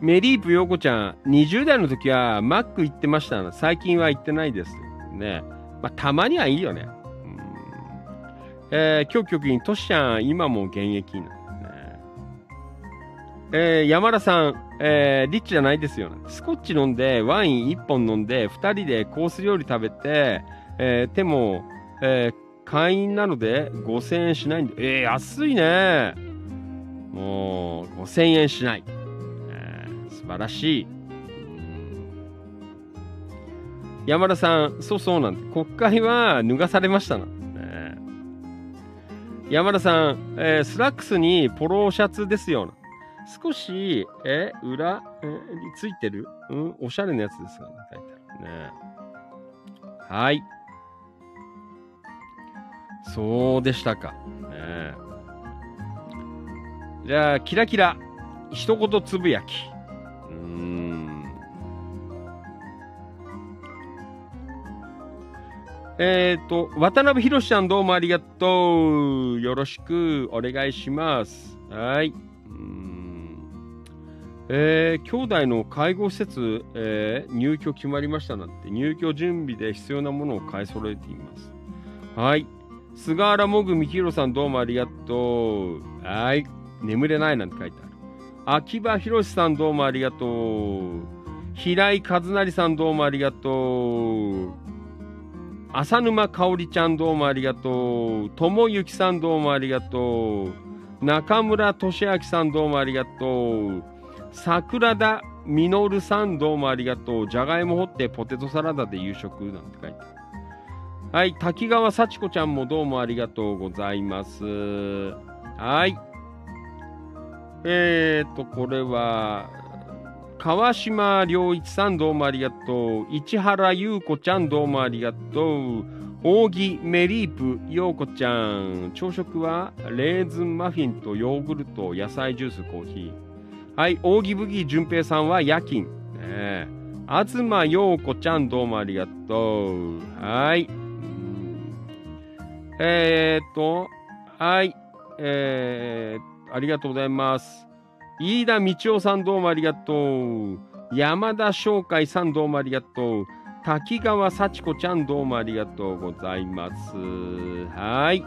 メリープ陽子ちゃん、20代の時はマック行ってました。最近は行ってないです。ね。まあ、たまにはいいよね。うんえー、今日局員、トシちゃん、今も現役な。えー山田さん、えーリッチじゃないですよ。ねスコッチ飲んで、ワイン1本飲んで、2人でコース料理食べて、えーでも、えー会員なので5000円しないんで、えー、安いね。もう5000円しない。素晴らしい。山田さん、そうそうなんで、国会は脱がされましたな。ね、山田さん、えー、スラックスにポロシャツですよ。少し、え、裏、えについてる？うん、おしゃれなやつですがね、いね。はい。そうでしたか。ね、じゃあ、キラキラ、一言つぶやき。えっ、ー、と、渡辺博さんどうもありがとう。よろしくお願いします。はい。えー、兄弟の介護施設、えー、入居決まりましたなんて、入居準備で必要なものを買い揃えています。はい。菅原もぐみひろさんどうもありがとう。はい。眠れないなんて書いてある。秋葉博さんどうもありがとう。平井和成さんどうもありがとう。浅沼かおりちゃんどうもありがとう。友幸さんどうもありがとう。中村俊明さんどうもありがとう。桜田実さんどうもありがとう。じゃがいも掘ってポテトサラダで夕食なんて書いてある。はい、滝川幸子ちゃんもどうもありがとうございます。はい。えーと、これは、川島良一さんどうもありがとう。市原優子ちゃんどうもありがとう。扇メリープ陽子ちゃん。朝食はレーズンマフィンとヨーグルト、野菜ジュース、コーヒー。はい、扇ブギ淳平さんは夜勤。ね、東陽子ちゃんどうもありがとう。はい。えー、っと、はい。えー、ありがとうございます。飯田道夫さんどうもありがとう。山田翔海さんどうもありがとう。滝川幸子ちゃんどうもありがとうございます。はい。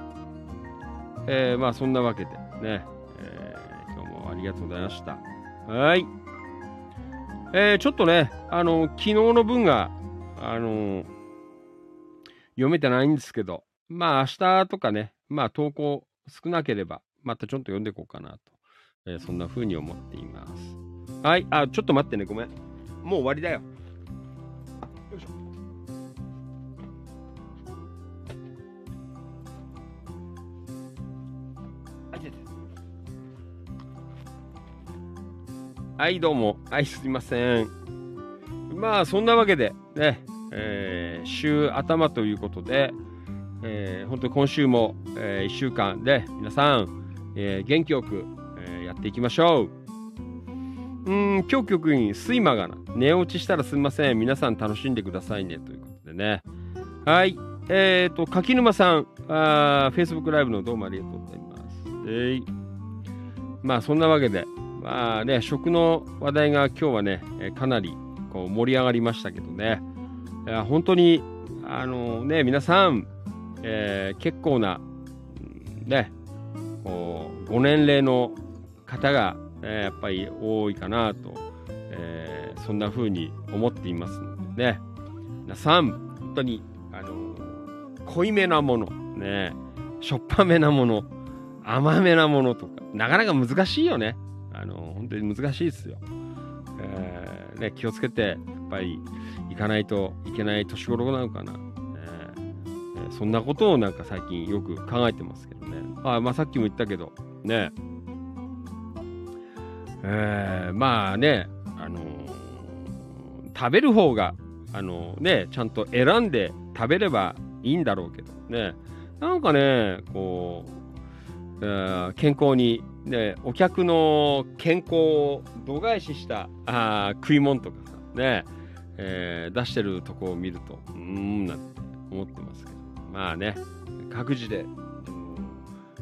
えー、まあそんなわけでね、えー、今日もありがとうございました。はい。えー、ちょっとね、あの、昨日の分が、あの読めてないんですけど、まあ明日とかね、まあ投稿少なければ、またちょっと読んでいこうかなと、えー、そんな風に思っています。はい、あ、ちょっと待ってね、ごめん。もう終わりだよ。よいしょ。はい、どうも。はい、すいません。まあ、そんなわけで、ね、えー、週頭ということで、えー、本当に今週も、えー、1週間で皆さん、えー、元気よく、えー、やっていきましょう。うん、今日局員、睡魔がな、寝落ちしたらすみません。皆さん楽しんでくださいね。ということでね。はい。えっ、ー、と、柿沼さん、あ Facebook ライブのどうもありがとうございます。えー、まあ、そんなわけで、まあね、食の話題が今日はね、かなりこう盛り上がりましたけどね、いや本当に、あのね、皆さん、えー、結構な、ね、こうご年齢の方が、え、やっぱり多いかなと、えー、そんな風に思っていますのでね、皆さん、本当に、あの濃いめなもの、ね、しょっぱめなもの、甘めなものとか、なかなか難しいよね。あの本当に難しいですよ。えーね、気をつけて、やっぱり行かないといけない年頃なのかな。そんなことをなんか最近よく考えてますけどね。あまあ、さっきも言ったけど、ね。えー、まあね、あのー、食べる方が、あのー、ね、ちゃんと選んで食べればいいんだろうけどね。なんかね、こう、えー、健康にね、お客の健康を度外視したあ食い物とかさ、ね、えー、出してるとこを見ると、うーん、なんて思ってますけど、まあね、各自で、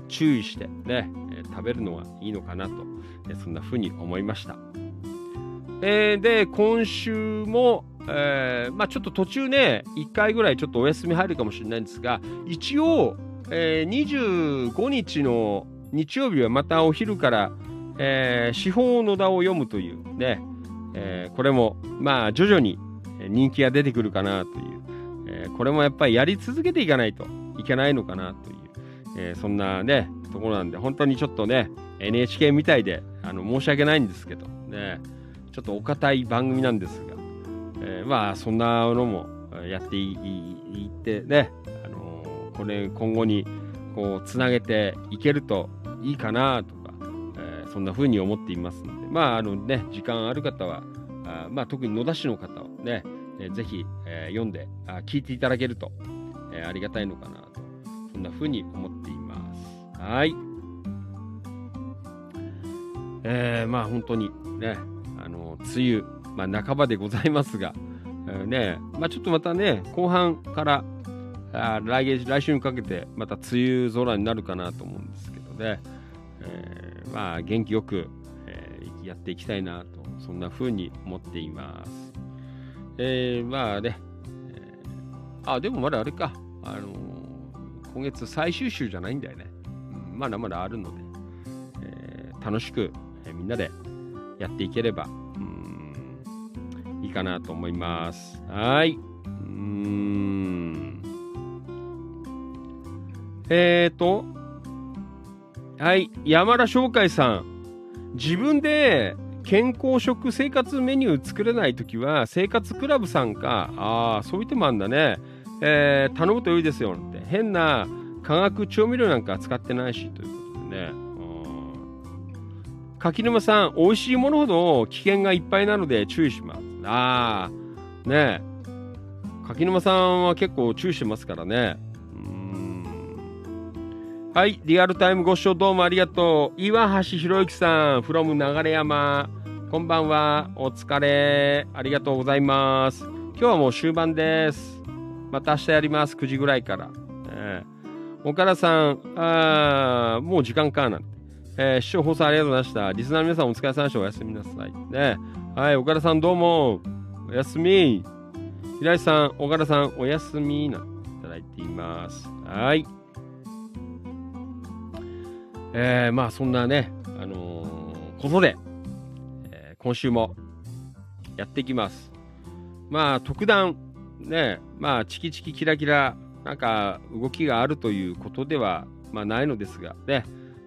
注意してね、食べるのはいいのかなと、そんな風に思いました。えー、で、今週も、えー、まあちょっと途中ね、1回ぐらいちょっとお休み入るかもしれないんですが、一応、えー、25日の日曜日はまたお昼から、えー、司法野田を読むというね、え、これもまあ徐々に人気が出てくるかなという、えー、これもやっぱりやり続けていかないと、いけないのかなという、えー、そんなね、ところなんで、本当にちょっとね、NHK みたいで、あの、申し訳ないんですけど、ね、ちょっとお堅い番組なんですが、えー、まあ、そんなのもやっていってね、あの、これ、今後に、こう、つなげていけるといいかなとか、えー、そんな風に思っていますので、まあ、あのね、時間ある方は、あまあ、特に野田市の方はね、えー、ぜひ、えー、読んであ、聞いていただけると、えー、ありがたいのかなと、そんな風に思っています。はい。えー、まあ本当にね、あの、梅雨、まあ半ばでございますが、えー、ね、まあちょっとまたね、後半からあ来月、来週にかけてまた梅雨空になるかなと思うんですけどね、えー、まあ元気よく、えー、やっていきたいなと、そんな風に思っています。えー、まあね、えー、あ、でもまだあれか、あのー、今月最終週じゃないんだよね。うん、まだまだあるので、えー、楽しく、え、みんなでやっていければ、うん、いいかなと思います。はい。うん。えーと、はい、山田翔海さん。自分で健康食生活メニュー作れないときは、生活クラブさんか、ああ、そういう手もあるんだね。えー、頼むといいですよって。変な化学調味料なんか使ってないし、ということでね。柿沼さん、美味しいものほど危険がいっぱいなので注意します。ああ、ね柿沼さんは結構注意してますからね。はい、リアルタイムご視聴どうもありがとう。岩橋博之さん、from 流山。こんばんは。お疲れ。ありがとうございます。今日はもう終盤です。また明日やります。9時ぐらいから。えー、岡田さん、あもう時間かなんて。えー、視聴放送ありがとうございました。リスナーの皆さんお疲れ様でした。おやすみなさい。ね。はい、岡田さんどうも。おやすみ。平井さん、岡田さん、おやすみ。な、いただいています。はい。えー、まあそんなね、あのー、ことで、今週もやっていきます。まあ特段ね、まあチキチキキラキラなんか動きがあるということでは、まあ、ないのですがね、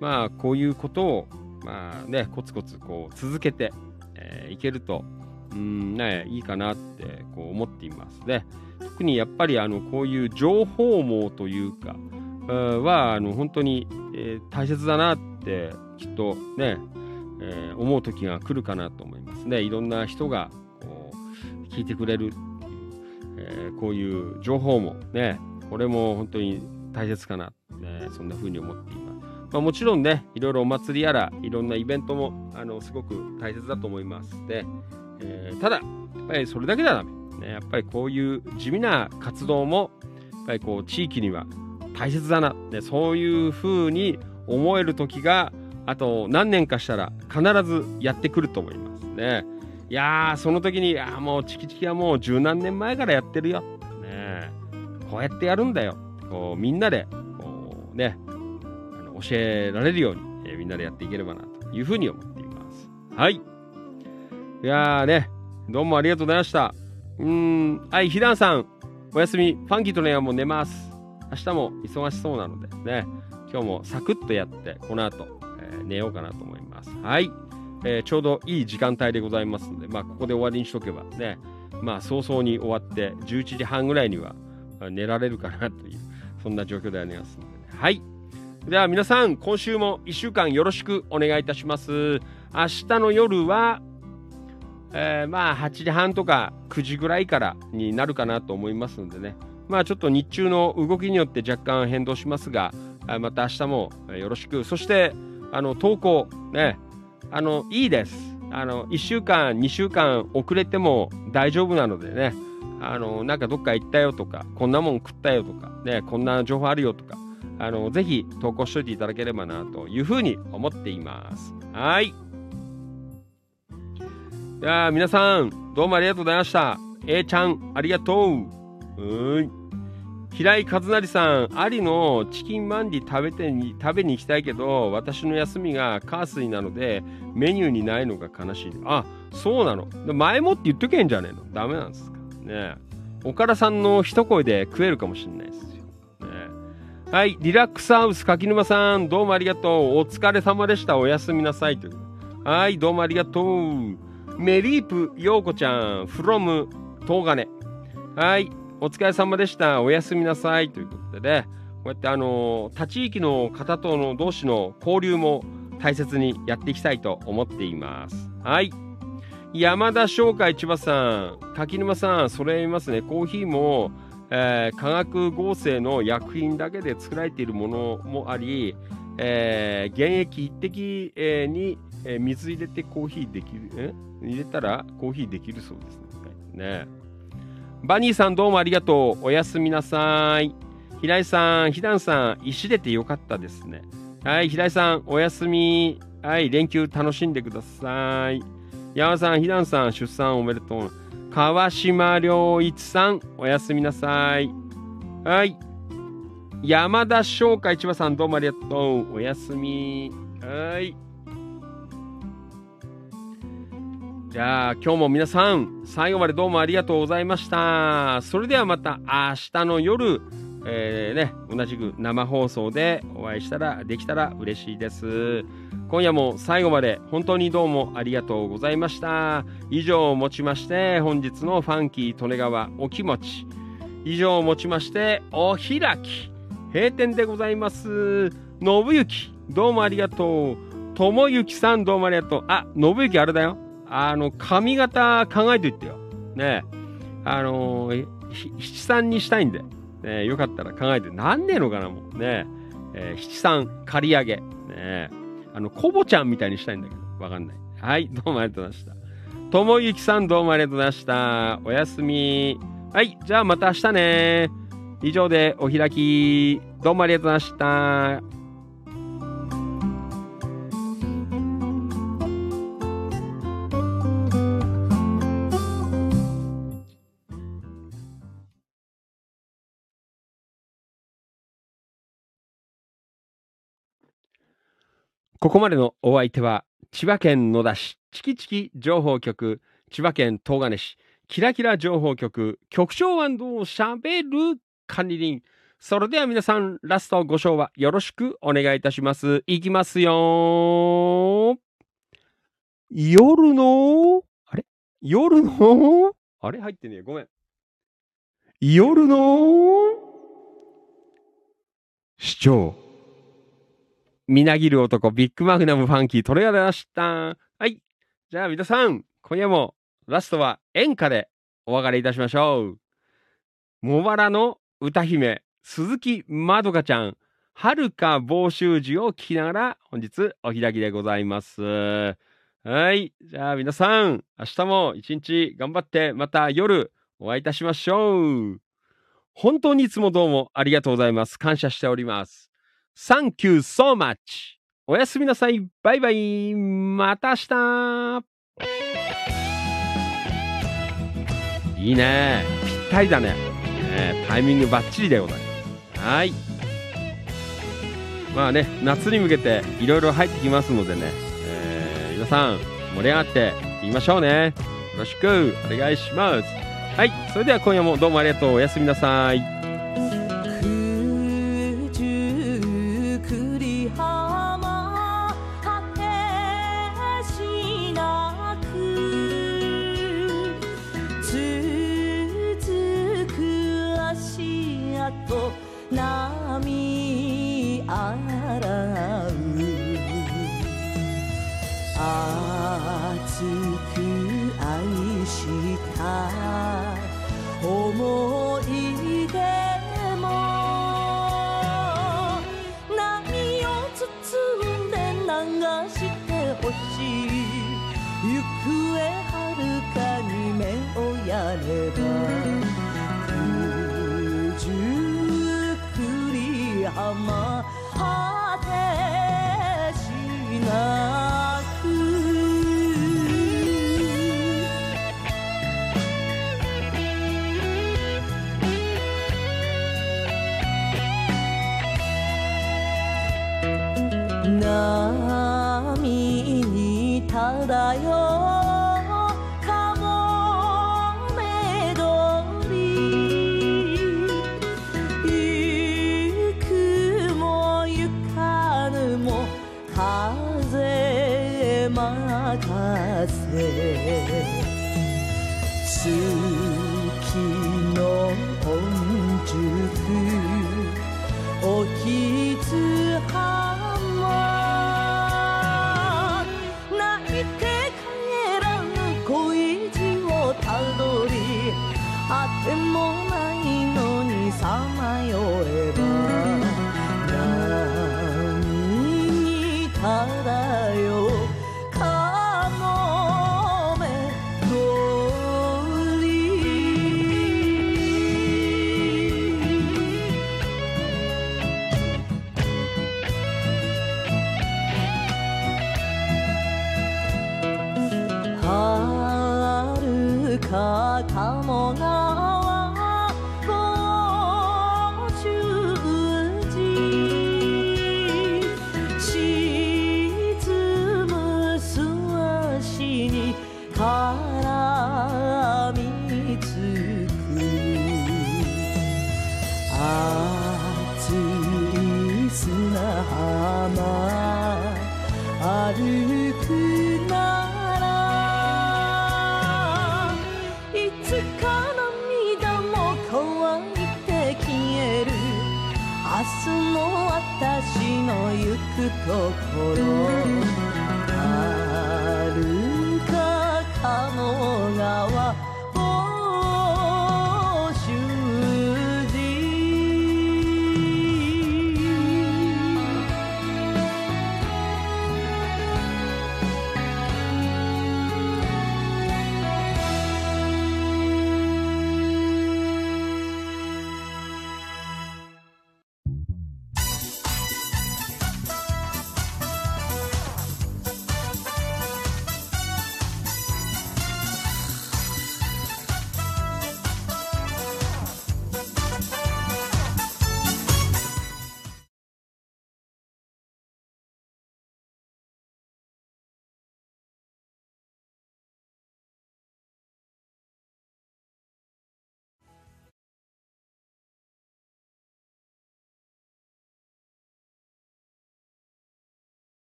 まあこういうことをまあね、コツコツこう続けて、えー、いけると、うんね、いいかなってこう思っていますね。特にやっぱりあのこういう情報網というか、はあの本当に、えー、大切だなってきっとね、えー、思う時が来るかなと思いますね。いろんな人がこう聞いてくれるっていう、えー、こういう情報もね、これも本当に大切かな、ね、そんな風に思っています。まあ、もちろんね、いろいろお祭りやら、いろんなイベントもあのすごく大切だと思います。で、えー、ただ、やっぱりそれだけではダメ。ね、やっぱりこういう地味な活動も、やっぱりこう地域には大切だな、ね、そういうふうに思える時があと何年かしたら必ずやってくると思いますね。いやーその時にあもうチキチキはもう十何年前からやってるよ、ね、こうやってやるんだよこうみんなでこうねあの教えられるように、えー、みんなでやっていければなというふうに思っています。はい。いやーねどうもありがとうございました。うーんはいひだんさんおやすみファンキーとねはもう寝ます。明日も忙しそうなのでね、今日もサクッとやって、この後、ー、寝ようかなと思います。はい。えー、ちょうどいい時間帯でございますので、まあ、ここで終わりにしとけばね、まあ、早々に終わって、11時半ぐらいには寝られるかなという、そんな状況でありますので、ね、はい。では皆さん、今週も1週間よろしくお願いいたします。明日の夜は、えー、まあ8時半とか9時ぐらいからになるかなと思いますのでね、まあちょっと日中の動きによって若干変動しますが、また明日もよろしく。そして、あの、投稿、ね、あの、いいです。あの、1週間、2週間遅れても大丈夫なのでね、あの、なんかどっか行ったよとか、こんなもん食ったよとか、ね、こんな情報あるよとか、あの、ぜひ投稿しといていただければなというふうに思っています。はい。では、皆さん、どうもありがとうございました。A ちゃん、ありがとう。うん。平井和成さん、ありのチキンマンディ食べてに食べに行きたいけど、私の休みがカースイなので、メニューにないのが悲しい。あ、そうなの。前もって言っとけんじゃねえの。ダメなんですか。ね岡田さんの一声で食えるかもしれないですよ。ねはい、リラックスハウス柿沼さん、どうもありがとう。お疲れ様でした。おやすみなさい。という。はい、どうもありがとう。メリープようこちゃん、from 東金。はい、お疲れ様でした。おやすみなさい。ということでね、こうやってあのー他地域の方との同士の交流も大切にやっていきたいと思っています。はい。山田商会千葉さん、柿沼さん、それ言いますね。コーヒーも、えー化学合成の薬品だけで作られているものもあり、えー原液一滴、えに、え水入れてコーヒーできる、え？入れたらコーヒーできるそうですね。ねバニーさんどうもありがとう。おやすみなさい。平井さん、ひだんさん、石出てよかったですね。はい、平井さん、おやすみ。はい、連休楽しんでください。山さん、ひだんさん、出産おめでとう。川島良一さん、おやすみなさい。はい。山田翔海千葉さん、どうもありがとう。おやすみ。はい。じゃあ、今日も皆さん、最後までどうもありがとうございました。それではまた明日の夜、えーね、同じく生放送でお会いしたら、できたら嬉しいです。今夜も最後まで本当にどうもありがとうございました。以上をもちまして、本日のファンキー利根川お気持ち。以上をもちまして、お開き。閉店でございます。信行、どうもありがとう。智之さん、どうもありがとう。あ、信行あれだよ。あの、髪型考えていってよ。ね。あのー、七三にしたいんで。ね、よかったら考えて。なんねえのかな、もう。ねえ。ー七三刈り上げ。ね。あの、コボちゃんみたいにしたいんだけど。わかんない。はい、どうもありがとうございました。ともゆきさんどうもありがとうございました。おやすみ。はい、じゃあまた明日ね。以上でお開き。どうもありがとうございました。ここまでのお相手は、千葉県野田市、チキチキ情報局、千葉県東金市、キラキラ情報局、局長をしゃべる管理人。それでは皆さん、ラストご賞はよろしくお願いいたします。いきますよ夜の、あれ？夜の、あれ？入ってねえ。ごめん。夜の、市長。みなぎる男、ビッグマグナムファンキー、トレアでました。はい。じゃあ皆さん、今夜もラストは演歌でお別れいたしましょう。茂原の歌姫、鈴木まどかちゃん、はるか房州時を聞きながら本日お開きでございます。はい。じゃあ皆さん、明日も一日頑張ってまた夜お会いいたしましょう。本当にいつもどうもありがとうございます。感謝しております。Thank you so much! おやすみなさい。バイバイ。また明日いいね。ぴったりだね。ねタイミングバッチリでございます。はい。まあね、夏に向けていろいろ入ってきますのでね、えー皆さん盛り上がっていきましょうね。よろしくお願いします。はい。それでは今夜もどうもありがとう。おやすみなさい。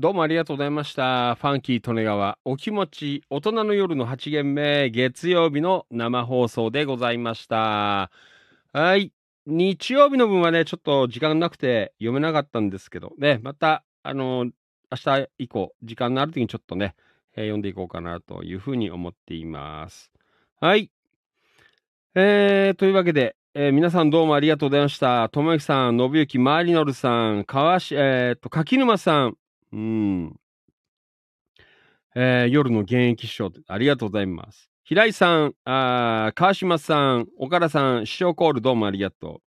どうもありがとうございました。ファンキー利根川、お気持ち、大人の夜の8限目、月曜日の生放送でございました。はい。日曜日の分はね、ちょっと時間なくて読めなかったんですけど、ね、また、あの、明日以降、時間のある時にちょっとね、えー読んでいこうかなというふうに思っています。はい。えー、というわけで、えー皆さんどうもありがとうございました。ともゆきさん、信行、まりのるさん、かわし、えー、と、柿沼さん、うん。えー夜の現役師匠、ありがとうございます。平井さん、あ川島さん、岡田さん、師匠コールどうもありがとう。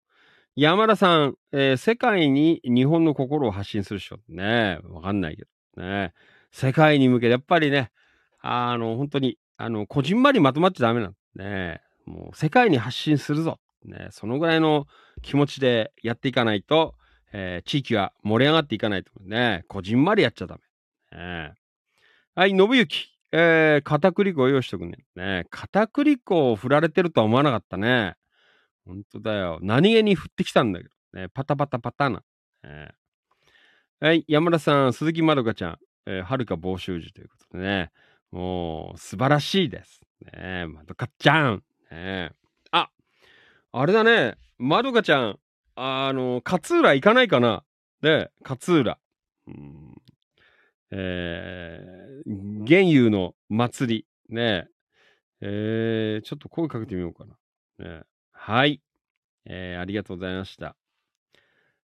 山田さん、えー世界に日本の心を発信する人。ねわかんないけど。ね世界に向けて、やっぱりね、あの、本当に、あの、こじんまりまとまっちゃダメなんねもう世界に発信するぞ。ねそのぐらいの気持ちでやっていかないと、えー地域は盛り上がっていかないとね。こじんまりやっちゃダメ。ねはい、信行。えー、片栗粉を用意しとくね。ね片栗粉を振られてるとは思わなかったね。ほんとだよ。何気に振ってきたんだけど。ね、パタパタパタな。ねはい、山田さん、鈴木まどかちゃん、えー、はるか房州寺ということでね。もう、素晴らしいです。ねまどかちゃん。ねあ、あれだね。まどかちゃん、あの、勝浦行かないかなで、勝浦。うんえー、玄遊の祭り。ねえー、ちょっと声かけてみようかな。ねはい。えー、ありがとうございました。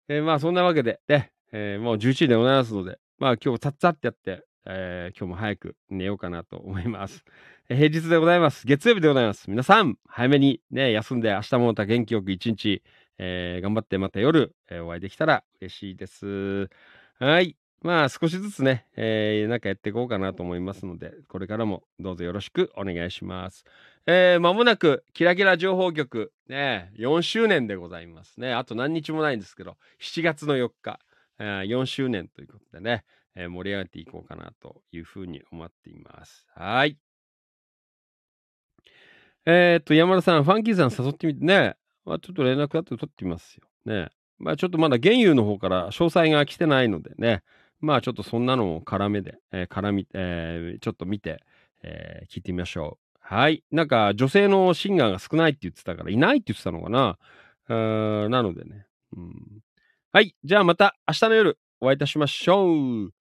えー、まあ、そんなわけで、ね、えーもう11時でございますので、まあ、今日、たっつぁってやって、えー今日も早く寝ようかなと思います。えー平日でございます。月曜日でございます。皆さん、早めにね、休んで、明日もまた元気よく一日、えー頑張ってまた夜、えーお会いできたら嬉しいです。はい。まあ少しずつね、えーなんかやっていこうかなと思いますので、これからもどうぞよろしくお願いします。えー、間もなく、キラキラ情報局、ね、4周年でございますね。あと何日もないんですけど、7月の4日、えー4周年ということでね、えー盛り上げていこうかなというふうに思っています。はい。えーっと、山田さん、ファンキーさん誘ってみてね、まあ、ちょっと連絡だって取ってみますよ。ね。まあちょっとまだ原油の方から詳細が来てないのでね、まあちょっとそんなのを絡めで、えー絡み、えーちょっと見て、えー聞いてみましょう。はい。なんか女性のシンガーが少ないって言ってたから、いないって言ってたのかな。うーんなのでね。うん、はい。じゃあまた明日の夜お会いいたしましょう。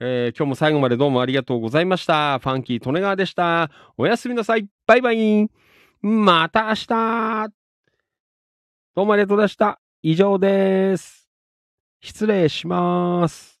えー今日も最後までどうもありがとうございました。ファンキー利根川でした。おやすみなさい。バイバイ。また明日。どうもありがとうございました。以上です。失礼します。